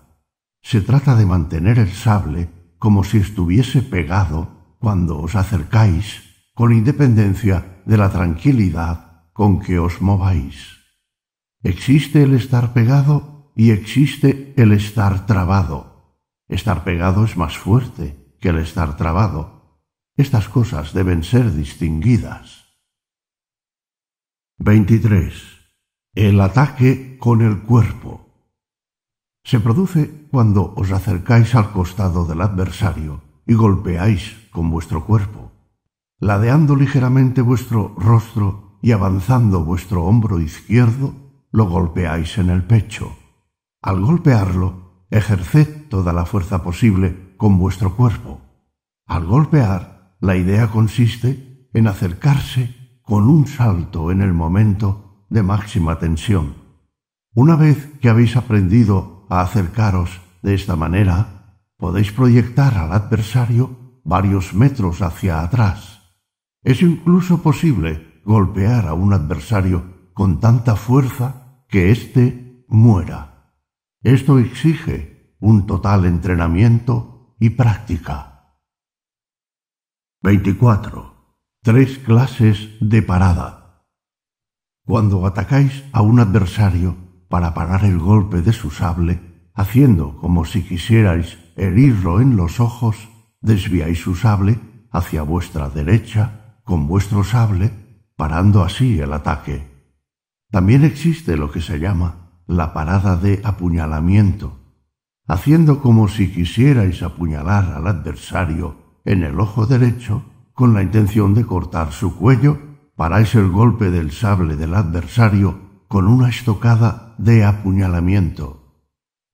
se trata de mantener el sable como si estuviese pegado cuando os acercáis, con independencia de la tranquilidad con que os mováis. Existe el estar pegado y existe el estar trabado. Estar pegado es más fuerte que el estar trabado. Estas cosas deben ser distinguidas. 23. El ataque con el cuerpo. Se produce cuando os acercáis al costado del adversario y golpeáis con vuestro cuerpo, ladeando ligeramente vuestro rostro y avanzando vuestro hombro izquierdo, lo golpeáis en el pecho. Al golpearlo, ejerced toda la fuerza posible con vuestro cuerpo. Al golpear, la idea consiste en acercarse con un salto en el momento de máxima tensión. Una vez que habéis aprendido a acercaros de esta manera, podéis proyectar al adversario varios metros hacia atrás. Es incluso posible golpear a un adversario con tanta fuerza que éste muera. Esto exige un total entrenamiento y práctica. 24. Tres clases de parada. Cuando atacáis a un adversario para parar el golpe de su sable, haciendo como si quisierais herirlo en los ojos, desviáis su sable hacia vuestra derecha con vuestro sable, parando así el ataque. También existe lo que se llama la parada de apuñalamiento, haciendo como si quisierais apuñalar al adversario en el ojo derecho con la intención de cortar su cuello, paráis el golpe del sable del adversario con una estocada de apuñalamiento.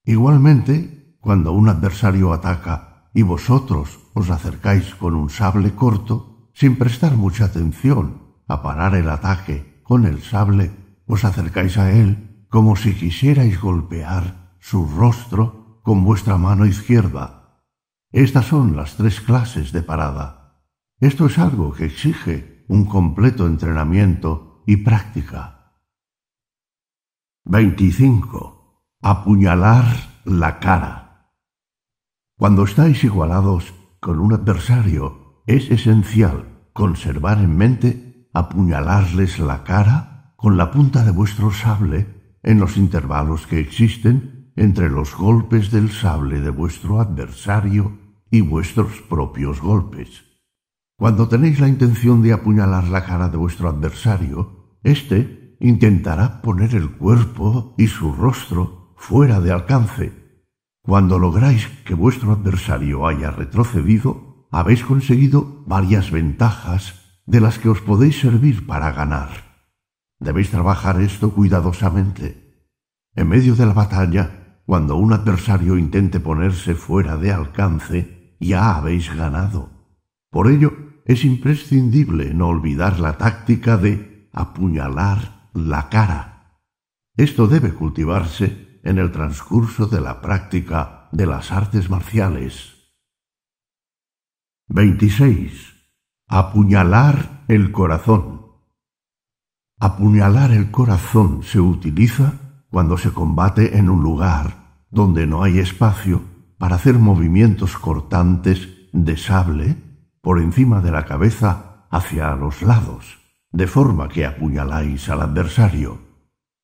Igualmente, cuando un adversario ataca y vosotros os acercáis con un sable corto, sin prestar mucha atención a parar el ataque con el sable, os acercáis a él como si quisierais golpear su rostro con vuestra mano izquierda estas son las tres clases de parada. Esto es algo que exige un completo entrenamiento y práctica. 25. Apuñalar la cara. Cuando estáis igualados con un adversario, es esencial conservar en mente apuñalarles la cara con la punta de vuestro sable en los intervalos que existen entre los golpes del sable de vuestro adversario y vuestros propios golpes. Cuando tenéis la intención de apuñalar la cara de vuestro adversario, éste intentará poner el cuerpo y su rostro fuera de alcance. Cuando lográis que vuestro adversario haya retrocedido, habéis conseguido varias ventajas de las que os podéis servir para ganar. Debéis trabajar esto cuidadosamente. En medio de la batalla, cuando un adversario intente ponerse fuera de alcance, ya habéis ganado. Por ello, es imprescindible no olvidar la táctica de apuñalar la cara. Esto debe cultivarse en el transcurso de la práctica de las artes marciales. 26. Apuñalar el corazón. Apuñalar el corazón se utiliza cuando se combate en un lugar donde no hay espacio para hacer movimientos cortantes de sable por encima de la cabeza hacia los lados, de forma que apuñaláis al adversario.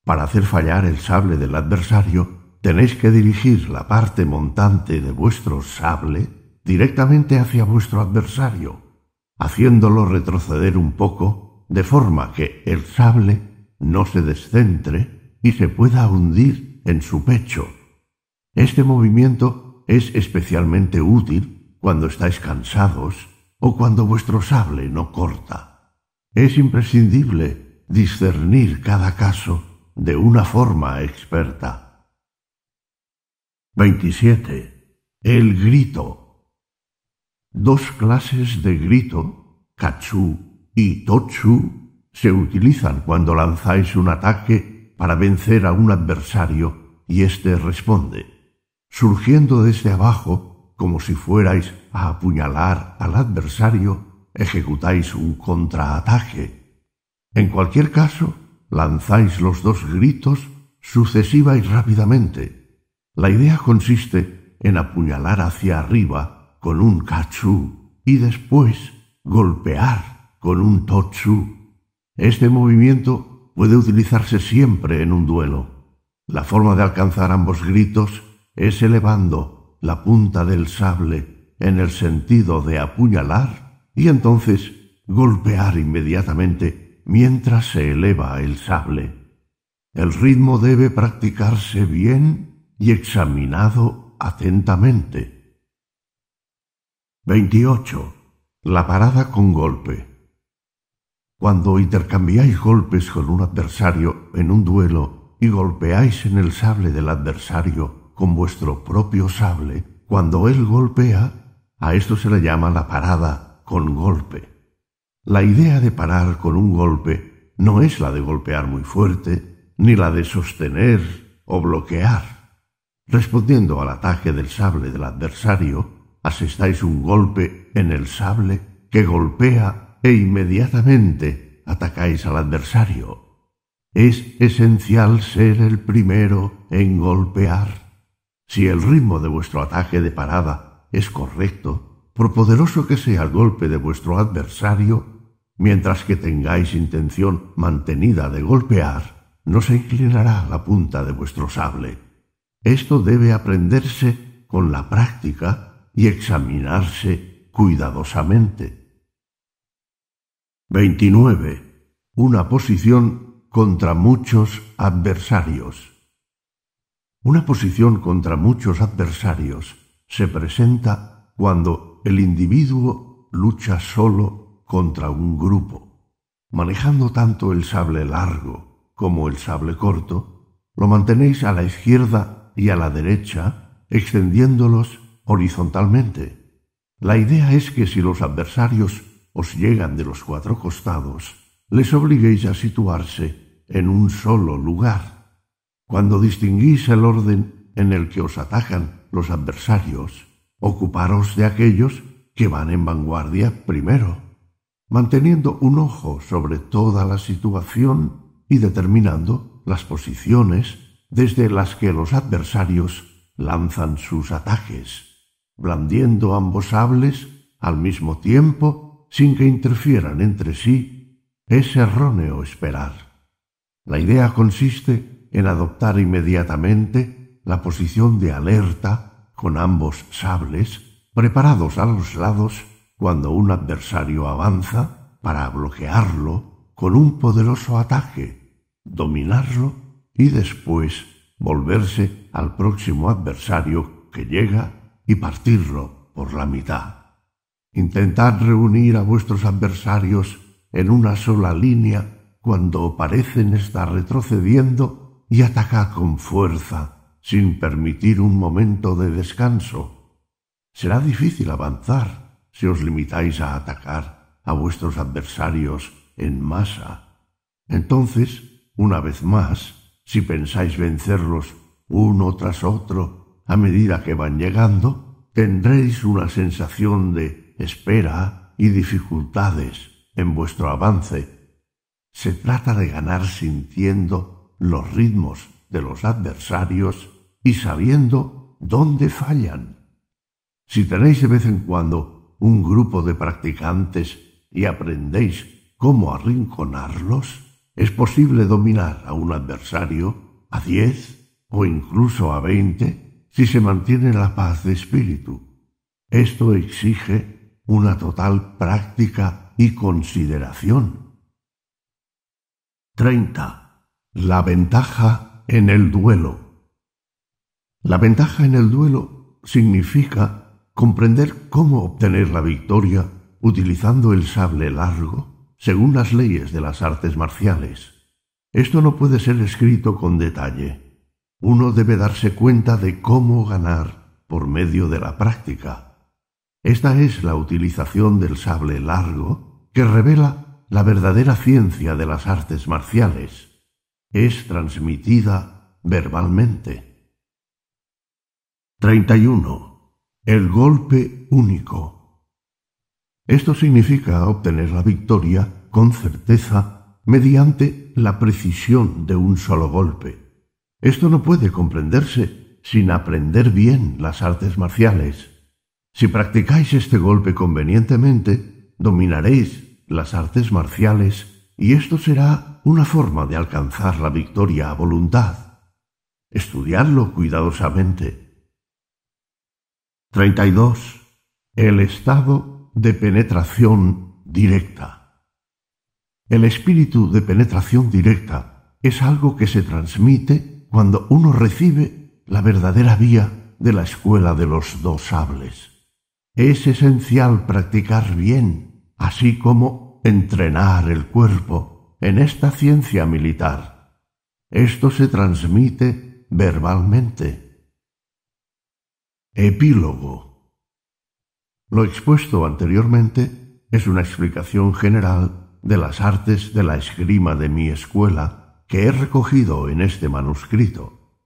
Para hacer fallar el sable del adversario, tenéis que dirigir la parte montante de vuestro sable directamente hacia vuestro adversario, haciéndolo retroceder un poco, de forma que el sable no se descentre y se pueda hundir en su pecho. Este movimiento es especialmente útil cuando estáis cansados o cuando vuestro sable no corta. Es imprescindible discernir cada caso de una forma experta. 27. El grito. Dos clases de grito, kachu y tochu, se utilizan cuando lanzáis un ataque para vencer a un adversario y éste responde surgiendo desde abajo, como si fuerais a apuñalar al adversario, ejecutáis un contraataque. En cualquier caso, lanzáis los dos gritos sucesiva y rápidamente. La idea consiste en apuñalar hacia arriba con un kachú y después golpear con un tochu. Este movimiento puede utilizarse siempre en un duelo. La forma de alcanzar ambos gritos es elevando la punta del sable en el sentido de apuñalar y entonces golpear inmediatamente mientras se eleva el sable. El ritmo debe practicarse bien y examinado atentamente. 28. La parada con golpe. Cuando intercambiáis golpes con un adversario en un duelo y golpeáis en el sable del adversario con vuestro propio sable, cuando él golpea, a esto se le llama la parada con golpe. La idea de parar con un golpe no es la de golpear muy fuerte, ni la de sostener o bloquear. Respondiendo al ataque del sable del adversario, asestáis un golpe en el sable que golpea e inmediatamente atacáis al adversario. Es esencial ser el primero en golpear. Si el ritmo de vuestro ataque de parada es correcto, por poderoso que sea el golpe de vuestro adversario, Mientras que tengáis intención mantenida de golpear, no se inclinará la punta de vuestro sable. Esto debe aprenderse con la práctica y examinarse cuidadosamente. 29. Una posición contra muchos adversarios. Una posición contra muchos adversarios se presenta cuando el individuo lucha solo contra un grupo. Manejando tanto el sable largo como el sable corto, lo mantenéis a la izquierda y a la derecha, extendiéndolos horizontalmente. La idea es que si los adversarios os llegan de los cuatro costados, les obliguéis a situarse en un solo lugar. Cuando distinguís el orden en el que os atacan los adversarios, ocuparos de aquellos que van en vanguardia primero manteniendo un ojo sobre toda la situación y determinando las posiciones desde las que los adversarios lanzan sus ataques, blandiendo ambos sables al mismo tiempo sin que interfieran entre sí, es erróneo esperar. La idea consiste en adoptar inmediatamente la posición de alerta con ambos sables preparados a los lados cuando un adversario avanza para bloquearlo con un poderoso ataque, dominarlo y después volverse al próximo adversario que llega y partirlo por la mitad. Intentad reunir a vuestros adversarios en una sola línea cuando parecen estar retrocediendo y atacad con fuerza sin permitir un momento de descanso. Será difícil avanzar si os limitáis a atacar a vuestros adversarios en masa. Entonces, una vez más, si pensáis vencerlos uno tras otro a medida que van llegando, tendréis una sensación de espera y dificultades en vuestro avance. Se trata de ganar sintiendo los ritmos de los adversarios y sabiendo dónde fallan. Si tenéis de vez en cuando un grupo de practicantes y aprendéis cómo arrinconarlos, es posible dominar a un adversario a diez o incluso a veinte si se mantiene la paz de espíritu. Esto exige una total práctica y consideración. 30. La ventaja en el duelo. La ventaja en el duelo significa comprender cómo obtener la victoria utilizando el sable largo según las leyes de las artes marciales. Esto no puede ser escrito con detalle. Uno debe darse cuenta de cómo ganar por medio de la práctica. Esta es la utilización del sable largo que revela la verdadera ciencia de las artes marciales. Es transmitida verbalmente. 31. El golpe único. Esto significa obtener la victoria con certeza mediante la precisión de un solo golpe. Esto no puede comprenderse sin aprender bien las artes marciales. Si practicáis este golpe convenientemente, dominaréis las artes marciales y esto será una forma de alcanzar la victoria a voluntad. Estudiadlo cuidadosamente 32. El estado de penetración directa. El espíritu de penetración directa es algo que se transmite cuando uno recibe la verdadera vía de la escuela de los dos sables. Es esencial practicar bien, así como entrenar el cuerpo en esta ciencia militar. Esto se transmite verbalmente. Epílogo. Lo expuesto anteriormente es una explicación general de las artes de la esgrima de mi escuela que he recogido en este manuscrito.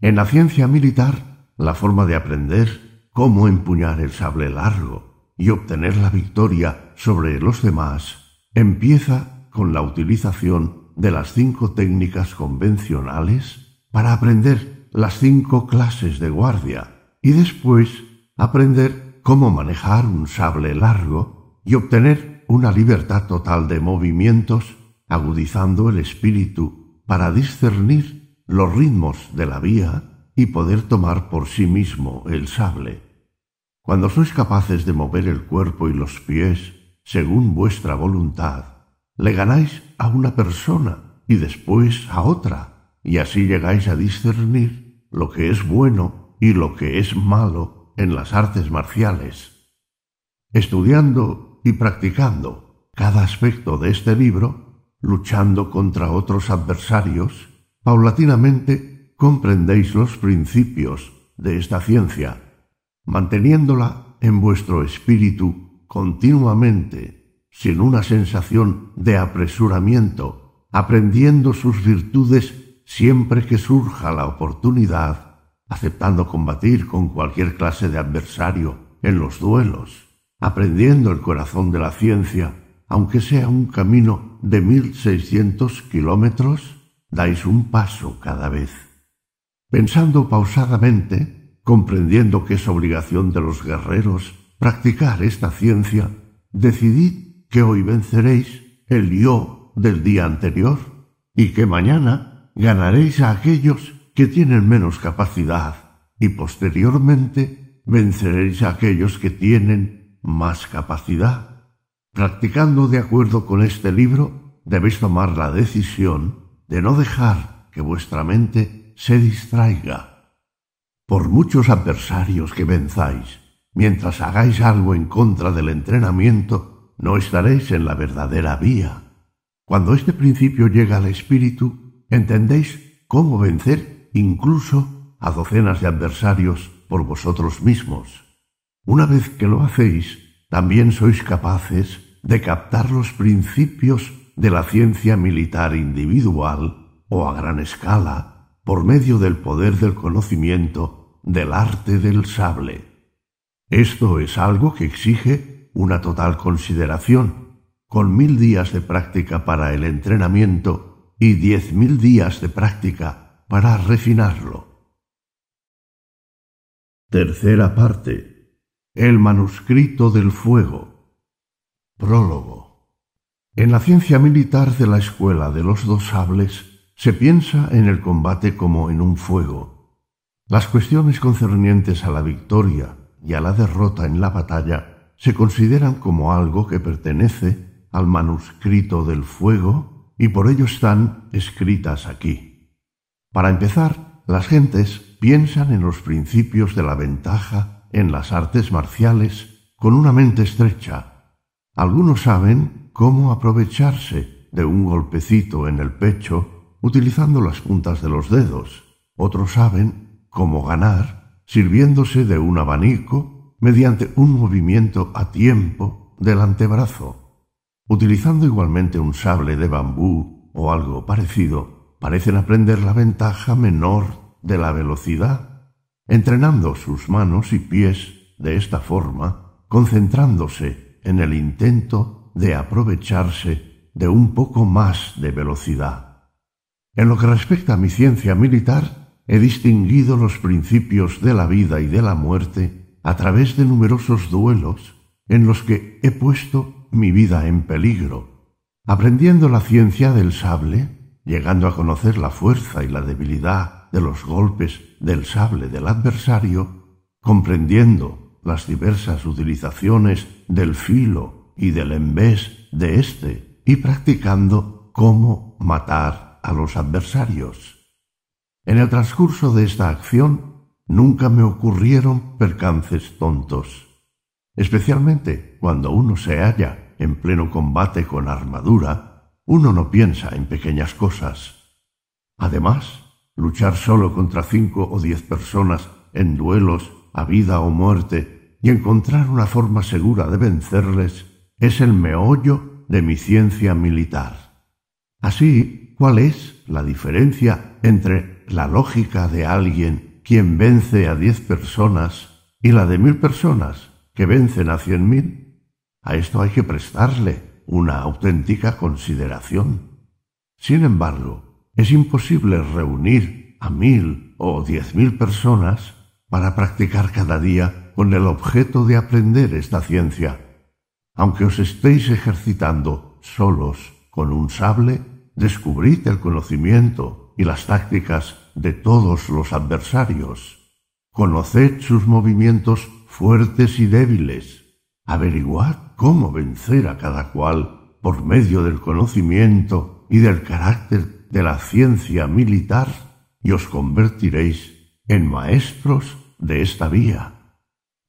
En la ciencia militar, la forma de aprender cómo empuñar el sable largo y obtener la victoria sobre los demás, empieza con la utilización de las cinco técnicas convencionales para aprender las cinco clases de guardia y después aprender cómo manejar un sable largo y obtener una libertad total de movimientos, agudizando el espíritu para discernir los ritmos de la vía y poder tomar por sí mismo el sable. Cuando sois capaces de mover el cuerpo y los pies según vuestra voluntad, le ganáis a una persona y después a otra, y así llegáis a discernir lo que es bueno y lo que es malo en las artes marciales. Estudiando y practicando cada aspecto de este libro, luchando contra otros adversarios, paulatinamente comprendéis los principios de esta ciencia, manteniéndola en vuestro espíritu continuamente, sin una sensación de apresuramiento, aprendiendo sus virtudes siempre que surja la oportunidad, aceptando combatir con cualquier clase de adversario en los duelos, aprendiendo el corazón de la ciencia, aunque sea un camino de mil seiscientos kilómetros, dais un paso cada vez. Pensando pausadamente, comprendiendo que es obligación de los guerreros practicar esta ciencia, decidid que hoy venceréis el yo del día anterior y que mañana ganaréis a aquellos que tienen menos capacidad y posteriormente venceréis a aquellos que tienen más capacidad. Practicando de acuerdo con este libro, debéis tomar la decisión de no dejar que vuestra mente se distraiga. Por muchos adversarios que venzáis, mientras hagáis algo en contra del entrenamiento, no estaréis en la verdadera vía. Cuando este principio llega al espíritu, entendéis cómo vencer incluso a docenas de adversarios por vosotros mismos. Una vez que lo hacéis, también sois capaces de captar los principios de la ciencia militar individual o a gran escala por medio del poder del conocimiento del arte del sable. Esto es algo que exige una total consideración, con mil días de práctica para el entrenamiento y diez mil días de práctica para refinarlo. Tercera parte. El manuscrito del fuego. Prólogo. En la ciencia militar de la Escuela de los Dos Sables, se piensa en el combate como en un fuego. Las cuestiones concernientes a la victoria y a la derrota en la batalla se consideran como algo que pertenece al manuscrito del fuego y por ello están escritas aquí. Para empezar, las gentes piensan en los principios de la ventaja en las artes marciales con una mente estrecha. Algunos saben cómo aprovecharse de un golpecito en el pecho utilizando las puntas de los dedos. Otros saben cómo ganar sirviéndose de un abanico mediante un movimiento a tiempo del antebrazo. Utilizando igualmente un sable de bambú o algo parecido, parecen aprender la ventaja menor de la velocidad, entrenando sus manos y pies de esta forma, concentrándose en el intento de aprovecharse de un poco más de velocidad. En lo que respecta a mi ciencia militar, he distinguido los principios de la vida y de la muerte a través de numerosos duelos en los que he puesto mi vida en peligro. Aprendiendo la ciencia del sable, llegando a conocer la fuerza y la debilidad de los golpes del sable del adversario, comprendiendo las diversas utilizaciones del filo y del embés de éste y practicando cómo matar a los adversarios. En el transcurso de esta acción nunca me ocurrieron percances tontos, especialmente cuando uno se halla en pleno combate con armadura, uno no piensa en pequeñas cosas. Además, luchar solo contra cinco o diez personas en duelos a vida o muerte y encontrar una forma segura de vencerles es el meollo de mi ciencia militar. Así, ¿cuál es la diferencia entre la lógica de alguien quien vence a diez personas y la de mil personas que vencen a cien mil? A esto hay que prestarle una auténtica consideración. Sin embargo, es imposible reunir a mil o diez mil personas para practicar cada día con el objeto de aprender esta ciencia. Aunque os estéis ejercitando solos con un sable, descubrid el conocimiento y las tácticas de todos los adversarios. Conoced sus movimientos fuertes y débiles. Averiguad cómo vencer a cada cual por medio del conocimiento y del carácter de la ciencia militar y os convertiréis en maestros de esta vía.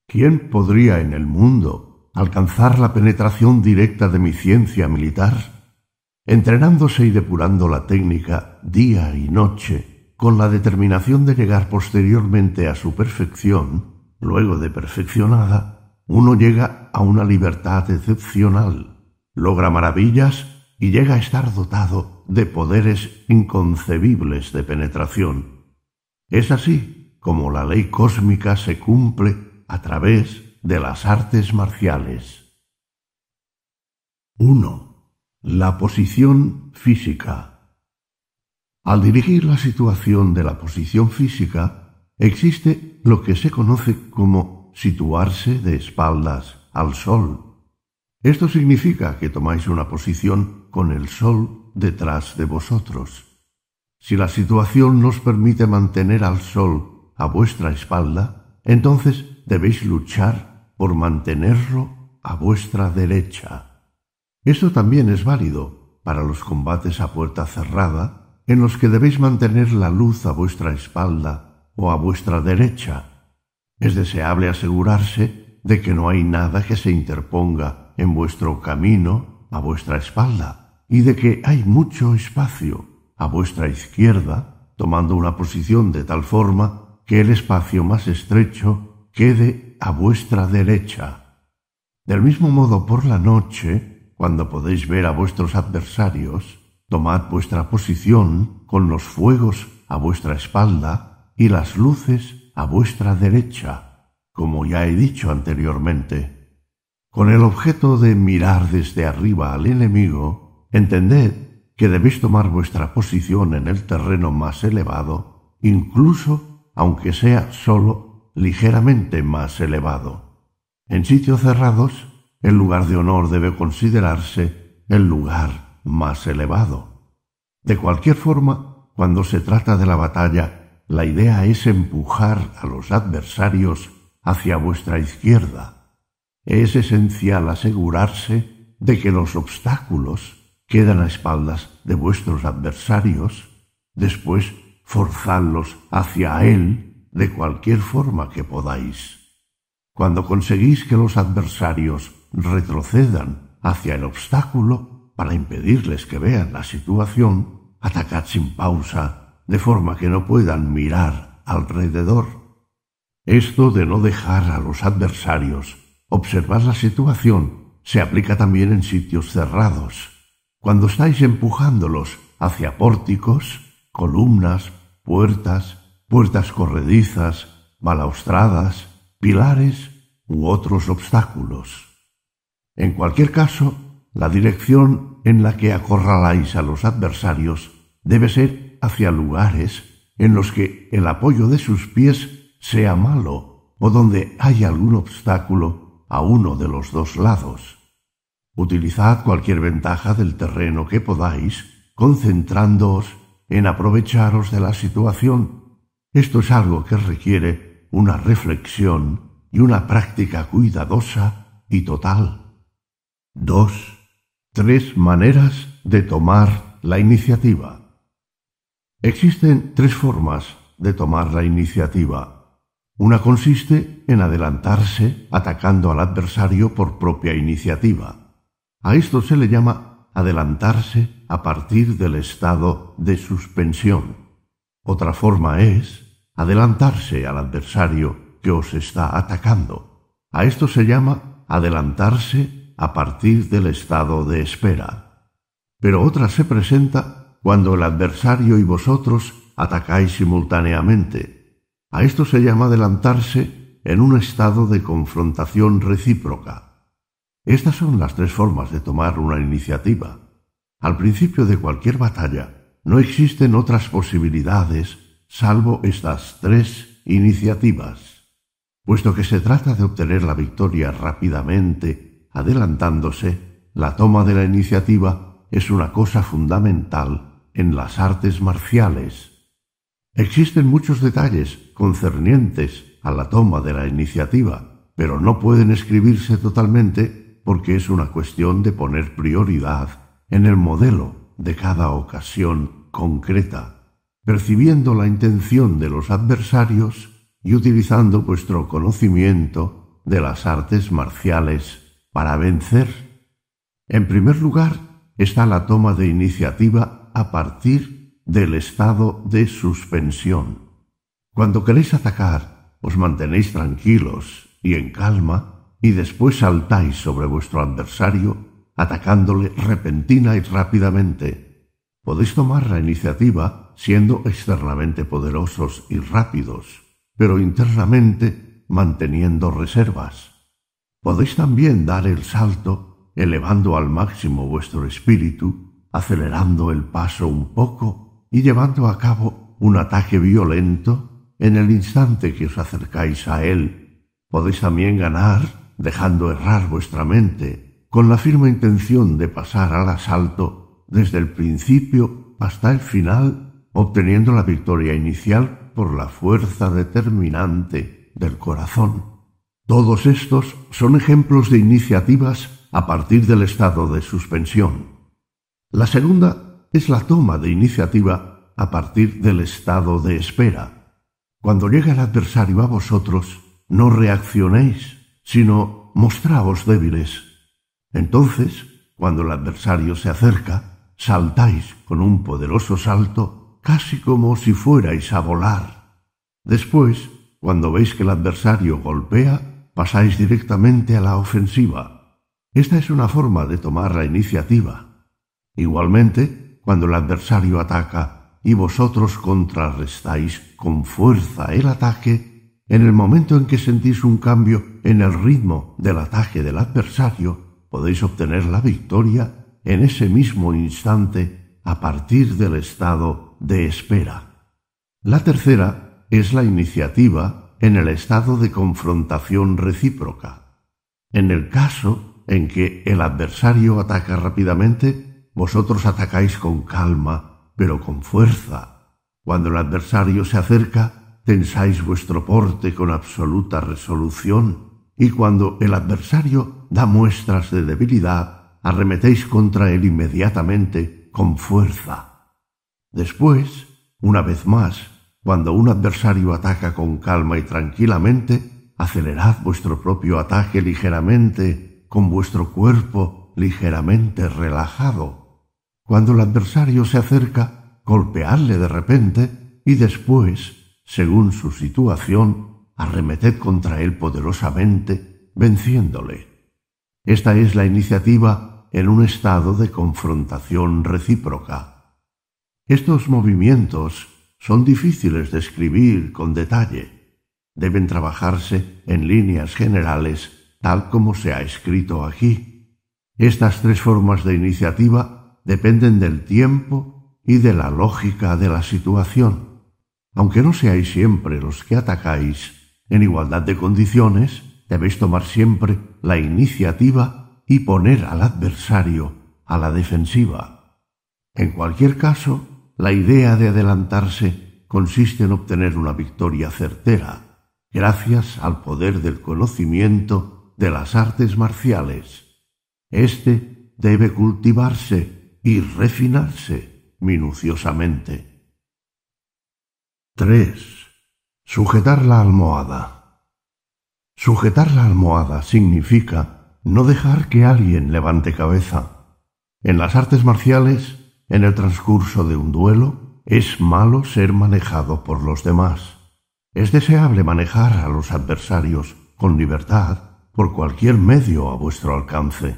¿Quién podría en el mundo alcanzar la penetración directa de mi ciencia militar? Entrenándose y depurando la técnica día y noche, con la determinación de llegar posteriormente a su perfección, luego de perfeccionada, uno llega a una libertad excepcional, logra maravillas y llega a estar dotado de poderes inconcebibles de penetración. Es así como la ley cósmica se cumple a través de las artes marciales. 1. La posición física. Al dirigir la situación de la posición física, existe lo que se conoce como situarse de espaldas al sol. Esto significa que tomáis una posición con el sol detrás de vosotros. Si la situación nos permite mantener al sol a vuestra espalda, entonces debéis luchar por mantenerlo a vuestra derecha. Esto también es válido para los combates a puerta cerrada, en los que debéis mantener la luz a vuestra espalda o a vuestra derecha. Es deseable asegurarse de que no hay nada que se interponga en vuestro camino a vuestra espalda y de que hay mucho espacio a vuestra izquierda, tomando una posición de tal forma que el espacio más estrecho quede a vuestra derecha. Del mismo modo, por la noche, cuando podéis ver a vuestros adversarios, tomad vuestra posición con los fuegos a vuestra espalda y las luces a vuestra derecha, como ya he dicho anteriormente. Con el objeto de mirar desde arriba al enemigo, entended que debéis tomar vuestra posición en el terreno más elevado, incluso aunque sea sólo ligeramente más elevado. En sitios cerrados, el lugar de honor debe considerarse el lugar más elevado. De cualquier forma, cuando se trata de la batalla, la idea es empujar a los adversarios hacia vuestra izquierda. Es esencial asegurarse de que los obstáculos quedan a espaldas de vuestros adversarios, después forzadlos hacia Él de cualquier forma que podáis. Cuando conseguís que los adversarios retrocedan hacia el obstáculo para impedirles que vean la situación, atacad sin pausa, de forma que no puedan mirar alrededor. Esto de no dejar a los adversarios observar la situación se aplica también en sitios cerrados. Cuando estáis empujándolos hacia pórticos, columnas, puertas, puertas corredizas, balaustradas, pilares u otros obstáculos. En cualquier caso, la dirección en la que acorraláis a los adversarios debe ser hacia lugares en los que el apoyo de sus pies sea malo o donde haya algún obstáculo a uno de los dos lados. Utilizad cualquier ventaja del terreno que podáis, concentrándoos en aprovecharos de la situación. Esto es algo que requiere una reflexión y una práctica cuidadosa y total. 2. Tres maneras de tomar la iniciativa. Existen tres formas de tomar la iniciativa. Una consiste en adelantarse atacando al adversario por propia iniciativa. A esto se le llama adelantarse a partir del estado de suspensión. Otra forma es adelantarse al adversario que os está atacando. A esto se llama adelantarse a partir del estado de espera. Pero otra se presenta cuando el adversario y vosotros atacáis simultáneamente. A esto se llama adelantarse en un estado de confrontación recíproca. Estas son las tres formas de tomar una iniciativa. Al principio de cualquier batalla no existen otras posibilidades salvo estas tres iniciativas, puesto que se trata de obtener la victoria rápidamente, adelantándose, la toma de la iniciativa es una cosa fundamental en las artes marciales. Existen muchos detalles concernientes a la toma de la iniciativa, pero no pueden escribirse totalmente porque es una cuestión de poner prioridad en el modelo de cada ocasión concreta, percibiendo la intención de los adversarios y utilizando vuestro conocimiento de las artes marciales para vencer. En primer lugar está la toma de iniciativa a partir del estado de suspensión. Cuando queréis atacar, os mantenéis tranquilos y en calma y después saltáis sobre vuestro adversario atacándole repentina y rápidamente. Podéis tomar la iniciativa siendo externamente poderosos y rápidos, pero internamente manteniendo reservas. Podéis también dar el salto elevando al máximo vuestro espíritu, acelerando el paso un poco y llevando a cabo un ataque violento en el instante que os acercáis a él. Podéis también ganar dejando errar vuestra mente con la firme intención de pasar al asalto desde el principio hasta el final, obteniendo la victoria inicial por la fuerza determinante del corazón. Todos estos son ejemplos de iniciativas a partir del estado de suspensión. La segunda es la toma de iniciativa a partir del estado de espera. Cuando llega el adversario a vosotros, no reaccionéis, sino mostraos débiles entonces, cuando el adversario se acerca, saltáis con un poderoso salto, casi como si fuerais a volar. Después, cuando veis que el adversario golpea, pasáis directamente a la ofensiva. Esta es una forma de tomar la iniciativa. Igualmente, cuando el adversario ataca y vosotros contrarrestáis con fuerza el ataque, en el momento en que sentís un cambio en el ritmo del ataque del adversario, podéis obtener la victoria en ese mismo instante a partir del estado de espera. La tercera es la iniciativa en el estado de confrontación recíproca. En el caso en que el adversario ataca rápidamente, vosotros atacáis con calma, pero con fuerza. Cuando el adversario se acerca, tensáis vuestro porte con absoluta resolución y cuando el adversario da muestras de debilidad, arremetéis contra él inmediatamente con fuerza. Después, una vez más, cuando un adversario ataca con calma y tranquilamente, acelerad vuestro propio ataque ligeramente, con vuestro cuerpo ligeramente relajado. Cuando el adversario se acerca, golpeadle de repente y después, según su situación, arremeted contra él poderosamente, venciéndole. Esta es la iniciativa en un estado de confrontación recíproca. Estos movimientos son difíciles de escribir con detalle. Deben trabajarse en líneas generales tal como se ha escrito aquí. Estas tres formas de iniciativa dependen del tiempo y de la lógica de la situación. Aunque no seáis siempre los que atacáis, en igualdad de condiciones, debéis tomar siempre la iniciativa y poner al adversario a la defensiva. En cualquier caso, la idea de adelantarse consiste en obtener una victoria certera, gracias al poder del conocimiento de las artes marciales. Este debe cultivarse y refinarse minuciosamente. 3. Sujetar la almohada. Sujetar la almohada significa no dejar que alguien levante cabeza. En las artes marciales, en el transcurso de un duelo, es malo ser manejado por los demás. Es deseable manejar a los adversarios con libertad por cualquier medio a vuestro alcance.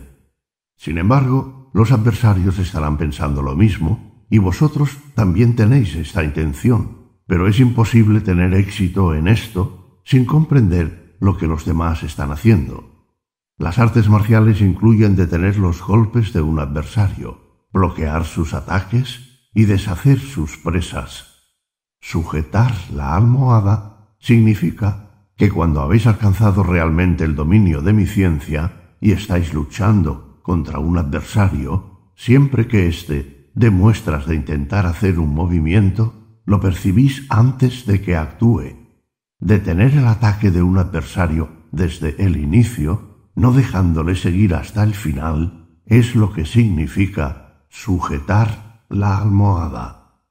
Sin embargo, los adversarios estarán pensando lo mismo y vosotros también tenéis esta intención, pero es imposible tener éxito en esto sin comprender lo que los demás están haciendo. Las artes marciales incluyen detener los golpes de un adversario, bloquear sus ataques y deshacer sus presas. Sujetar la almohada significa que cuando habéis alcanzado realmente el dominio de mi ciencia y estáis luchando contra un adversario, siempre que éste dé muestras de intentar hacer un movimiento, lo percibís antes de que actúe. Detener el ataque de un adversario desde el inicio, no dejándole seguir hasta el final, es lo que significa sujetar la almohada.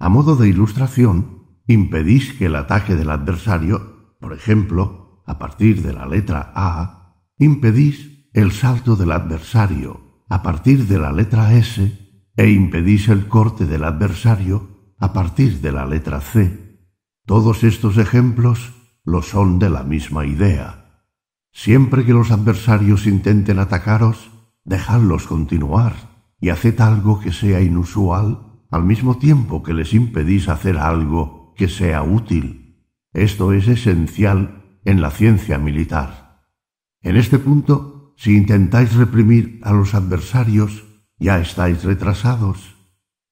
A modo de ilustración, impedís que el ataque del adversario, por ejemplo, a partir de la letra A, impedís el salto del adversario a partir de la letra S e impedís el corte del adversario a partir de la letra C. Todos estos ejemplos lo son de la misma idea. Siempre que los adversarios intenten atacaros, dejadlos continuar y haced algo que sea inusual al mismo tiempo que les impedís hacer algo que sea útil. Esto es esencial en la ciencia militar. En este punto, si intentáis reprimir a los adversarios, ya estáis retrasados.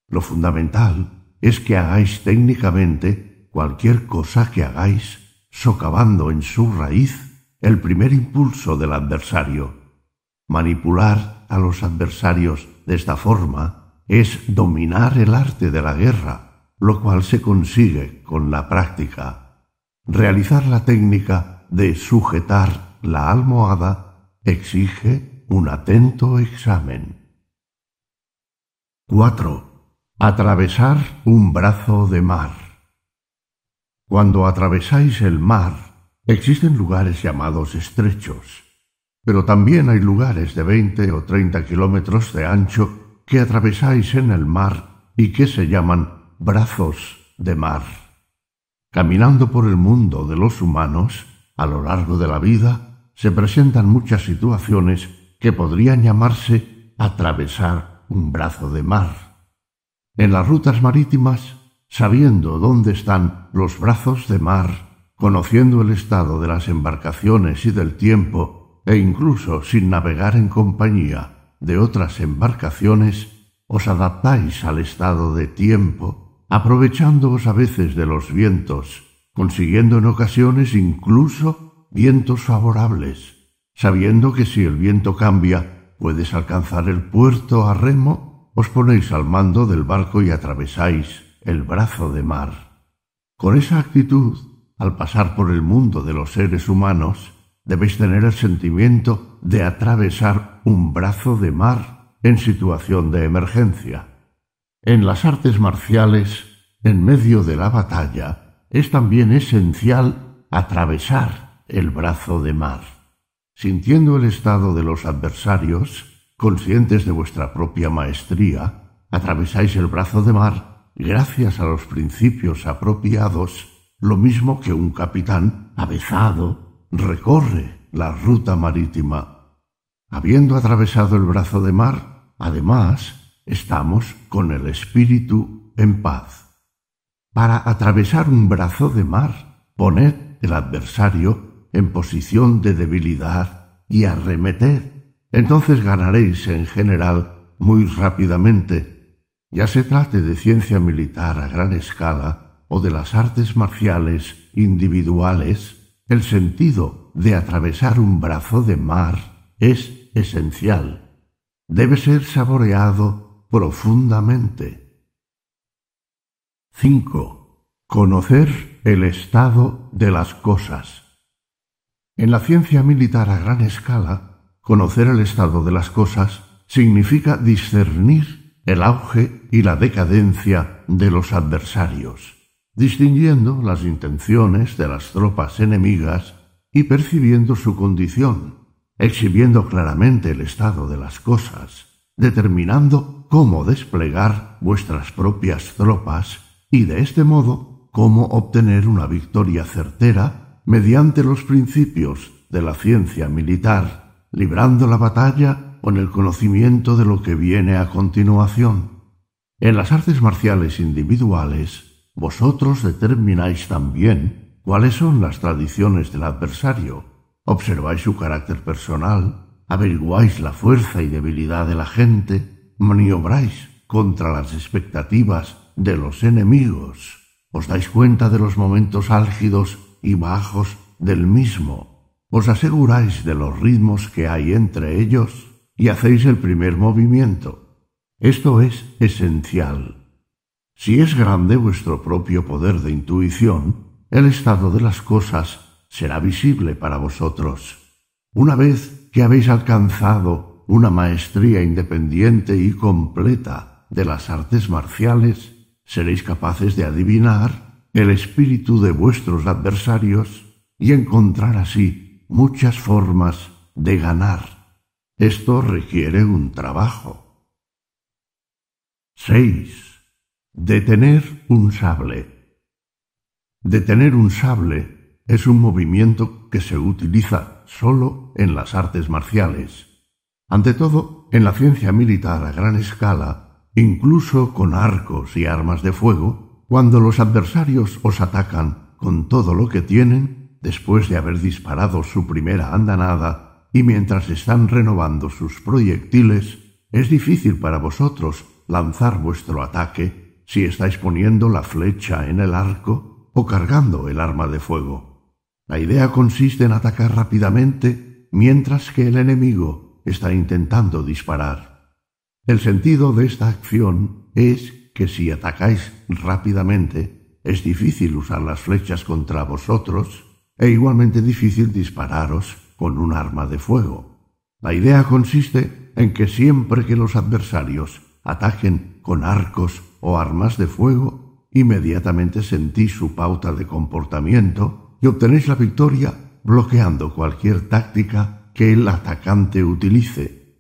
Lo fundamental es que hagáis técnicamente cualquier cosa que hagáis, socavando en su raíz el primer impulso del adversario. Manipular a los adversarios de esta forma es dominar el arte de la guerra, lo cual se consigue con la práctica. Realizar la técnica de sujetar la almohada exige un atento examen. 4. Atravesar un brazo de mar. Cuando atravesáis el mar, existen lugares llamados estrechos, pero también hay lugares de 20 o 30 kilómetros de ancho que atravesáis en el mar y que se llaman brazos de mar. Caminando por el mundo de los humanos, a lo largo de la vida, se presentan muchas situaciones que podrían llamarse atravesar un brazo de mar. En las rutas marítimas, sabiendo dónde están los brazos de mar, conociendo el estado de las embarcaciones y del tiempo, e incluso sin navegar en compañía, de otras embarcaciones, os adaptáis al estado de tiempo, aprovechándoos a veces de los vientos, consiguiendo en ocasiones incluso vientos favorables, sabiendo que si el viento cambia, puedes alcanzar el puerto a remo, os ponéis al mando del barco y atravesáis el brazo de mar. Con esa actitud, al pasar por el mundo de los seres humanos, debéis tener el sentimiento de atravesar un brazo de mar en situación de emergencia. En las artes marciales, en medio de la batalla, es también esencial atravesar el brazo de mar. Sintiendo el estado de los adversarios, conscientes de vuestra propia maestría, atravesáis el brazo de mar gracias a los principios apropiados, lo mismo que un capitán avezado recorre la ruta marítima. Habiendo atravesado el brazo de mar, además, estamos con el espíritu en paz. Para atravesar un brazo de mar, poned el adversario en posición de debilidad y arremeted. Entonces ganaréis en general muy rápidamente, ya se trate de ciencia militar a gran escala o de las artes marciales individuales el sentido de atravesar un brazo de mar es esencial. Debe ser saboreado profundamente. 5. Conocer el estado de las cosas. En la ciencia militar a gran escala, conocer el estado de las cosas significa discernir el auge y la decadencia de los adversarios, distinguiendo las intenciones de las tropas enemigas y percibiendo su condición, exhibiendo claramente el estado de las cosas, determinando cómo desplegar vuestras propias tropas y de este modo cómo obtener una victoria certera mediante los principios de la ciencia militar, librando la batalla con el conocimiento de lo que viene a continuación. En las artes marciales individuales, vosotros determináis también cuáles son las tradiciones del adversario, observáis su carácter personal, averiguáis la fuerza y debilidad de la gente, maniobráis contra las expectativas de los enemigos, os dais cuenta de los momentos álgidos y bajos del mismo. Os aseguráis de los ritmos que hay entre ellos y hacéis el primer movimiento. Esto es esencial. Si es grande vuestro propio poder de intuición, el estado de las cosas será visible para vosotros. Una vez que habéis alcanzado una maestría independiente y completa de las artes marciales, seréis capaces de adivinar el espíritu de vuestros adversarios y encontrar así muchas formas de ganar. Esto requiere un trabajo. 6. Detener un sable. Detener un sable es un movimiento que se utiliza solo en las artes marciales. Ante todo, en la ciencia militar a gran escala, incluso con arcos y armas de fuego, cuando los adversarios os atacan con todo lo que tienen, después de haber disparado su primera andanada, y mientras están renovando sus proyectiles, es difícil para vosotros lanzar vuestro ataque si estáis poniendo la flecha en el arco o cargando el arma de fuego. La idea consiste en atacar rápidamente mientras que el enemigo está intentando disparar. El sentido de esta acción es que si atacáis rápidamente, es difícil usar las flechas contra vosotros e igualmente difícil dispararos con un arma de fuego. La idea consiste en que siempre que los adversarios ataquen con arcos o armas de fuego, inmediatamente sentís su pauta de comportamiento y obtenéis la victoria bloqueando cualquier táctica que el atacante utilice.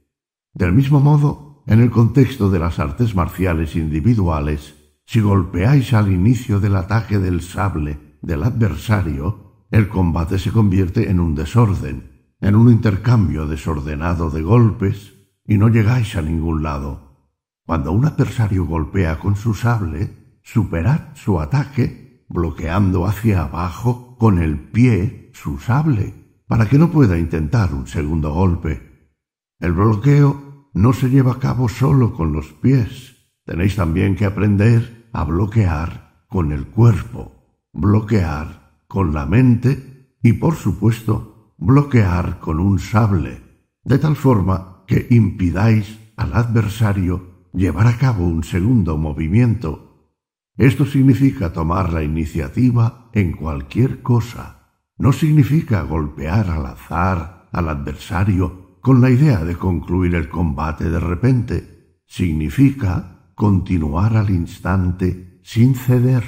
Del mismo modo, en el contexto de las artes marciales individuales, si golpeáis al inicio del ataque del sable del adversario, el combate se convierte en un desorden, en un intercambio desordenado de golpes, y no llegáis a ningún lado. Cuando un adversario golpea con su sable, superad su ataque bloqueando hacia abajo con el pie su sable, para que no pueda intentar un segundo golpe. El bloqueo no se lleva a cabo solo con los pies. Tenéis también que aprender a bloquear con el cuerpo, bloquear con la mente y, por supuesto, bloquear con un sable, de tal forma que impidáis al adversario llevar a cabo un segundo movimiento. Esto significa tomar la iniciativa en cualquier cosa. No significa golpear al azar al adversario con la idea de concluir el combate de repente. Significa continuar al instante sin ceder.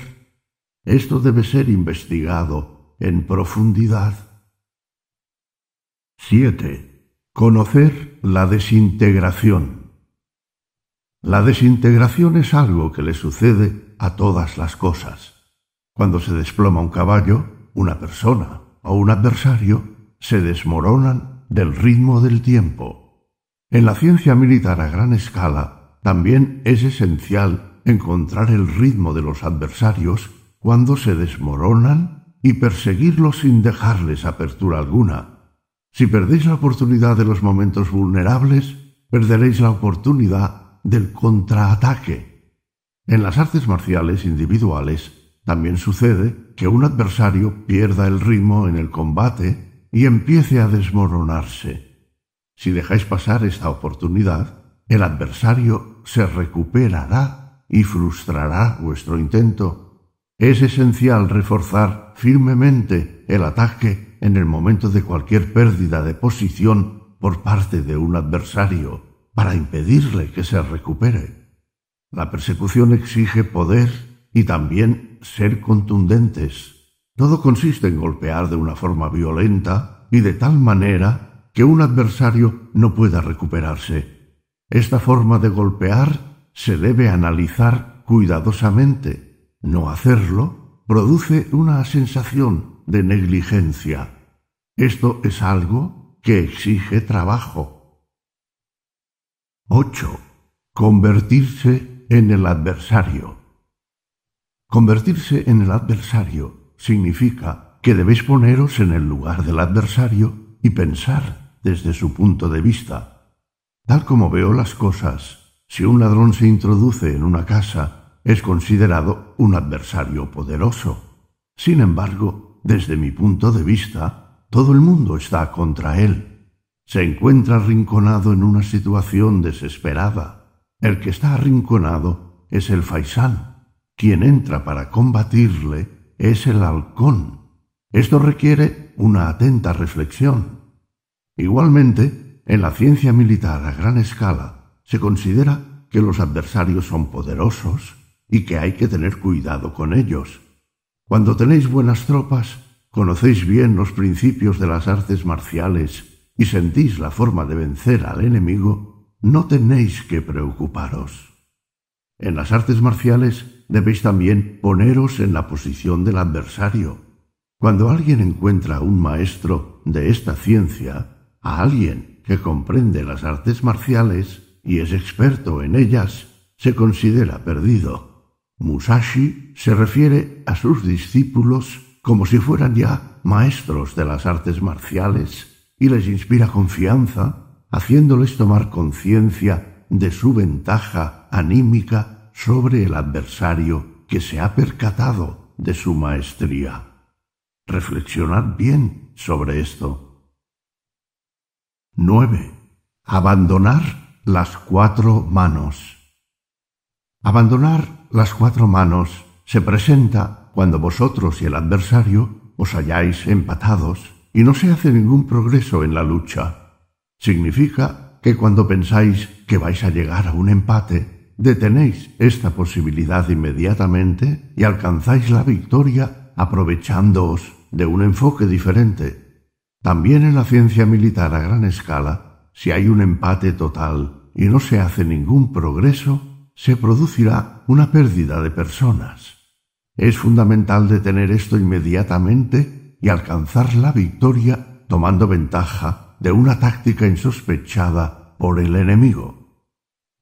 Esto debe ser investigado en profundidad. 7. Conocer la desintegración. La desintegración es algo que le sucede a todas las cosas. Cuando se desploma un caballo, una persona o un adversario, se desmoronan del ritmo del tiempo. En la ciencia militar a gran escala también es esencial encontrar el ritmo de los adversarios cuando se desmoronan y perseguirlos sin dejarles apertura alguna. Si perdéis la oportunidad de los momentos vulnerables, perderéis la oportunidad del contraataque. En las artes marciales individuales también sucede que un adversario pierda el ritmo en el combate y empiece a desmoronarse. Si dejáis pasar esta oportunidad, el adversario se recuperará y frustrará vuestro intento. Es esencial reforzar firmemente el ataque en el momento de cualquier pérdida de posición por parte de un adversario para impedirle que se recupere. La persecución exige poder y también ser contundentes. Todo consiste en golpear de una forma violenta y de tal manera que un adversario no pueda recuperarse. Esta forma de golpear se debe analizar cuidadosamente no hacerlo produce una sensación de negligencia. Esto es algo que exige trabajo. 8. Convertirse en el adversario. Convertirse en el adversario significa que debéis poneros en el lugar del adversario y pensar desde su punto de vista. Tal como veo las cosas, si un ladrón se introduce en una casa es considerado un adversario poderoso. Sin embargo, desde mi punto de vista, todo el mundo está contra él. Se encuentra arrinconado en una situación desesperada. El que está arrinconado es el faisán. Quien entra para combatirle es el halcón. Esto requiere una atenta reflexión. Igualmente, en la ciencia militar a gran escala, se considera que los adversarios son poderosos y que hay que tener cuidado con ellos. Cuando tenéis buenas tropas, conocéis bien los principios de las artes marciales y sentís la forma de vencer al enemigo, no tenéis que preocuparos. En las artes marciales debéis también poneros en la posición del adversario. Cuando alguien encuentra a un maestro de esta ciencia, a alguien que comprende las artes marciales y es experto en ellas, se considera perdido. Musashi se refiere a sus discípulos como si fueran ya maestros de las artes marciales y les inspira confianza, haciéndoles tomar conciencia de su ventaja anímica sobre el adversario que se ha percatado de su maestría. Reflexionad bien sobre esto. 9. Abandonar las cuatro manos. Abandonar las cuatro manos se presenta cuando vosotros y el adversario os halláis empatados y no se hace ningún progreso en la lucha. Significa que cuando pensáis que vais a llegar a un empate, detenéis esta posibilidad inmediatamente y alcanzáis la victoria aprovechándoos de un enfoque diferente. También en la ciencia militar a gran escala, si hay un empate total y no se hace ningún progreso, se producirá una pérdida de personas. Es fundamental detener esto inmediatamente y alcanzar la victoria tomando ventaja de una táctica insospechada por el enemigo.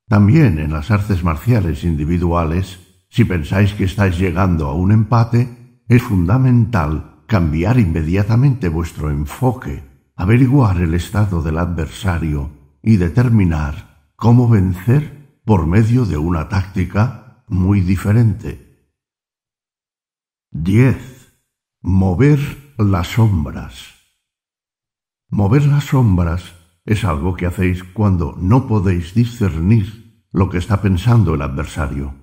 También en las artes marciales individuales, si pensáis que estáis llegando a un empate, es fundamental cambiar inmediatamente vuestro enfoque, averiguar el estado del adversario y determinar cómo vencer por medio de una táctica muy diferente. 10. Mover las sombras. Mover las sombras es algo que hacéis cuando no podéis discernir lo que está pensando el adversario.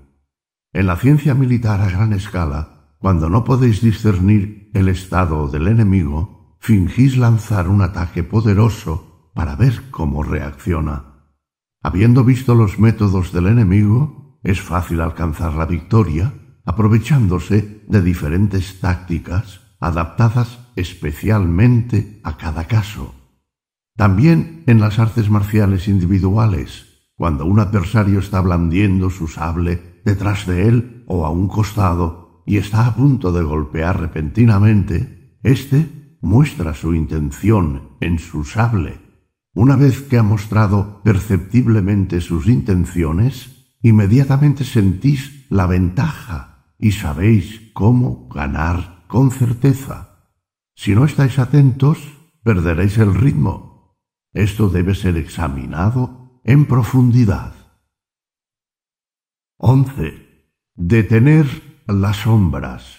En la ciencia militar a gran escala, cuando no podéis discernir el estado del enemigo, fingís lanzar un ataque poderoso para ver cómo reacciona. Habiendo visto los métodos del enemigo, es fácil alcanzar la victoria aprovechándose de diferentes tácticas adaptadas especialmente a cada caso. También en las artes marciales individuales, cuando un adversario está blandiendo su sable detrás de él o a un costado y está a punto de golpear repentinamente, éste muestra su intención en su sable una vez que ha mostrado perceptiblemente sus intenciones, inmediatamente sentís la ventaja y sabéis cómo ganar con certeza. Si no estáis atentos, perderéis el ritmo. Esto debe ser examinado en profundidad. 11. Detener las sombras.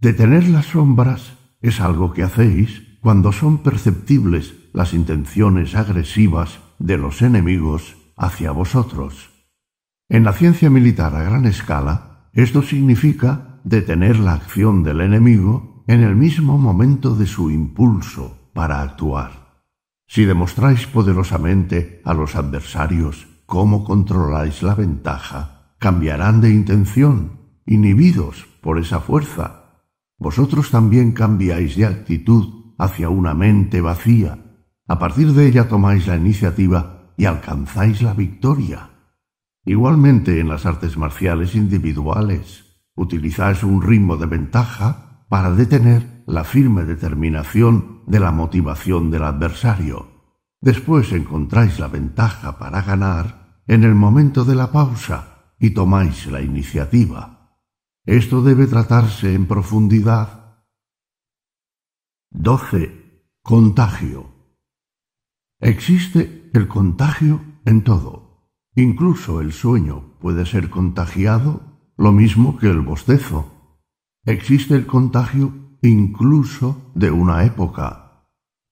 Detener las sombras es algo que hacéis cuando son perceptibles las intenciones agresivas de los enemigos hacia vosotros. En la ciencia militar a gran escala, esto significa detener la acción del enemigo en el mismo momento de su impulso para actuar. Si demostráis poderosamente a los adversarios cómo controláis la ventaja, cambiarán de intención, inhibidos por esa fuerza. Vosotros también cambiáis de actitud hacia una mente vacía. A partir de ella tomáis la iniciativa y alcanzáis la victoria. Igualmente en las artes marciales individuales, utilizáis un ritmo de ventaja para detener la firme determinación de la motivación del adversario. Después encontráis la ventaja para ganar en el momento de la pausa y tomáis la iniciativa. Esto debe tratarse en profundidad. 12. Contagio. Existe el contagio en todo. Incluso el sueño puede ser contagiado, lo mismo que el bostezo. Existe el contagio incluso de una época.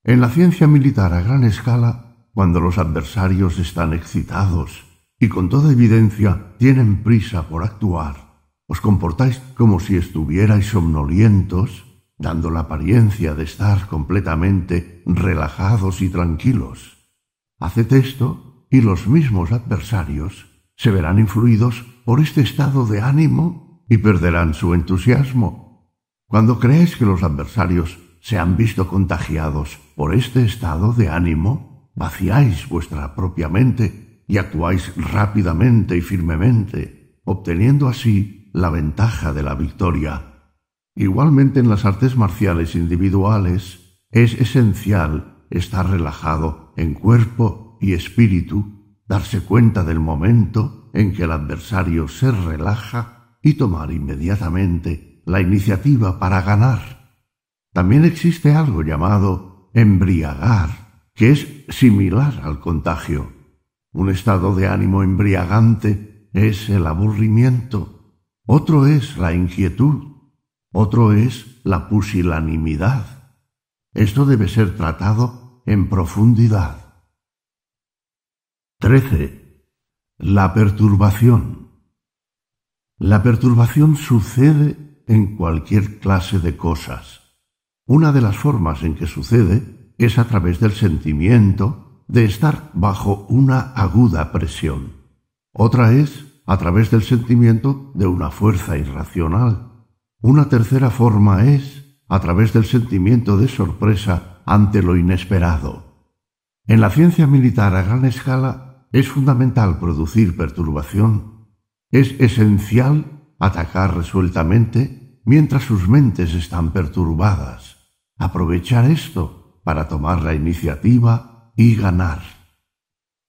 En la ciencia militar a gran escala, cuando los adversarios están excitados y con toda evidencia tienen prisa por actuar, os comportáis como si estuvierais somnolientos, dando la apariencia de estar completamente relajados y tranquilos. Haced esto y los mismos adversarios se verán influidos por este estado de ánimo y perderán su entusiasmo. Cuando creéis que los adversarios se han visto contagiados por este estado de ánimo, vaciáis vuestra propia mente y actuáis rápidamente y firmemente, obteniendo así la ventaja de la victoria. Igualmente en las artes marciales individuales es esencial estar relajado en cuerpo y espíritu darse cuenta del momento en que el adversario se relaja y tomar inmediatamente la iniciativa para ganar. También existe algo llamado embriagar, que es similar al contagio. Un estado de ánimo embriagante es el aburrimiento, otro es la inquietud, otro es la pusilanimidad. Esto debe ser tratado en profundidad. 13. La perturbación. La perturbación sucede en cualquier clase de cosas. Una de las formas en que sucede es a través del sentimiento de estar bajo una aguda presión. Otra es a través del sentimiento de una fuerza irracional. Una tercera forma es a través del sentimiento de sorpresa ante lo inesperado. En la ciencia militar a gran escala es fundamental producir perturbación. Es esencial atacar resueltamente mientras sus mentes están perturbadas. Aprovechar esto para tomar la iniciativa y ganar.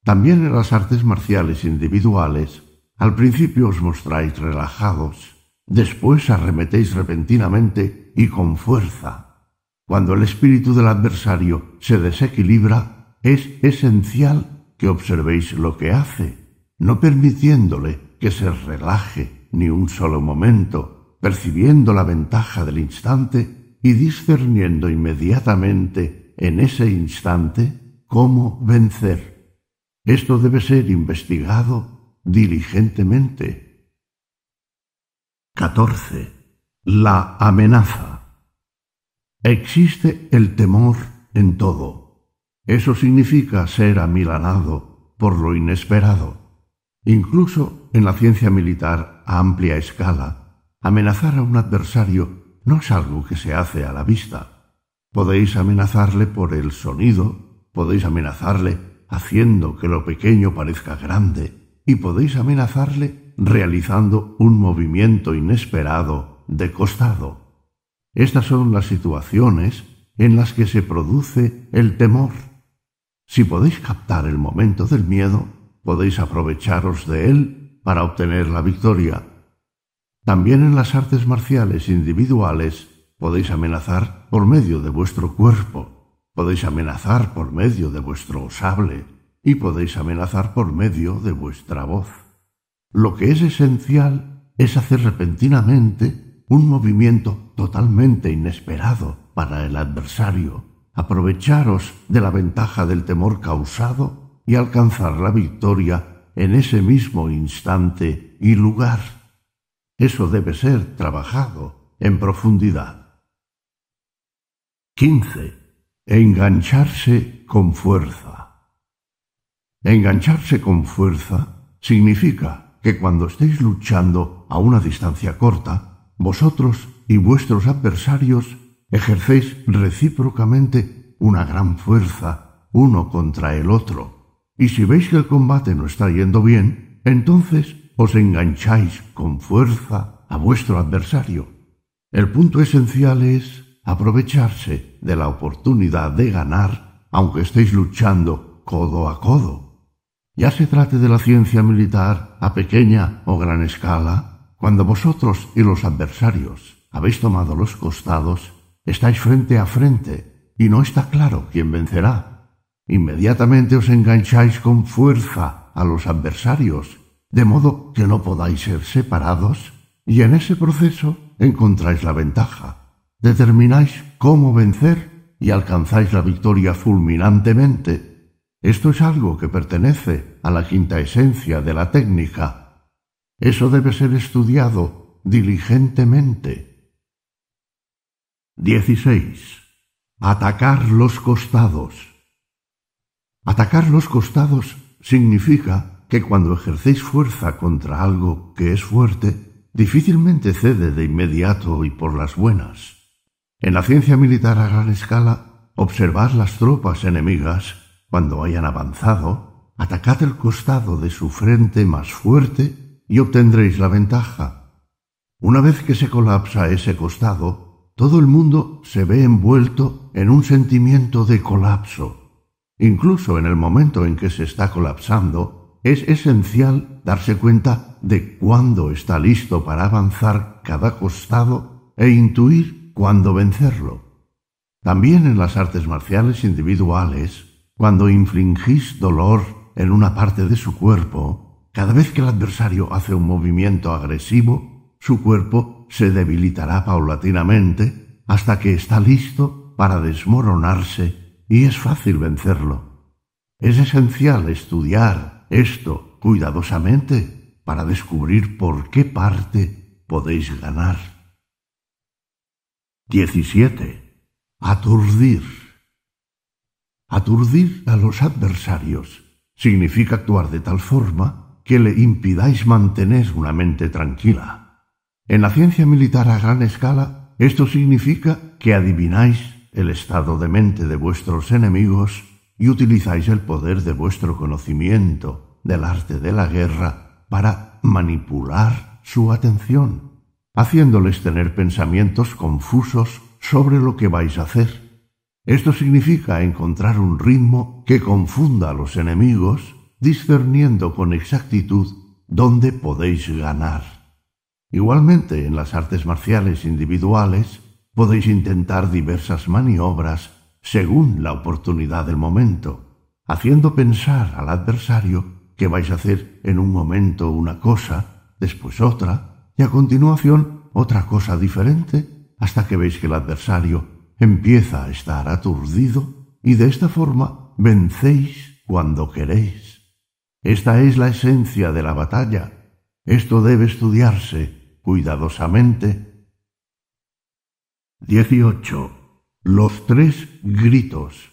También en las artes marciales individuales, al principio os mostráis relajados, después arremetéis repentinamente y con fuerza. Cuando el espíritu del adversario se desequilibra, es esencial que observéis lo que hace, no permitiéndole que se relaje ni un solo momento, percibiendo la ventaja del instante y discerniendo inmediatamente en ese instante cómo vencer. Esto debe ser investigado diligentemente. 14. La amenaza. Existe el temor en todo eso significa ser amilanado por lo inesperado. Incluso en la ciencia militar a amplia escala, amenazar a un adversario no es algo que se hace a la vista. Podéis amenazarle por el sonido, podéis amenazarle haciendo que lo pequeño parezca grande, y podéis amenazarle realizando un movimiento inesperado de costado. Estas son las situaciones en las que se produce el temor. Si podéis captar el momento del miedo, podéis aprovecharos de él para obtener la victoria. También en las artes marciales individuales podéis amenazar por medio de vuestro cuerpo, podéis amenazar por medio de vuestro sable y podéis amenazar por medio de vuestra voz. Lo que es esencial es hacer repentinamente un movimiento totalmente inesperado para el adversario aprovecharos de la ventaja del temor causado y alcanzar la victoria en ese mismo instante y lugar. Eso debe ser trabajado en profundidad. 15. Engancharse con fuerza. Engancharse con fuerza significa que cuando estéis luchando a una distancia corta, vosotros y vuestros adversarios ejercéis recíprocamente una gran fuerza uno contra el otro. Y si veis que el combate no está yendo bien, entonces os engancháis con fuerza a vuestro adversario. El punto esencial es aprovecharse de la oportunidad de ganar aunque estéis luchando codo a codo. Ya se trate de la ciencia militar a pequeña o gran escala, cuando vosotros y los adversarios habéis tomado los costados, estáis frente a frente y no está claro quién vencerá. Inmediatamente os engancháis con fuerza a los adversarios, de modo que no podáis ser separados, y en ese proceso encontráis la ventaja. Determináis cómo vencer y alcanzáis la victoria fulminantemente. Esto es algo que pertenece a la quinta esencia de la técnica. Eso debe ser estudiado diligentemente. 16. Atacar los costados. Atacar los costados significa que cuando ejercéis fuerza contra algo que es fuerte, difícilmente cede de inmediato y por las buenas. En la ciencia militar a gran escala, observad las tropas enemigas cuando hayan avanzado, atacad el costado de su frente más fuerte y obtendréis la ventaja. Una vez que se colapsa ese costado, todo el mundo se ve envuelto en un sentimiento de colapso. Incluso en el momento en que se está colapsando, es esencial darse cuenta de cuándo está listo para avanzar cada costado e intuir cuándo vencerlo. También en las artes marciales individuales, cuando infligís dolor en una parte de su cuerpo, cada vez que el adversario hace un movimiento agresivo, su cuerpo se debilitará paulatinamente hasta que está listo para desmoronarse y es fácil vencerlo. Es esencial estudiar esto cuidadosamente para descubrir por qué parte podéis ganar. 17. Aturdir. Aturdir a los adversarios significa actuar de tal forma que le impidáis mantener una mente tranquila. En la ciencia militar a gran escala, esto significa que adivináis el estado de mente de vuestros enemigos y utilizáis el poder de vuestro conocimiento del arte de la guerra para manipular su atención haciéndoles tener pensamientos confusos sobre lo que vais a hacer. Esto significa encontrar un ritmo que confunda a los enemigos, discerniendo con exactitud dónde podéis ganar. Igualmente, en las artes marciales individuales, podéis intentar diversas maniobras según la oportunidad del momento, haciendo pensar al adversario que vais a hacer en un momento una cosa, después otra, y a continuación otra cosa diferente hasta que veis que el adversario empieza a estar aturdido y de esta forma vencéis cuando queréis. Esta es la esencia de la batalla. Esto debe estudiarse cuidadosamente. 18. Los tres gritos.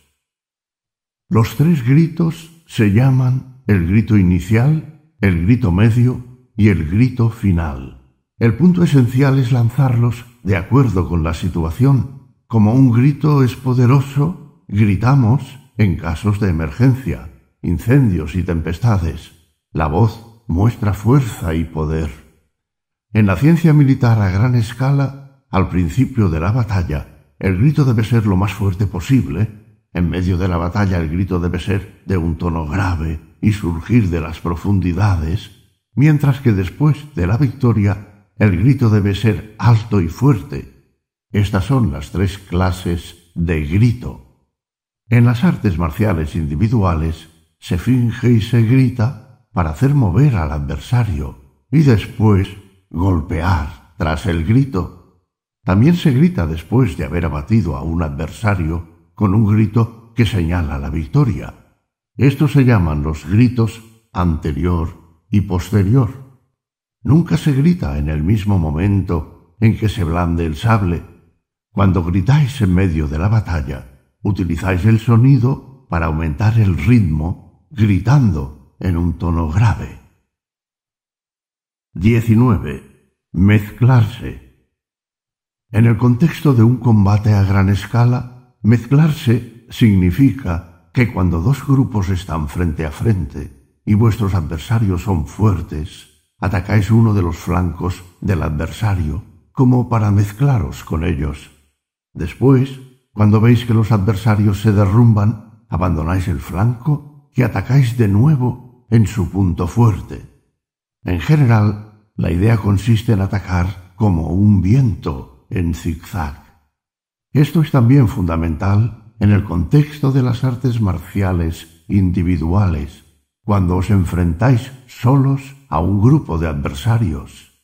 Los tres gritos se llaman el grito inicial, el grito medio y el grito final. El punto esencial es lanzarlos de acuerdo con la situación. Como un grito es poderoso, gritamos en casos de emergencia, incendios y tempestades. La voz muestra fuerza y poder. En la ciencia militar a gran escala, al principio de la batalla, el grito debe ser lo más fuerte posible. En medio de la batalla el grito debe ser de un tono grave y surgir de las profundidades, mientras que después de la victoria el grito debe ser alto y fuerte. Estas son las tres clases de grito. En las artes marciales individuales se finge y se grita para hacer mover al adversario y después golpear tras el grito. También se grita después de haber abatido a un adversario con un grito que señala la victoria. Estos se llaman los gritos anterior y posterior. nunca se grita en el mismo momento en que se blande el sable. Cuando gritáis en medio de la batalla, utilizáis el sonido para aumentar el ritmo, gritando en un tono grave. 19. Mezclarse. En el contexto de un combate a gran escala, mezclarse significa que cuando dos grupos están frente a frente y vuestros adversarios son fuertes, atacáis uno de los flancos del adversario como para mezclaros con ellos. Después, cuando veis que los adversarios se derrumban, abandonáis el flanco y atacáis de nuevo en su punto fuerte. En general, la idea consiste en atacar como un viento en zigzag. Esto es también fundamental en el contexto de las artes marciales individuales, cuando os enfrentáis solos a un grupo de adversarios.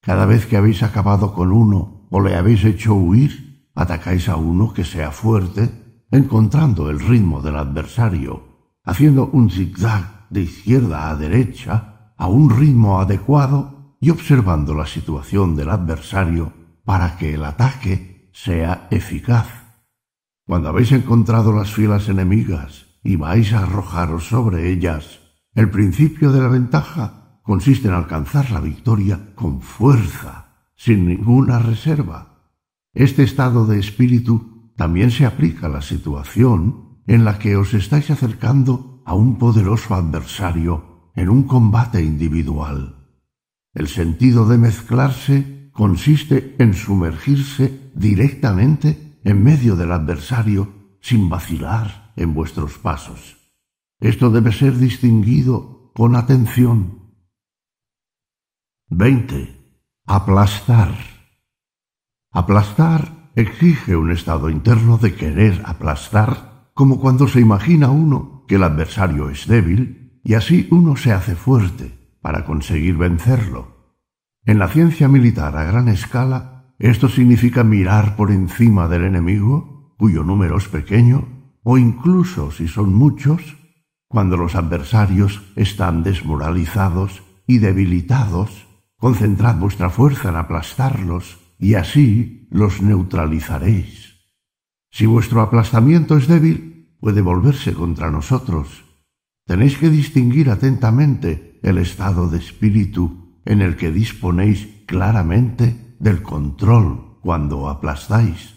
Cada vez que habéis acabado con uno o le habéis hecho huir, atacáis a uno que sea fuerte, encontrando el ritmo del adversario, haciendo un zigzag de izquierda a derecha a un ritmo adecuado y observando la situación del adversario para que el ataque sea eficaz. Cuando habéis encontrado las filas enemigas y vais a arrojaros sobre ellas, el principio de la ventaja consiste en alcanzar la victoria con fuerza, sin ninguna reserva. Este estado de espíritu también se aplica a la situación en la que os estáis acercando a un poderoso adversario en un combate individual. El sentido de mezclarse consiste en sumergirse directamente en medio del adversario sin vacilar en vuestros pasos. Esto debe ser distinguido con atención. 20. Aplastar. Aplastar exige un estado interno de querer aplastar, como cuando se imagina uno que el adversario es débil y así uno se hace fuerte para conseguir vencerlo. En la ciencia militar a gran escala, esto significa mirar por encima del enemigo, cuyo número es pequeño, o incluso si son muchos, cuando los adversarios están desmoralizados y debilitados, concentrad vuestra fuerza en aplastarlos y así los neutralizaréis. Si vuestro aplastamiento es débil, puede volverse contra nosotros Tenéis que distinguir atentamente el estado de espíritu en el que disponéis claramente del control cuando aplastáis.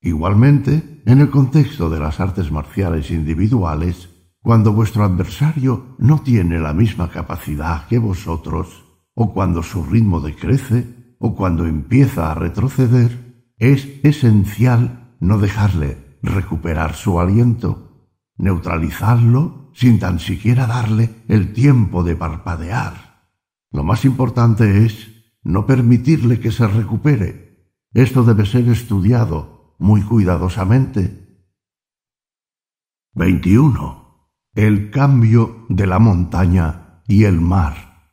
Igualmente, en el contexto de las artes marciales individuales, cuando vuestro adversario no tiene la misma capacidad que vosotros, o cuando su ritmo decrece, o cuando empieza a retroceder, es esencial no dejarle recuperar su aliento, neutralizarlo sin tan siquiera darle el tiempo de parpadear. Lo más importante es no permitirle que se recupere. Esto debe ser estudiado muy cuidadosamente. 21. El cambio de la montaña y el mar.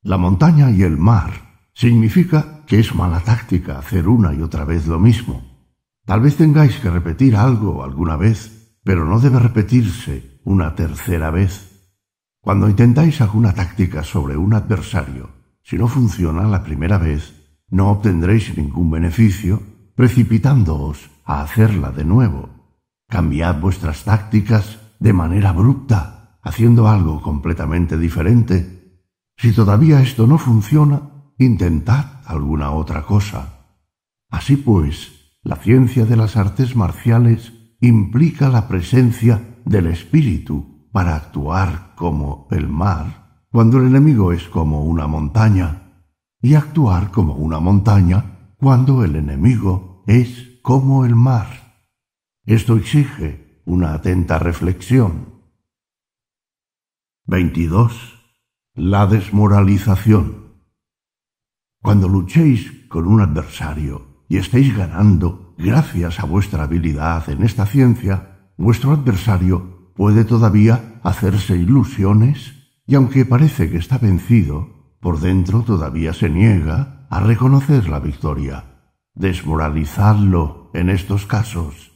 La montaña y el mar significa que es mala táctica hacer una y otra vez lo mismo. Tal vez tengáis que repetir algo alguna vez, pero no debe repetirse una tercera vez. Cuando intentáis alguna táctica sobre un adversario, si no funciona la primera vez, no obtendréis ningún beneficio precipitándoos a hacerla de nuevo. Cambiad vuestras tácticas de manera abrupta, haciendo algo completamente diferente. Si todavía esto no funciona, intentad alguna otra cosa. Así pues, la ciencia de las artes marciales implica la presencia del espíritu para actuar como el mar, cuando el enemigo es como una montaña, y actuar como una montaña cuando el enemigo es como el mar. Esto exige una atenta reflexión. 22. La desmoralización. Cuando luchéis con un adversario y estéis ganando gracias a vuestra habilidad en esta ciencia, vuestro adversario puede todavía hacerse ilusiones y aunque parece que está vencido, por dentro todavía se niega a reconocer la victoria. Desmoralizadlo en estos casos.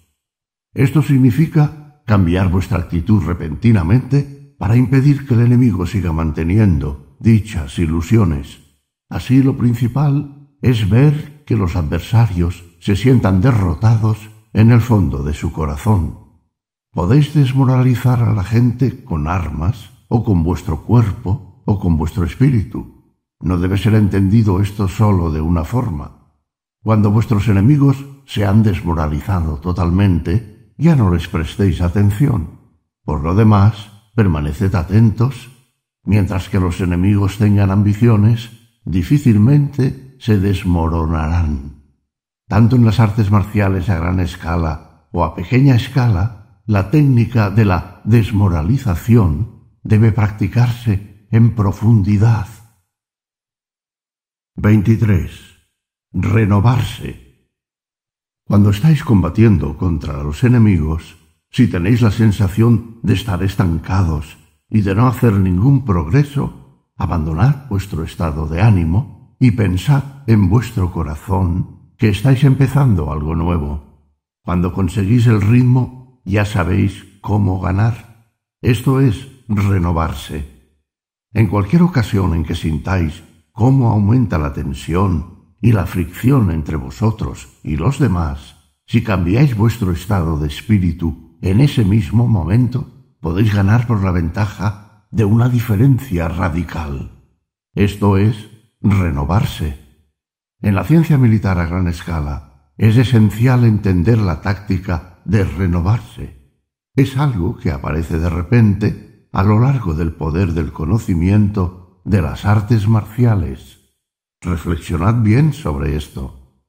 Esto significa cambiar vuestra actitud repentinamente para impedir que el enemigo siga manteniendo dichas ilusiones. Así lo principal es ver que los adversarios se sientan derrotados en el fondo de su corazón. Podéis desmoralizar a la gente con armas, o con vuestro cuerpo, o con vuestro espíritu. No debe ser entendido esto solo de una forma. Cuando vuestros enemigos se han desmoralizado totalmente, ya no les prestéis atención. Por lo demás, permaneced atentos. Mientras que los enemigos tengan ambiciones, difícilmente se desmoronarán. Tanto en las artes marciales a gran escala o a pequeña escala, la técnica de la desmoralización debe practicarse en profundidad. 23. Renovarse. Cuando estáis combatiendo contra los enemigos, si tenéis la sensación de estar estancados y de no hacer ningún progreso, abandonad vuestro estado de ánimo y pensad en vuestro corazón que estáis empezando algo nuevo. Cuando conseguís el ritmo ya sabéis cómo ganar. Esto es renovarse. En cualquier ocasión en que sintáis cómo aumenta la tensión y la fricción entre vosotros y los demás, si cambiáis vuestro estado de espíritu en ese mismo momento, podéis ganar por la ventaja de una diferencia radical. Esto es renovarse. En la ciencia militar a gran escala es esencial entender la táctica de renovarse. Es algo que aparece de repente a lo largo del poder del conocimiento de las artes marciales. Reflexionad bien sobre esto.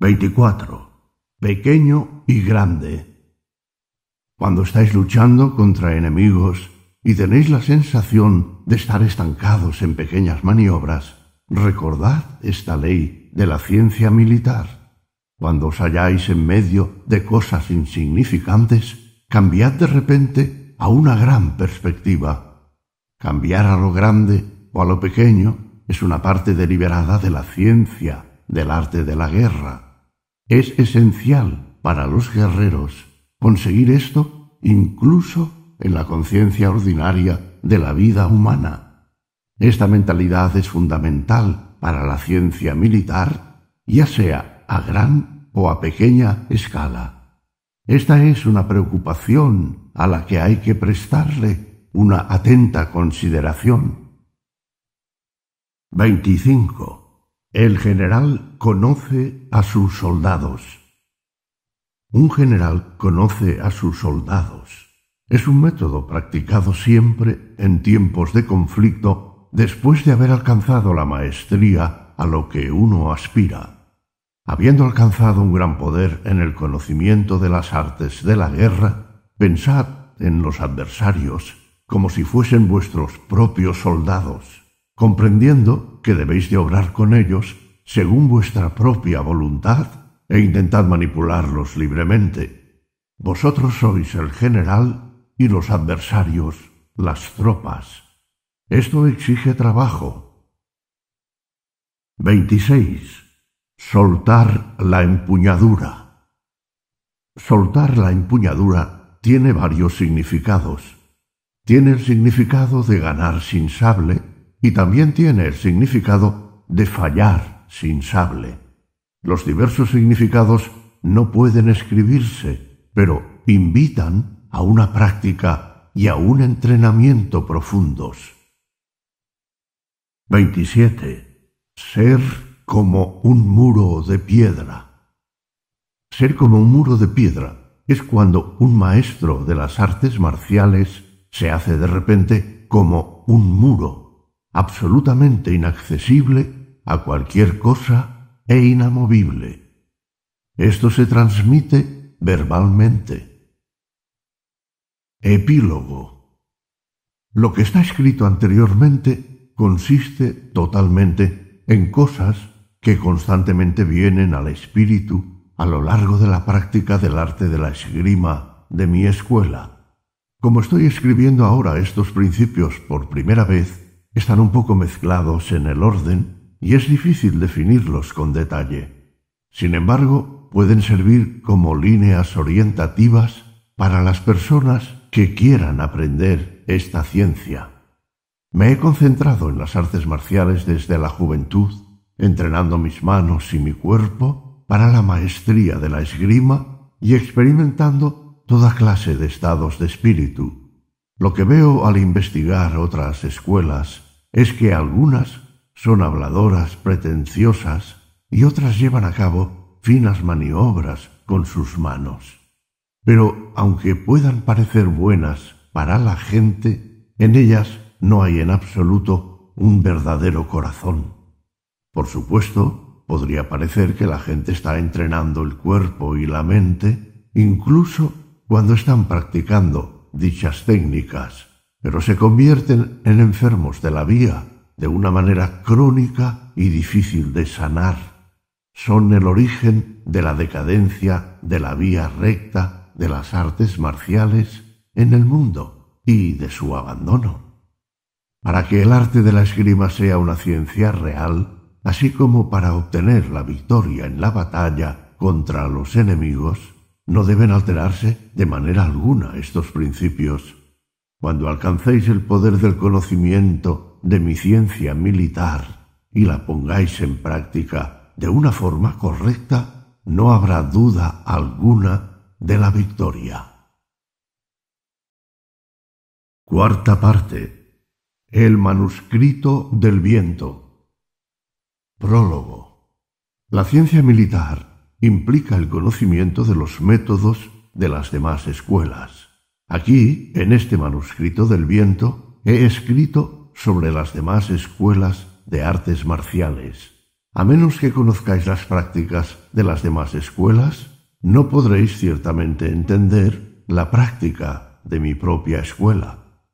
24. Pequeño y grande. Cuando estáis luchando contra enemigos y tenéis la sensación de estar estancados en pequeñas maniobras, recordad esta ley de la ciencia militar. Cuando os halláis en medio de cosas insignificantes, cambiad de repente a una gran perspectiva. Cambiar a lo grande o a lo pequeño es una parte deliberada de la ciencia, del arte de la guerra. Es esencial para los guerreros conseguir esto incluso en la conciencia ordinaria de la vida humana. Esta mentalidad es fundamental para la ciencia militar, ya sea a gran o a pequeña escala. Esta es una preocupación a la que hay que prestarle una atenta consideración. 25. El general conoce a sus soldados. Un general conoce a sus soldados. Es un método practicado siempre en tiempos de conflicto después de haber alcanzado la maestría a lo que uno aspira. Habiendo alcanzado un gran poder en el conocimiento de las artes de la guerra, pensad en los adversarios como si fuesen vuestros propios soldados, comprendiendo que debéis de obrar con ellos según vuestra propia voluntad e intentad manipularlos libremente. Vosotros sois el general y los adversarios las tropas. Esto exige trabajo. 26. Soltar la empuñadura. Soltar la empuñadura tiene varios significados. Tiene el significado de ganar sin sable y también tiene el significado de fallar sin sable. Los diversos significados no pueden escribirse, pero invitan a una práctica y a un entrenamiento profundos. 27. Ser como un muro de piedra. Ser como un muro de piedra es cuando un maestro de las artes marciales se hace de repente como un muro, absolutamente inaccesible a cualquier cosa e inamovible. Esto se transmite verbalmente. Epílogo. Lo que está escrito anteriormente consiste totalmente en cosas que constantemente vienen al espíritu a lo largo de la práctica del arte de la esgrima de mi escuela. Como estoy escribiendo ahora estos principios por primera vez, están un poco mezclados en el orden y es difícil definirlos con detalle. Sin embargo, pueden servir como líneas orientativas para las personas que quieran aprender esta ciencia. Me he concentrado en las artes marciales desde la juventud, entrenando mis manos y mi cuerpo para la maestría de la esgrima y experimentando toda clase de estados de espíritu. Lo que veo al investigar otras escuelas es que algunas son habladoras pretenciosas y otras llevan a cabo finas maniobras con sus manos. Pero aunque puedan parecer buenas para la gente, en ellas no hay en absoluto un verdadero corazón. Por supuesto, podría parecer que la gente está entrenando el cuerpo y la mente, incluso cuando están practicando dichas técnicas, pero se convierten en enfermos de la vía de una manera crónica y difícil de sanar. Son el origen de la decadencia de la vía recta de las artes marciales en el mundo y de su abandono. Para que el arte de la esgrima sea una ciencia real, así como para obtener la victoria en la batalla contra los enemigos, no deben alterarse de manera alguna estos principios. Cuando alcancéis el poder del conocimiento de mi ciencia militar y la pongáis en práctica de una forma correcta, no habrá duda alguna de la victoria. Cuarta parte el manuscrito del viento. Prólogo. La ciencia militar implica el conocimiento de los métodos de las demás escuelas. Aquí, en este manuscrito del viento, he escrito sobre las demás escuelas de artes marciales. A menos que conozcáis las prácticas de las demás escuelas, no podréis ciertamente entender la práctica de mi propia escuela.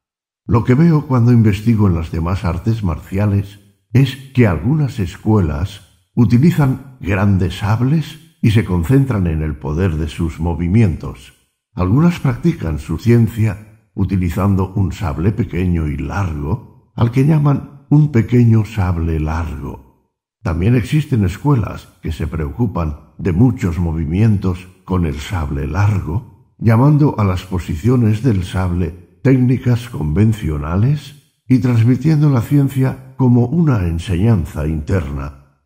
Lo que veo cuando investigo en las demás artes marciales es que algunas escuelas utilizan grandes sables y se concentran en el poder de sus movimientos. Algunas practican su ciencia utilizando un sable pequeño y largo, al que llaman un pequeño sable largo. También existen escuelas que se preocupan de muchos movimientos con el sable largo, llamando a las posiciones del sable técnicas convencionales y transmitiendo la ciencia como una enseñanza interna.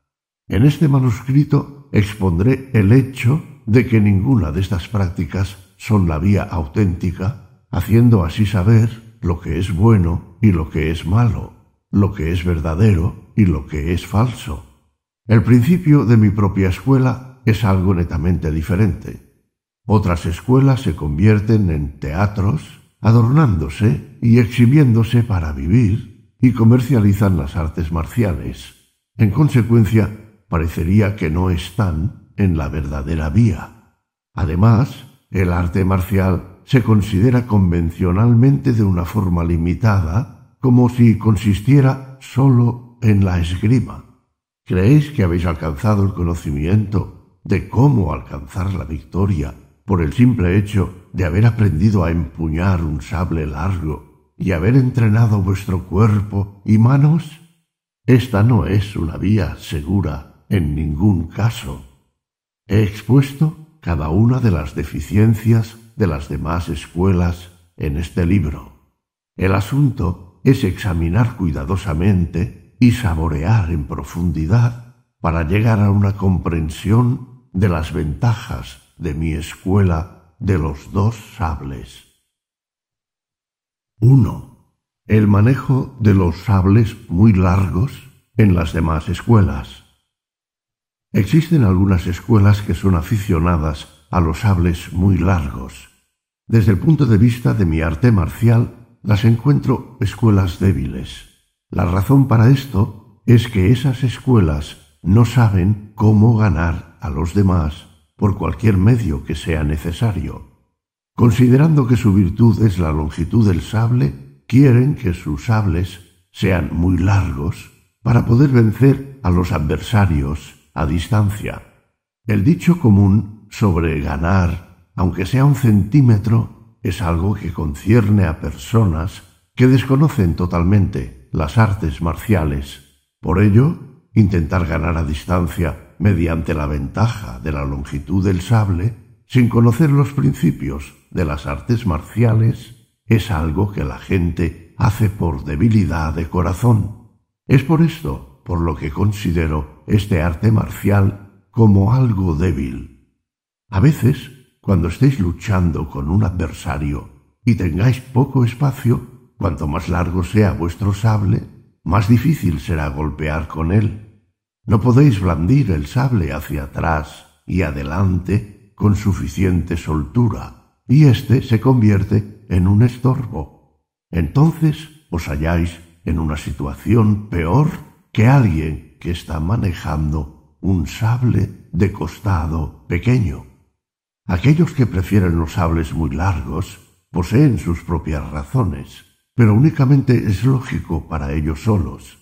En este manuscrito expondré el hecho de que ninguna de estas prácticas son la vía auténtica, haciendo así saber lo que es bueno y lo que es malo, lo que es verdadero y lo que es falso. El principio de mi propia escuela es algo netamente diferente. Otras escuelas se convierten en teatros, adornándose y exhibiéndose para vivir, y comercializan las artes marciales. En consecuencia, parecería que no están en la verdadera vía. Además, el arte marcial se considera convencionalmente de una forma limitada, como si consistiera sólo en la esgrima. ¿Creéis que habéis alcanzado el conocimiento de cómo alcanzar la victoria por el simple hecho de haber aprendido a empuñar un sable largo y haber entrenado vuestro cuerpo y manos? Esta no es una vía segura en ningún caso. He expuesto cada una de las deficiencias de las demás escuelas en este libro. El asunto es examinar cuidadosamente y saborear en profundidad para llegar a una comprensión de las ventajas de mi escuela de los dos sables. 1. El manejo de los sables muy largos en las demás escuelas. Existen algunas escuelas que son aficionadas a los sables muy largos. Desde el punto de vista de mi arte marcial, las encuentro escuelas débiles. La razón para esto es que esas escuelas no saben cómo ganar a los demás por cualquier medio que sea necesario. Considerando que su virtud es la longitud del sable, quieren que sus sables sean muy largos para poder vencer a los adversarios a distancia. El dicho común sobre ganar, aunque sea un centímetro, es algo que concierne a personas que desconocen totalmente las artes marciales. Por ello, intentar ganar a distancia mediante la ventaja de la longitud del sable, sin conocer los principios de las artes marciales, es algo que la gente hace por debilidad de corazón. Es por esto por lo que considero este arte marcial como algo débil. A veces, cuando estéis luchando con un adversario y tengáis poco espacio, cuanto más largo sea vuestro sable, más difícil será golpear con él. No podéis blandir el sable hacia atrás y adelante con suficiente soltura, y éste se convierte en un estorbo. Entonces os halláis en una situación peor que alguien que está manejando un sable de costado pequeño. Aquellos que prefieren los sables muy largos poseen sus propias razones, pero únicamente es lógico para ellos solos.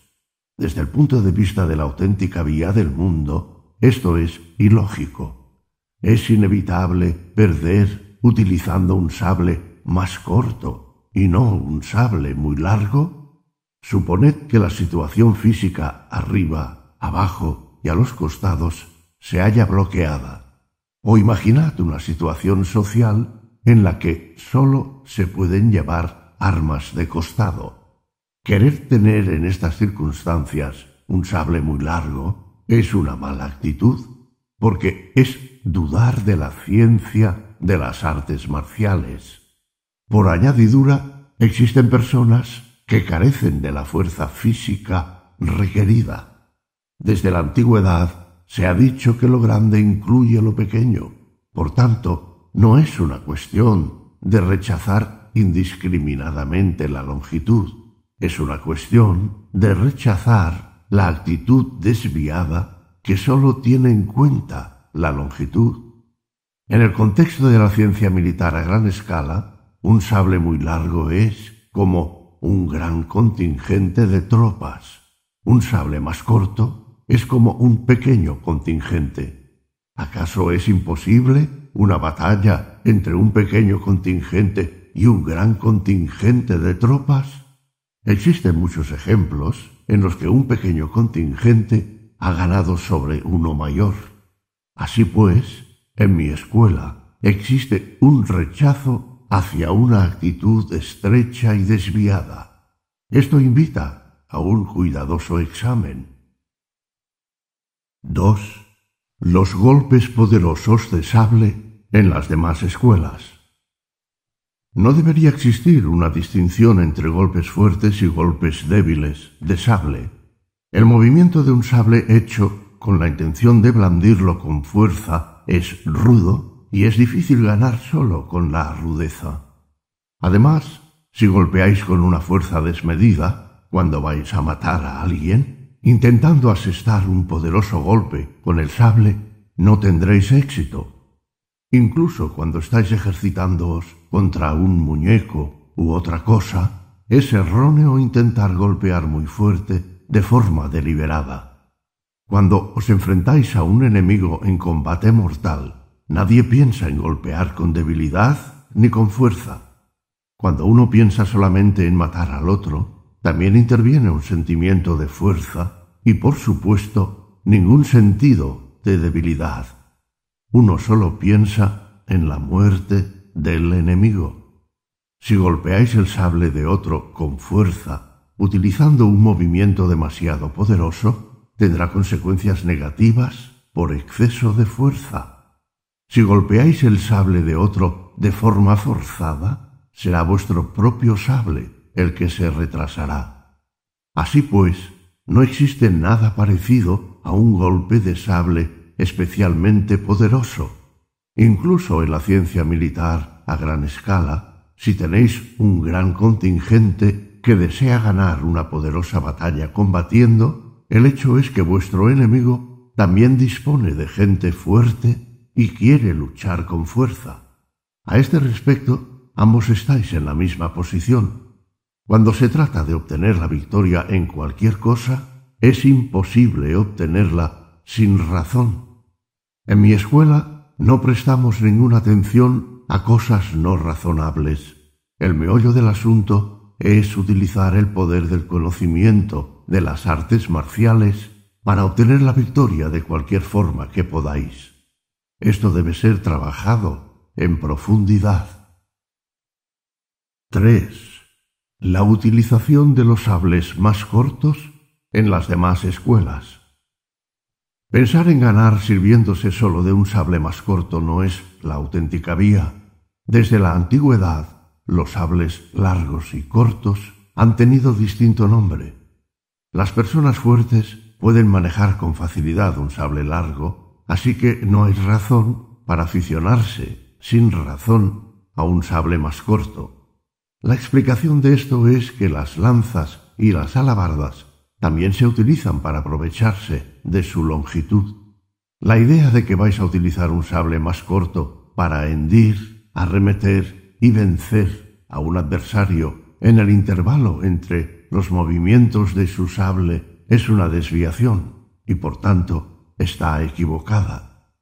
Desde el punto de vista de la auténtica vía del mundo, esto es ilógico. Es inevitable perder utilizando un sable más corto y no un sable muy largo Suponed que la situación física arriba, abajo y a los costados se haya bloqueada. O imaginad una situación social en la que sólo se pueden llevar armas de costado. Querer tener en estas circunstancias un sable muy largo es una mala actitud, porque es dudar de la ciencia de las artes marciales. Por añadidura, existen personas que carecen de la fuerza física requerida. Desde la antigüedad se ha dicho que lo grande incluye lo pequeño. Por tanto, no es una cuestión de rechazar indiscriminadamente la longitud. Es una cuestión de rechazar la actitud desviada que sólo tiene en cuenta la longitud. En el contexto de la ciencia militar a gran escala, un sable muy largo es como un gran contingente de tropas. Un sable más corto es como un pequeño contingente. ¿Acaso es imposible una batalla entre un pequeño contingente y un gran contingente de tropas? Existen muchos ejemplos en los que un pequeño contingente ha ganado sobre uno mayor. Así pues, en mi escuela existe un rechazo hacia una actitud estrecha y desviada. Esto invita a un cuidadoso examen. 2. Los golpes poderosos de sable en las demás escuelas. No debería existir una distinción entre golpes fuertes y golpes débiles de sable. El movimiento de un sable hecho con la intención de blandirlo con fuerza es rudo y es difícil ganar solo con la rudeza. Además, si golpeáis con una fuerza desmedida, cuando vais a matar a alguien, intentando asestar un poderoso golpe con el sable, no tendréis éxito. Incluso cuando estáis ejercitándoos contra un muñeco u otra cosa, es erróneo intentar golpear muy fuerte de forma deliberada. Cuando os enfrentáis a un enemigo en combate mortal, Nadie piensa en golpear con debilidad ni con fuerza. Cuando uno piensa solamente en matar al otro, también interviene un sentimiento de fuerza y, por supuesto, ningún sentido de debilidad. Uno solo piensa en la muerte del enemigo. Si golpeáis el sable de otro con fuerza, utilizando un movimiento demasiado poderoso, tendrá consecuencias negativas por exceso de fuerza. Si golpeáis el sable de otro de forma forzada, será vuestro propio sable el que se retrasará. Así pues, no existe nada parecido a un golpe de sable especialmente poderoso. Incluso en la ciencia militar a gran escala, si tenéis un gran contingente que desea ganar una poderosa batalla combatiendo, el hecho es que vuestro enemigo también dispone de gente fuerte y quiere luchar con fuerza. A este respecto, ambos estáis en la misma posición. Cuando se trata de obtener la victoria en cualquier cosa, es imposible obtenerla sin razón. En mi escuela no prestamos ninguna atención a cosas no razonables. El meollo del asunto es utilizar el poder del conocimiento de las artes marciales para obtener la victoria de cualquier forma que podáis. Esto debe ser trabajado en profundidad. 3. la utilización de los sables más cortos en las demás escuelas. Pensar en ganar sirviéndose solo de un sable más corto no es la auténtica vía. Desde la antigüedad, los sables largos y cortos han tenido distinto nombre. Las personas fuertes pueden manejar con facilidad un sable largo, así que no hay razón para aficionarse, sin razón, a un sable más corto. La explicación de esto es que las lanzas y las alabardas también se utilizan para aprovecharse de su longitud. La idea de que vais a utilizar un sable más corto para hendir, arremeter y vencer a un adversario en el intervalo entre los movimientos de su sable es una desviación y por tanto está equivocada.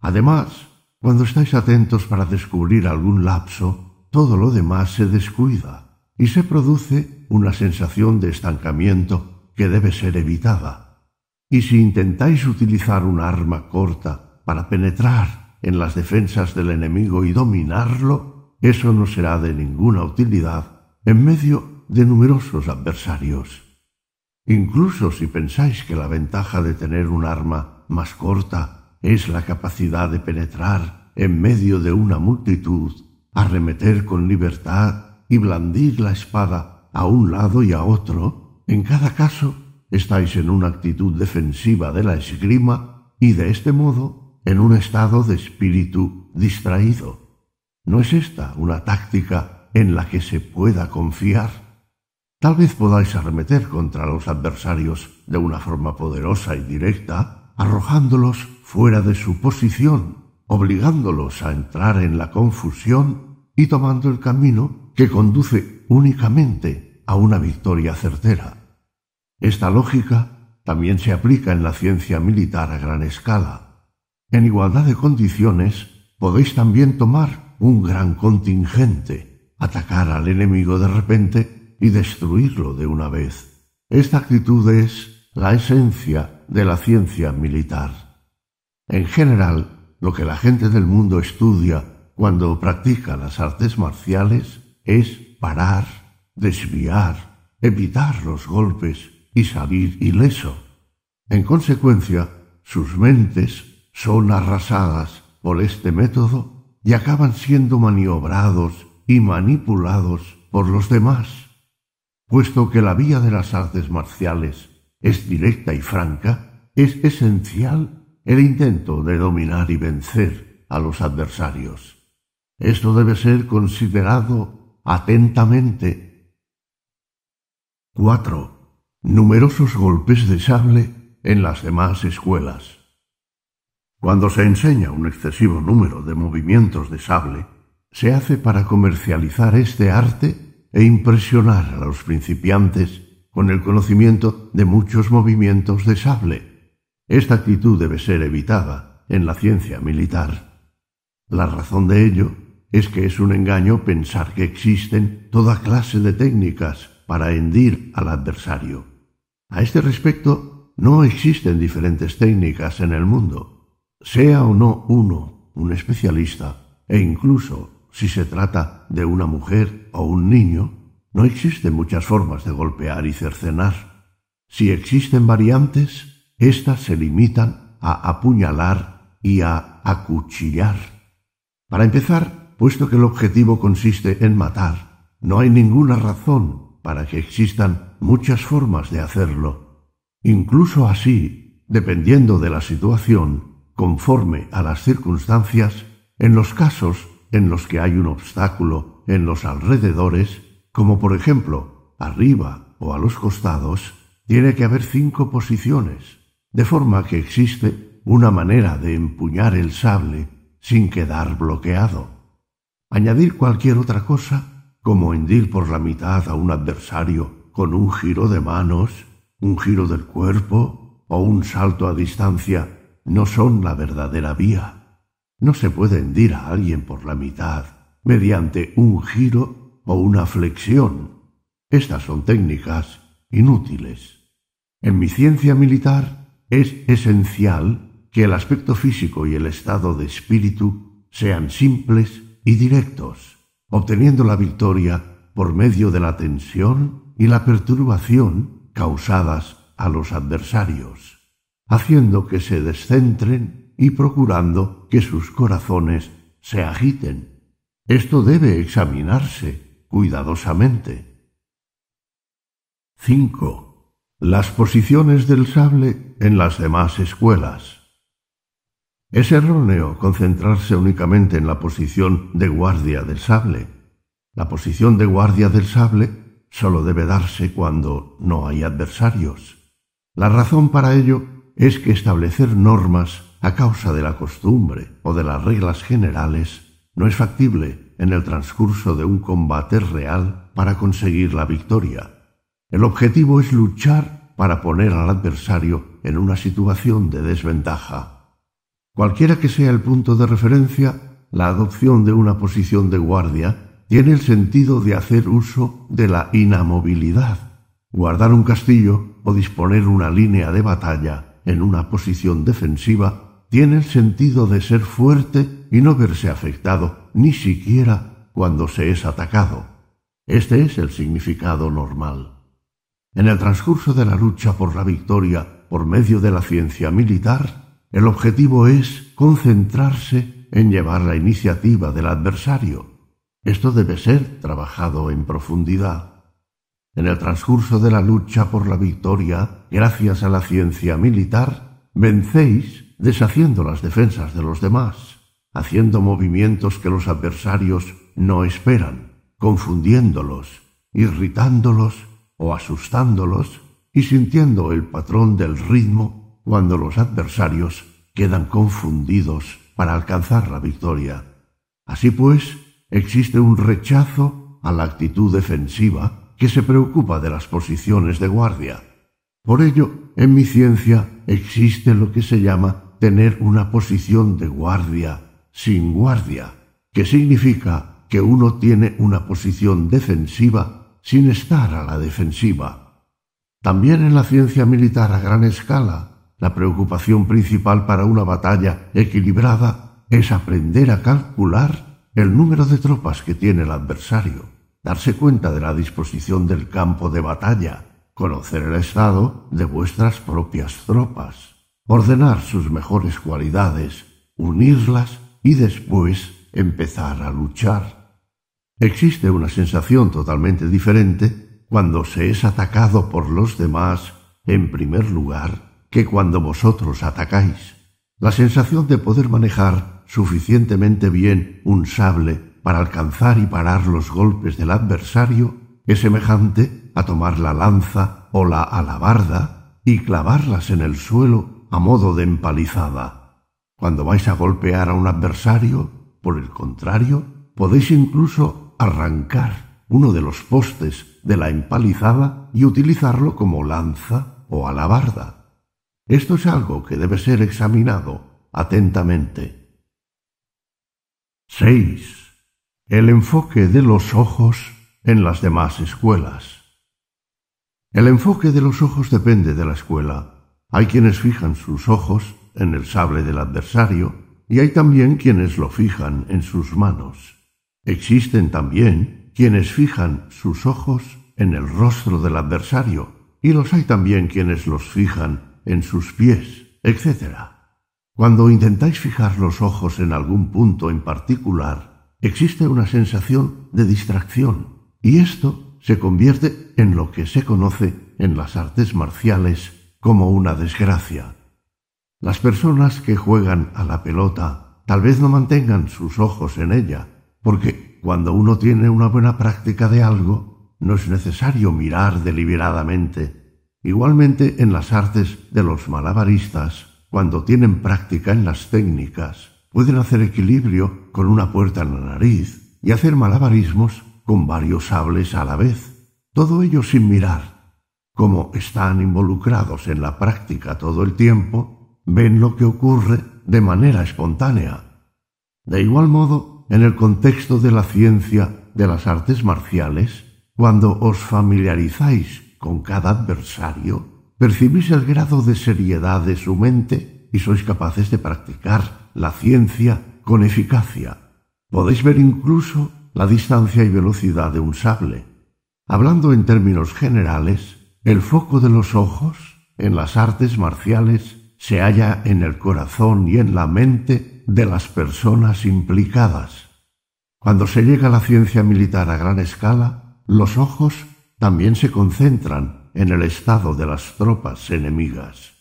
Además, cuando estáis atentos para descubrir algún lapso, todo lo demás se descuida y se produce una sensación de estancamiento que debe ser evitada. Y si intentáis utilizar un arma corta para penetrar en las defensas del enemigo y dominarlo, eso no será de ninguna utilidad en medio de numerosos adversarios. Incluso si pensáis que la ventaja de tener un arma más corta es la capacidad de penetrar en medio de una multitud, arremeter con libertad y blandir la espada a un lado y a otro, en cada caso, estáis en una actitud defensiva de la esgrima y de este modo en un estado de espíritu distraído. ¿No es esta una táctica en la que se pueda confiar? Tal vez podáis arremeter contra los adversarios de una forma poderosa y directa, arrojándolos fuera de su posición, obligándolos a entrar en la confusión y tomando el camino que conduce únicamente a una victoria certera. Esta lógica también se aplica en la ciencia militar a gran escala. En igualdad de condiciones, podéis también tomar un gran contingente, atacar al enemigo de repente y destruirlo de una vez. Esta actitud es la esencia de la ciencia militar. En general, lo que la gente del mundo estudia cuando practica las artes marciales es parar, desviar, evitar los golpes y salir ileso. En consecuencia, sus mentes son arrasadas por este método y acaban siendo maniobrados y manipulados por los demás. Puesto que la vía de las artes marciales es directa y franca, es esencial el intento de dominar y vencer a los adversarios. Esto debe ser considerado atentamente. 4 numerosos golpes de sable en las demás escuelas. Cuando se enseña un excesivo número de movimientos de sable, se hace para comercializar este arte e impresionar a los principiantes con el conocimiento de muchos movimientos de sable. Esta actitud debe ser evitada en la ciencia militar. La razón de ello es que es un engaño pensar que existen toda clase de técnicas para hendir al adversario. A este respecto, no existen diferentes técnicas en el mundo. Sea o no uno un especialista, e incluso si se trata de una mujer o un niño, no existen muchas formas de golpear y cercenar. Si existen variantes, éstas se limitan a apuñalar y a acuchillar. Para empezar, puesto que el objetivo consiste en matar, no hay ninguna razón para que existan muchas formas de hacerlo. Incluso así, dependiendo de la situación, conforme a las circunstancias, en los casos en los que hay un obstáculo en los alrededores, como por ejemplo arriba o a los costados, tiene que haber cinco posiciones, de forma que existe una manera de empuñar el sable sin quedar bloqueado. Añadir cualquier otra cosa como hendir por la mitad a un adversario con un giro de manos, un giro del cuerpo o un salto a distancia, no son la verdadera vía. No se puede hendir a alguien por la mitad mediante un giro o una flexión. Estas son técnicas inútiles. En mi ciencia militar es esencial que el aspecto físico y el estado de espíritu sean simples y directos obteniendo la victoria por medio de la tensión y la perturbación causadas a los adversarios, haciendo que se descentren y procurando que sus corazones se agiten. Esto debe examinarse cuidadosamente. 5. Las posiciones del sable en las demás escuelas. Es erróneo concentrarse únicamente en la posición de guardia del sable. La posición de guardia del sable solo debe darse cuando no hay adversarios. La razón para ello es que establecer normas a causa de la costumbre o de las reglas generales no es factible en el transcurso de un combate real para conseguir la victoria. El objetivo es luchar para poner al adversario en una situación de desventaja. Cualquiera que sea el punto de referencia, la adopción de una posición de guardia tiene el sentido de hacer uso de la inamovilidad. Guardar un castillo o disponer una línea de batalla en una posición defensiva tiene el sentido de ser fuerte y no verse afectado ni siquiera cuando se es atacado. Este es el significado normal. En el transcurso de la lucha por la victoria por medio de la ciencia militar, el objetivo es concentrarse en llevar la iniciativa del adversario. Esto debe ser trabajado en profundidad. En el transcurso de la lucha por la victoria, gracias a la ciencia militar, vencéis deshaciendo las defensas de los demás, haciendo movimientos que los adversarios no esperan, confundiéndolos, irritándolos o asustándolos y sintiendo el patrón del ritmo cuando los adversarios quedan confundidos para alcanzar la victoria. Así pues, existe un rechazo a la actitud defensiva que se preocupa de las posiciones de guardia. Por ello, en mi ciencia existe lo que se llama tener una posición de guardia sin guardia, que significa que uno tiene una posición defensiva sin estar a la defensiva. También en la ciencia militar a gran escala, la preocupación principal para una batalla equilibrada es aprender a calcular el número de tropas que tiene el adversario, darse cuenta de la disposición del campo de batalla, conocer el estado de vuestras propias tropas ordenar sus mejores cualidades, unirlas y después empezar a luchar. Existe una sensación totalmente diferente cuando se es atacado por los demás en primer lugar que cuando vosotros atacáis. La sensación de poder manejar suficientemente bien un sable para alcanzar y parar los golpes del adversario es semejante a tomar la lanza o la alabarda y clavarlas en el suelo a modo de empalizada. Cuando vais a golpear a un adversario, por el contrario, podéis incluso arrancar uno de los postes de la empalizada y utilizarlo como lanza o alabarda. Esto es algo que debe ser examinado atentamente. 6. El enfoque de los ojos en las demás escuelas. El enfoque de los ojos depende de la escuela. Hay quienes fijan sus ojos en el sable del adversario y hay también quienes lo fijan en sus manos. Existen también quienes fijan sus ojos en el rostro del adversario y los hay también quienes los fijan en sus pies, etc. Cuando intentáis fijar los ojos en algún punto en particular, existe una sensación de distracción y esto se convierte en lo que se conoce en las artes marciales como una desgracia. Las personas que juegan a la pelota tal vez no mantengan sus ojos en ella, porque cuando uno tiene una buena práctica de algo, no es necesario mirar deliberadamente. Igualmente en las artes de los malabaristas, cuando tienen práctica en las técnicas, pueden hacer equilibrio con una puerta en la nariz y hacer malabarismos con varios sables a la vez, todo ello sin mirar como están involucrados en la práctica todo el tiempo, ven lo que ocurre de manera espontánea. De igual modo, en el contexto de la ciencia de las artes marciales, cuando os familiarizáis con cada adversario, percibís el grado de seriedad de su mente y sois capaces de practicar la ciencia con eficacia. Podéis ver incluso la distancia y velocidad de un sable. Hablando en términos generales, el foco de los ojos en las artes marciales se halla en el corazón y en la mente de las personas implicadas. Cuando se llega a la ciencia militar a gran escala, los ojos también se concentran en el estado de las tropas enemigas.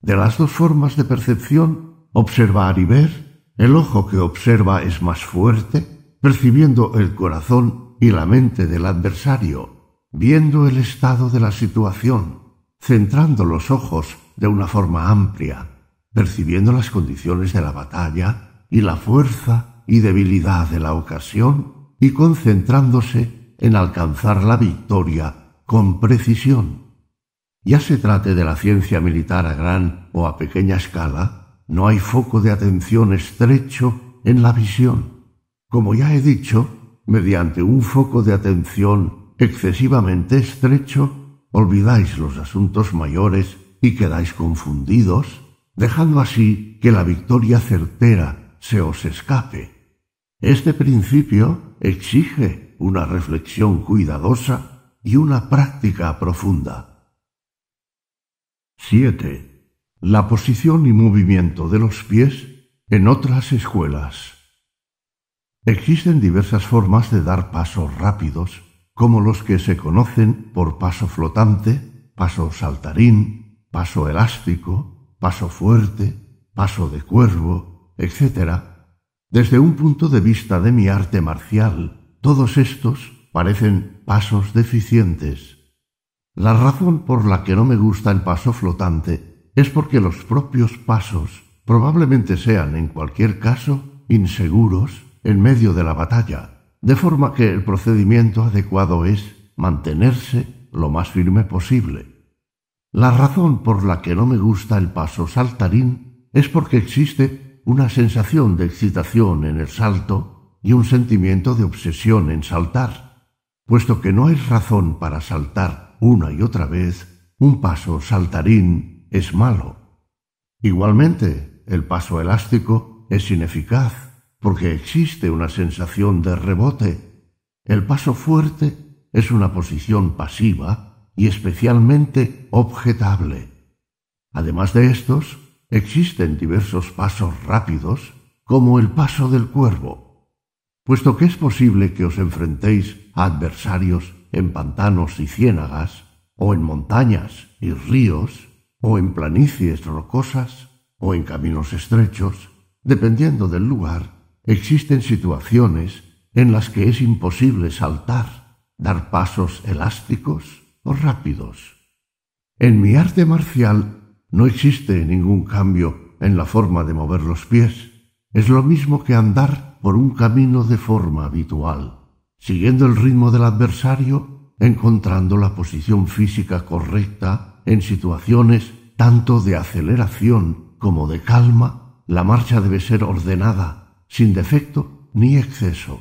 De las dos formas de percepción, observar y ver, el ojo que observa es más fuerte, percibiendo el corazón y la mente del adversario, viendo el estado de la situación, centrando los ojos de una forma amplia, percibiendo las condiciones de la batalla y la fuerza y debilidad de la ocasión y concentrándose en alcanzar la victoria con precisión. Ya se trate de la ciencia militar a gran o a pequeña escala, no hay foco de atención estrecho en la visión. Como ya he dicho, mediante un foco de atención excesivamente estrecho, olvidáis los asuntos mayores y quedáis confundidos, dejando así que la victoria certera se os escape. Este principio exige una reflexión cuidadosa y una práctica profunda. 7. La posición y movimiento de los pies en otras escuelas. Existen diversas formas de dar pasos rápidos, como los que se conocen por paso flotante, paso saltarín, paso elástico, paso fuerte, paso de cuervo, etc., desde un punto de vista de mi arte marcial, todos estos parecen pasos deficientes. La razón por la que no me gusta el paso flotante es porque los propios pasos probablemente sean, en cualquier caso, inseguros en medio de la batalla, de forma que el procedimiento adecuado es mantenerse lo más firme posible. La razón por la que no me gusta el paso saltarín es porque existe una sensación de excitación en el salto y un sentimiento de obsesión en saltar. Puesto que no hay razón para saltar una y otra vez, un paso saltarín es malo. Igualmente, el paso elástico es ineficaz porque existe una sensación de rebote. El paso fuerte es una posición pasiva y especialmente objetable. Además de estos, existen diversos pasos rápidos, como el paso del cuervo. Puesto que es posible que os enfrentéis a adversarios en pantanos y ciénagas, o en montañas y ríos, o en planicies rocosas, o en caminos estrechos, dependiendo del lugar, existen situaciones en las que es imposible saltar, dar pasos elásticos o rápidos. En mi arte marcial no existe ningún cambio en la forma de mover los pies. Es lo mismo que andar por un camino de forma habitual, siguiendo el ritmo del adversario, encontrando la posición física correcta en situaciones tanto de aceleración como de calma, la marcha debe ser ordenada, sin defecto ni exceso.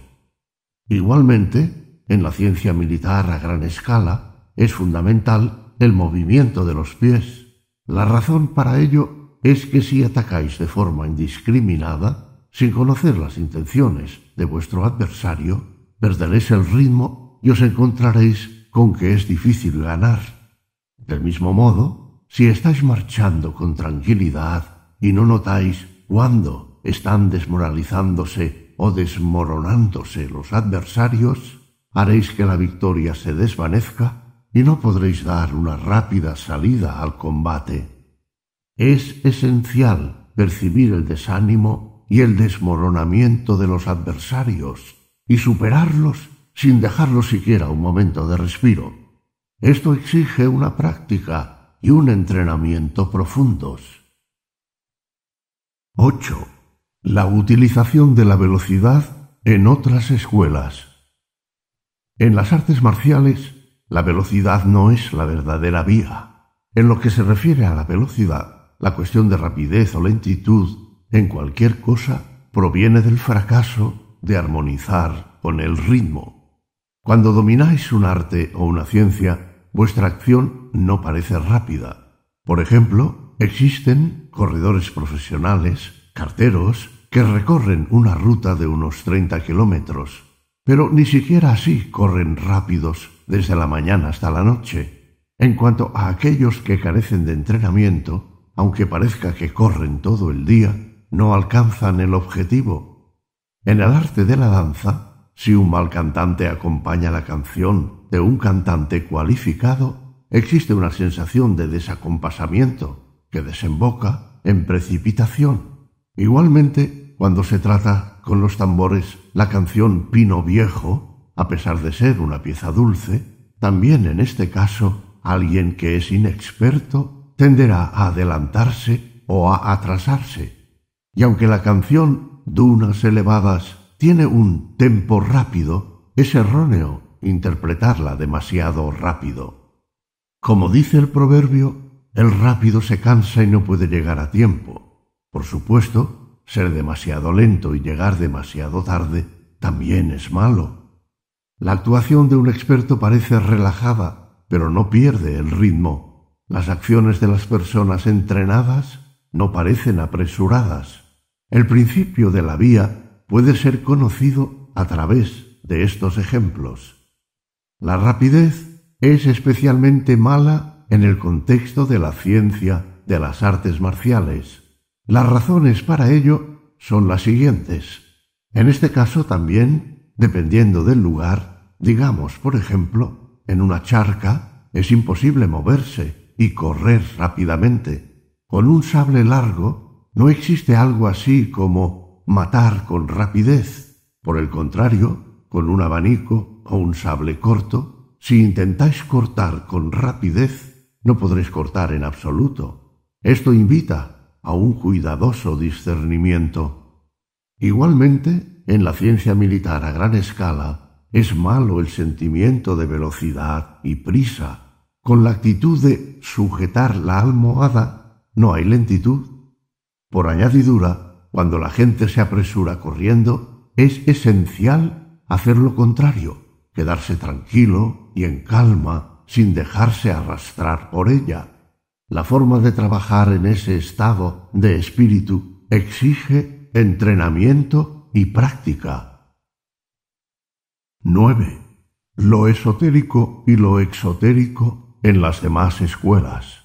Igualmente, en la ciencia militar a gran escala, es fundamental el movimiento de los pies. La razón para ello es que si atacáis de forma indiscriminada, sin conocer las intenciones de vuestro adversario, perderéis el ritmo y os encontraréis con que es difícil ganar. Del mismo modo, si estáis marchando con tranquilidad y no notáis cuándo están desmoralizándose o desmoronándose los adversarios, haréis que la victoria se desvanezca y no podréis dar una rápida salida al combate. Es esencial percibir el desánimo y el desmoronamiento de los adversarios y superarlos sin dejarlos siquiera un momento de respiro. Esto exige una práctica y un entrenamiento profundos. 8. La utilización de la velocidad en otras escuelas. En las artes marciales la velocidad no es la verdadera vía. En lo que se refiere a la velocidad, la cuestión de rapidez o lentitud en cualquier cosa proviene del fracaso de armonizar con el ritmo. Cuando domináis un arte o una ciencia, vuestra acción no parece rápida. Por ejemplo, existen corredores profesionales, carteros, que recorren una ruta de unos 30 kilómetros. pero ni siquiera así corren rápidos desde la mañana hasta la noche. En cuanto a aquellos que carecen de entrenamiento, aunque parezca que corren todo el día, no alcanzan el objetivo. En el arte de la danza, si un mal cantante acompaña la canción de un cantante cualificado, existe una sensación de desacompasamiento que desemboca en precipitación. Igualmente, cuando se trata con los tambores la canción Pino Viejo, a pesar de ser una pieza dulce, también en este caso alguien que es inexperto tenderá a adelantarse o a atrasarse. Y aunque la canción Dunas elevadas tiene un tempo rápido, es erróneo interpretarla demasiado rápido. Como dice el proverbio, el rápido se cansa y no puede llegar a tiempo. Por supuesto, ser demasiado lento y llegar demasiado tarde también es malo. La actuación de un experto parece relajada, pero no pierde el ritmo. Las acciones de las personas entrenadas no parecen apresuradas. El principio de la vía puede ser conocido a través de estos ejemplos. La rapidez es especialmente mala en el contexto de la ciencia de las artes marciales. Las razones para ello son las siguientes. En este caso también, dependiendo del lugar, digamos, por ejemplo, en una charca, es imposible moverse y correr rápidamente. Con un sable largo no existe algo así como matar con rapidez. Por el contrario, con un abanico o un sable corto, si intentáis cortar con rapidez, no podréis cortar en absoluto. Esto invita a un cuidadoso discernimiento. Igualmente, en la ciencia militar a gran escala, es malo el sentimiento de velocidad y prisa. Con la actitud de sujetar la almohada no hay lentitud. Por añadidura, cuando la gente se apresura corriendo, es esencial hacer lo contrario, quedarse tranquilo y en calma, sin dejarse arrastrar por ella. La forma de trabajar en ese estado de espíritu exige entrenamiento y práctica. 9. Lo esotérico y lo exotérico en las demás escuelas.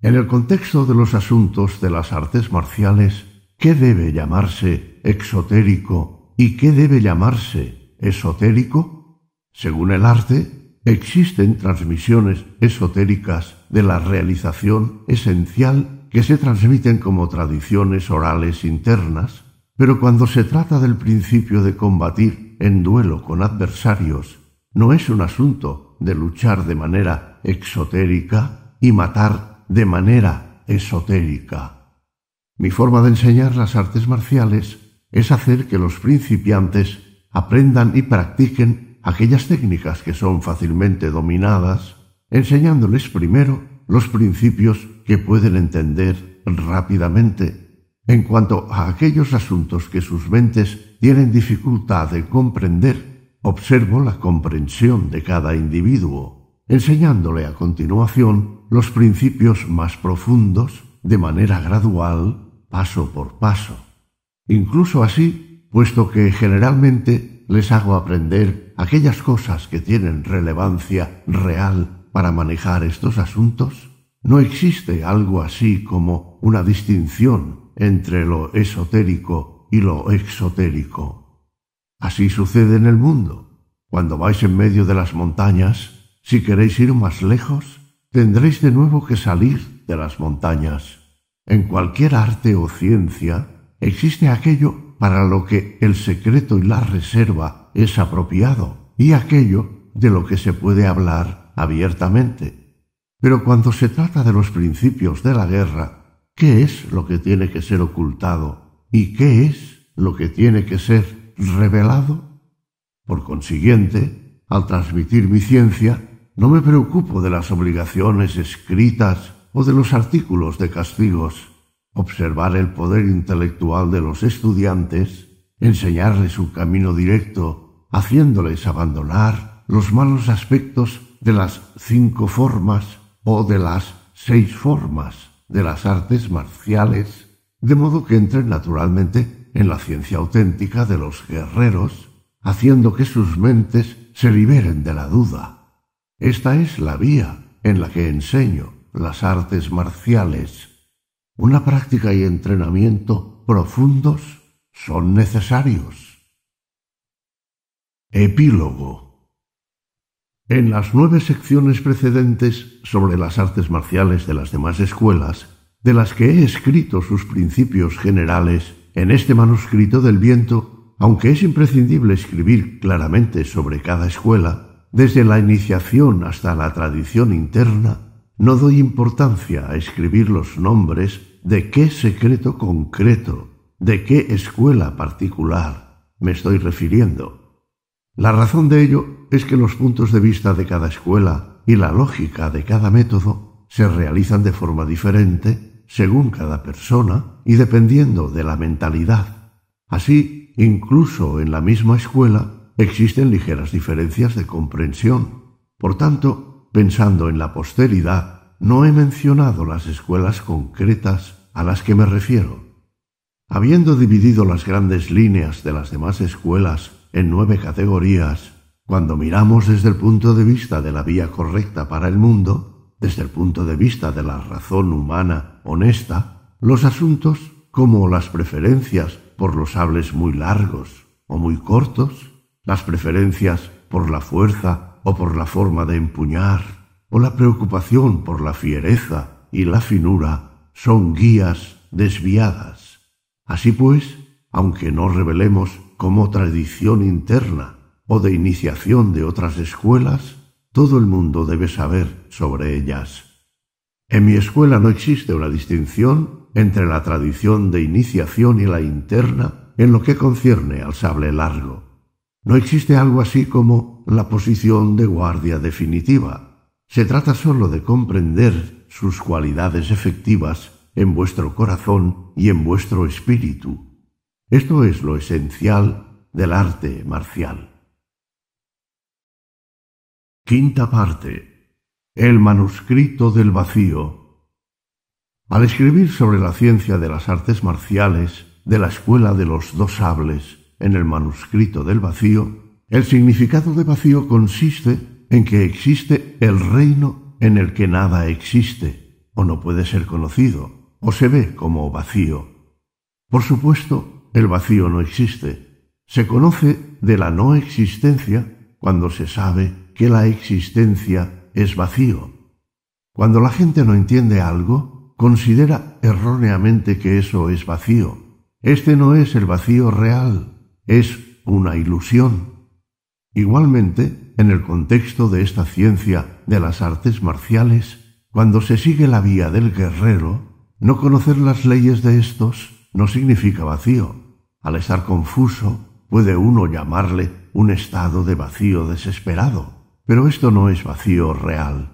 En el contexto de los asuntos de las artes marciales, ¿qué debe llamarse exotérico y qué debe llamarse esotérico? Según el arte, existen transmisiones esotéricas de la realización esencial que se transmiten como tradiciones orales internas, pero cuando se trata del principio de combatir en duelo con adversarios, no es un asunto de luchar de manera exotérica y matar de manera esotérica. Mi forma de enseñar las artes marciales es hacer que los principiantes aprendan y practiquen aquellas técnicas que son fácilmente dominadas, enseñándoles primero los principios que pueden entender rápidamente en cuanto a aquellos asuntos que sus mentes tienen dificultad de comprender. Observo la comprensión de cada individuo, enseñándole a continuación los principios más profundos de manera gradual, paso por paso. Incluso así, puesto que generalmente les hago aprender aquellas cosas que tienen relevancia real para manejar estos asuntos, no existe algo así como una distinción entre lo esotérico y lo exotérico. Así sucede en el mundo. Cuando vais en medio de las montañas, si queréis ir más lejos, tendréis de nuevo que salir de las montañas. En cualquier arte o ciencia existe aquello para lo que el secreto y la reserva es apropiado y aquello de lo que se puede hablar abiertamente. Pero cuando se trata de los principios de la guerra, ¿qué es lo que tiene que ser ocultado y qué es lo que tiene que ser revelado? Por consiguiente, al transmitir mi ciencia, no me preocupo de las obligaciones escritas o de los artículos de castigos. Observar el poder intelectual de los estudiantes, enseñarles su camino directo, haciéndoles abandonar los malos aspectos de las cinco formas o de las seis formas de las artes marciales, de modo que entren naturalmente en la ciencia auténtica de los guerreros, haciendo que sus mentes se liberen de la duda. Esta es la vía en la que enseño las artes marciales. Una práctica y entrenamiento profundos son necesarios. Epílogo. En las nueve secciones precedentes sobre las artes marciales de las demás escuelas, de las que he escrito sus principios generales, en este manuscrito del viento, aunque es imprescindible escribir claramente sobre cada escuela, desde la iniciación hasta la tradición interna, no doy importancia a escribir los nombres de qué secreto concreto de qué escuela particular me estoy refiriendo. La razón de ello es que los puntos de vista de cada escuela y la lógica de cada método se realizan de forma diferente según cada persona y dependiendo de la mentalidad. Así, incluso en la misma escuela existen ligeras diferencias de comprensión. Por tanto, pensando en la posteridad, no he mencionado las escuelas concretas a las que me refiero. Habiendo dividido las grandes líneas de las demás escuelas en nueve categorías, cuando miramos desde el punto de vista de la vía correcta para el mundo, desde el punto de vista de la razón humana honesta, los asuntos como las preferencias por los sables muy largos o muy cortos, las preferencias por la fuerza o por la forma de empuñar, o la preocupación por la fiereza y la finura, son guías desviadas. Así pues, aunque no revelemos como tradición interna o de iniciación de otras escuelas, todo el mundo debe saber sobre ellas. En mi escuela no existe una distinción entre la tradición de iniciación y la interna en lo que concierne al sable largo. No existe algo así como la posición de guardia definitiva. Se trata sólo de comprender sus cualidades efectivas en vuestro corazón y en vuestro espíritu. Esto es lo esencial del arte marcial. Quinta parte. El manuscrito del vacío. Al escribir sobre la ciencia de las artes marciales de la escuela de los dos sables en el manuscrito del vacío, el significado de vacío consiste en que existe el reino en el que nada existe o no puede ser conocido, o se ve como vacío. Por supuesto, el vacío no existe. Se conoce de la no existencia cuando se sabe que la existencia es vacío. Cuando la gente no entiende algo, considera erróneamente que eso es vacío. Este no es el vacío real, es una ilusión. Igualmente, en el contexto de esta ciencia de las artes marciales, cuando se sigue la vía del guerrero, no conocer las leyes de estos no significa vacío. Al estar confuso, puede uno llamarle un estado de vacío desesperado, pero esto no es vacío real.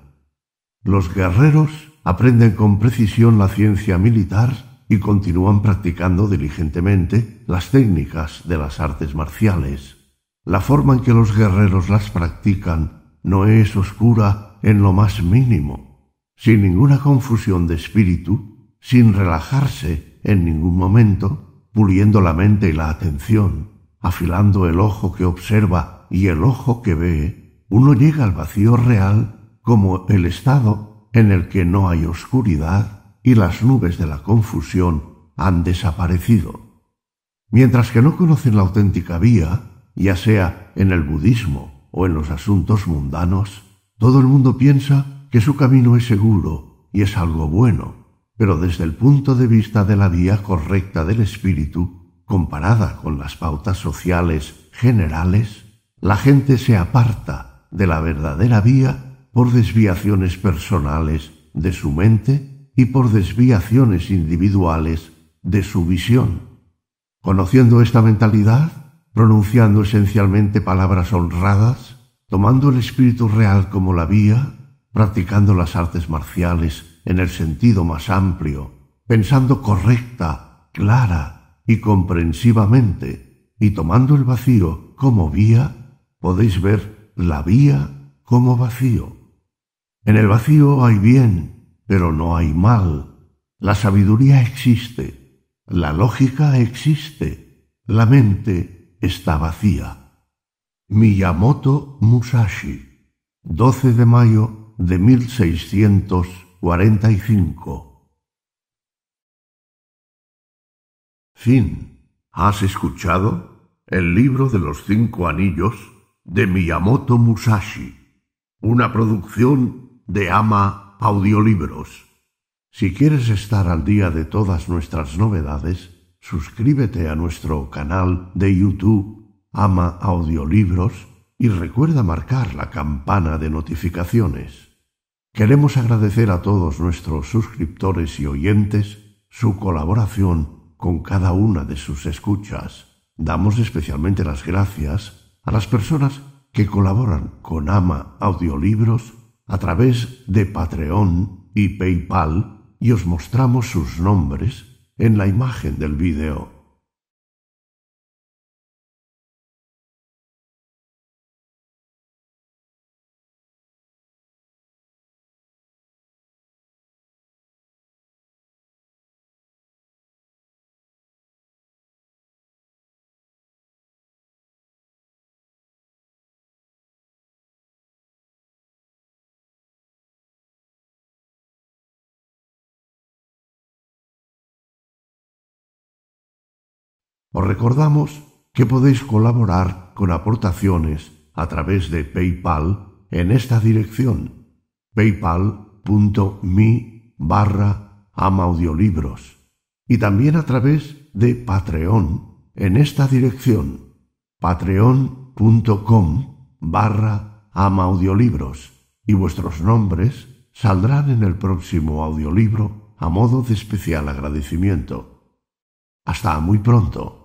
Los guerreros aprenden con precisión la ciencia militar y continúan practicando diligentemente las técnicas de las artes marciales. La forma en que los guerreros las practican no es oscura en lo más mínimo. Sin ninguna confusión de espíritu, sin relajarse en ningún momento, puliendo la mente y la atención, afilando el ojo que observa y el ojo que ve, uno llega al vacío real como el estado en el que no hay oscuridad y las nubes de la confusión han desaparecido. Mientras que no conocen la auténtica vía, ya sea en el budismo o en los asuntos mundanos, todo el mundo piensa que su camino es seguro y es algo bueno, pero desde el punto de vista de la vía correcta del espíritu, comparada con las pautas sociales generales, la gente se aparta de la verdadera vía por desviaciones personales de su mente y por desviaciones individuales de su visión. Conociendo esta mentalidad, pronunciando esencialmente palabras honradas, tomando el espíritu real como la vía, practicando las artes marciales en el sentido más amplio, pensando correcta, clara y comprensivamente, y tomando el vacío como vía, podéis ver la vía como vacío. En el vacío hay bien, pero no hay mal. La sabiduría existe, la lógica existe, la mente está vacía. Miyamoto Musashi, 12 de mayo de 1645. Fin. ¿Has escuchado? El libro de los cinco anillos de Miyamoto Musashi, una producción de Ama Audiolibros. Si quieres estar al día de todas nuestras novedades, suscríbete a nuestro canal de YouTube Ama Audiolibros y recuerda marcar la campana de notificaciones. Queremos agradecer a todos nuestros suscriptores y oyentes su colaboración con cada una de sus escuchas. Damos especialmente las gracias a las personas que colaboran con Ama Audiolibros a través de Patreon y PayPal y os mostramos sus nombres en la imagen del vídeo. Os recordamos que podéis colaborar con aportaciones a través de PayPal en esta dirección paypal.me barra amaudiolibros y también a través de Patreon en esta dirección patreon.com barra amaudiolibros y vuestros nombres saldrán en el próximo audiolibro a modo de especial agradecimiento. Hasta muy pronto.